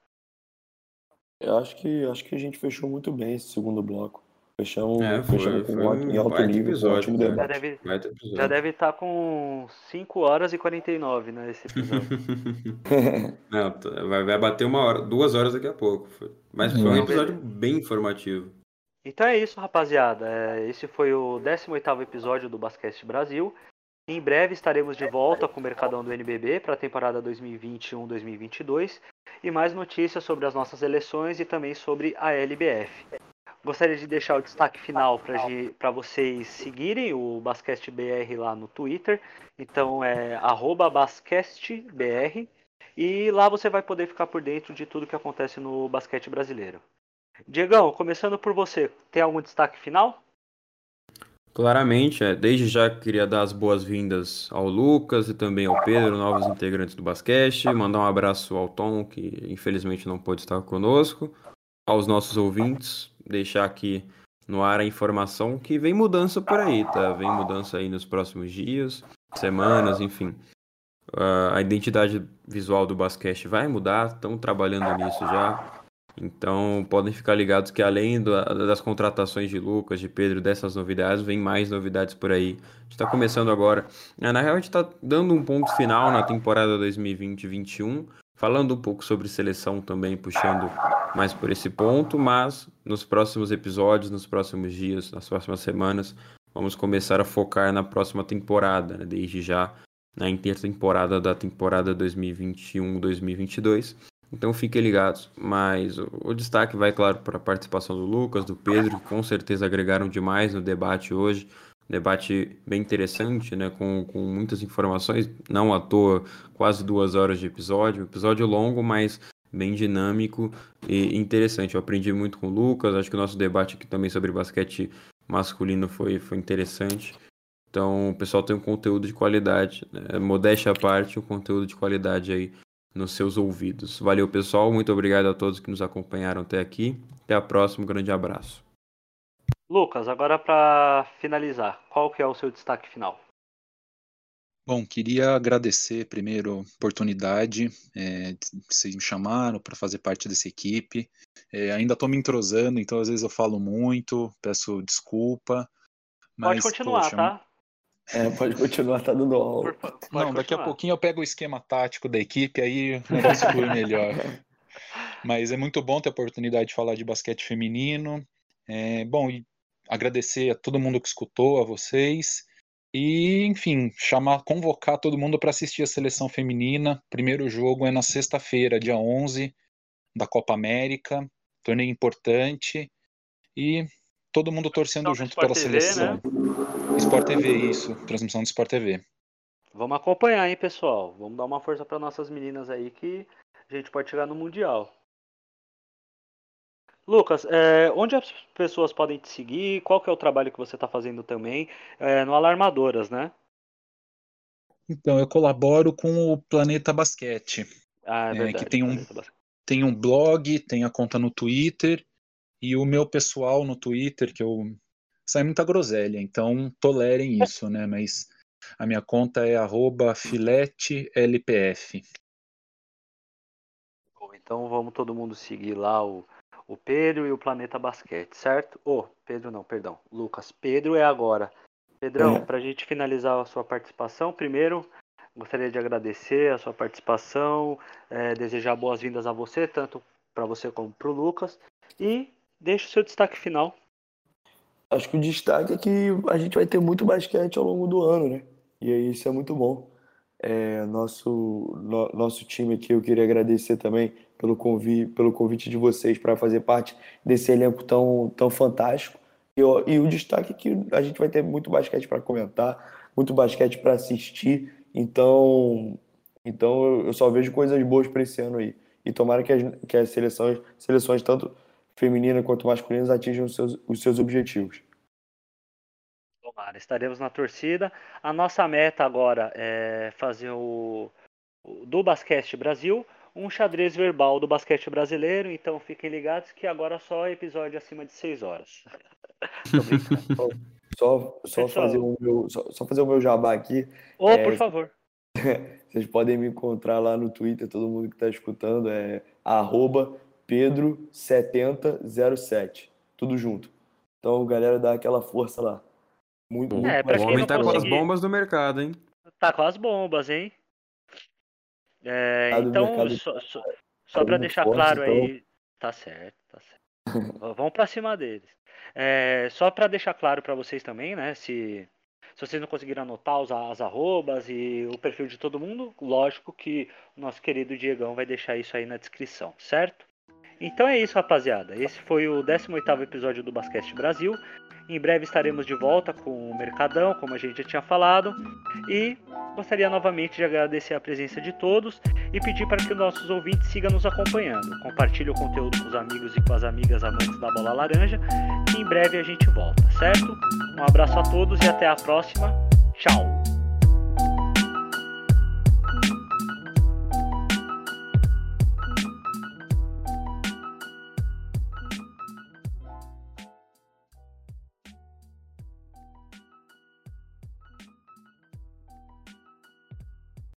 D: Eu acho que acho que a gente fechou muito bem esse segundo bloco. Fechamos,
B: É, foi-
D: fechamos com
B: foi
D: um, em alto nível, um
B: episódio,
D: ótimo
B: cara.
A: Já
D: debate.
A: deve
B: ter episódio.
A: já deve estar com 5 horas e 49 né, esse episódio.
B: Não, tá- vai, vai bater uma hora, duas horas daqui a pouco. Mas foi um episódio
A: beleza.
B: bem informativo.
A: Então é isso, rapaziada. É, Esse foi o 18º episódio do Basquete Brasil. Em breve estaremos de volta com o Mercadão do NBB para a temporada 2021-2022 e mais notícias sobre as nossas eleições e também sobre a LBF. Gostaria de deixar o destaque final para vocês seguirem o Basquete BR lá no Twitter. Então é arroba basquetebr e lá você vai poder ficar por dentro de tudo que acontece no basquete brasileiro. Diegão, começando por você, tem algum destaque final?
B: Claramente, é, desde já queria dar as boas-vindas ao Lucas e também ao Pedro, novos integrantes do basquete, mandar um abraço ao Tom, que infelizmente não pôde estar conosco, aos nossos ouvintes, deixar aqui no ar a informação que vem mudança por aí, tá? Vem mudança aí nos próximos dias, semanas, enfim. Ah, a identidade visual do basquete vai mudar, estão trabalhando nisso já. Então podem ficar ligados que além da- das contratações de Lucas, de Pedro, dessas novidades, vem mais novidades por aí. A gente está começando agora. É, Na real, a gente está dando um ponto final na temporada 2020-21, falando um pouco sobre seleção também, puxando mais por esse ponto, mas nos próximos episódios, nos próximos dias, nas próximas semanas, vamos começar a focar na próxima temporada, né? desde já na intertemporada da temporada 2021-2022. Então fiquem ligados. Mas o, o destaque vai, claro, para a participação do Lucas, do Pedro, que com certeza agregaram demais no debate hoje. Debate bem interessante, né? Com, com muitas informações, não à toa, quase duas horas de episódio. Episódio longo, mas bem dinâmico e interessante. Eu aprendi muito com o Lucas, acho que o nosso debate aqui também sobre basquete masculino foi, foi interessante. Então, o pessoal tem um conteúdo de qualidade, né? modéstia à parte, um conteúdo de qualidade aí nos seus ouvidos. Valeu, pessoal. Muito obrigado a todos que nos acompanharam até aqui. Até a próxima. Um grande abraço.
A: Lucas, agora para finalizar, qual que é o seu destaque final?
C: Bom, queria agradecer primeiro a oportunidade, é, de vocês me chamaram para fazer parte dessa equipe. É, ainda estou me entrosando, então às vezes eu falo muito, peço desculpa.
A: Pode
C: Mas,
A: continuar,
C: poxa,
A: tá?
D: É, pode continuar, tá dando aula.
A: Pode
C: Não, daqui a
A: continuar.
C: pouquinho eu pego o esquema tático da equipe, aí o negócio flui melhor. Mas é muito bom ter a oportunidade de falar de basquete feminino. É, bom, e agradecer a todo mundo que escutou, a vocês. E, enfim, chamar, convocar todo mundo para assistir a seleção feminina. Primeiro jogo é na sexta-feira, dia 11, da Copa América. Torneio importante. E todo mundo torcendo junto pela
A: TV,
C: seleção. Sport TV, isso. Transmissão do Sport TV.
A: Vamos acompanhar, hein, pessoal? Vamos dar uma força para nossas meninas aí que a gente pode chegar no Mundial. Lucas, é, onde as pessoas podem te seguir? Qual que é o trabalho que você está fazendo também? É, no Alarmadoras, né?
C: Então, eu colaboro com o Planeta Basquete.
A: Ah, é
C: É,
A: verdade.
C: que tem um-. Tem um blog, tem a conta no Twitter e o meu pessoal no Twitter, que eu sai muita groselha, então tolerem isso, né? Mas a minha conta é arroba filetelpf.
A: Bom, Então vamos todo mundo seguir lá o, o Pedro e o Planeta Basquete, certo? Ô, Pedro não, perdão. Lucas, Pedro é agora Pedrão, é. para a gente finalizar a sua participação, primeiro gostaria de agradecer a sua participação, é, desejar boas-vindas a você, tanto para você como para o Lucas, e deixe o seu destaque final.
D: Acho que o destaque é que a gente vai ter muito basquete ao longo do ano, né? E aí isso é muito bom. É, nosso, no, nosso time aqui, eu queria agradecer também pelo convite, pelo convite de vocês para fazer parte desse elenco tão, tão fantástico. E, e o destaque é que a gente vai ter muito basquete para comentar, muito basquete para assistir. Então, então eu só vejo coisas boas para esse ano aí. E tomara que as, que as seleções, seleções, tanto feminina quanto masculinas, atinjam os seus, os seus objetivos.
A: Tomara, estaremos na torcida. A nossa meta agora é fazer o, o do Basquete Brasil um xadrez verbal do basquete brasileiro, então fiquem ligados que agora só episódio acima de 6 horas.
D: só, só, fazer o meu, só, só, fazer o meu jabá aqui.
A: Oh, é, por favor.
D: Vocês podem me encontrar lá no Twitter, todo mundo que está escutando, é Pedro7007. Tudo junto. Então, galera, dá aquela força lá.
B: Muito, muito é, o homem tá conseguir... com as bombas do mercado, hein?
A: Tá com as bombas, hein? É, então, só, só, só para deixar forte, claro então... aí. Tá certo, tá certo. Vamos para cima deles. É, só para deixar claro para vocês também, né? Se, se vocês não conseguiram anotar os, as arrobas e o perfil de todo mundo, lógico que o nosso querido Diegão vai deixar isso aí na descrição, certo? Então é isso, rapaziada. Esse foi o 18º episódio do Basquete Brasil. Em breve estaremos de volta com o Mercadão, como a gente já tinha falado. E gostaria novamente de agradecer a presença de todos e pedir para que os nossos ouvintes sigam nos acompanhando. Compartilhe o conteúdo com os amigos e com as amigas amantes da bola laranja. E em breve a gente volta, certo? Um abraço a todos e até a próxima. Tchau!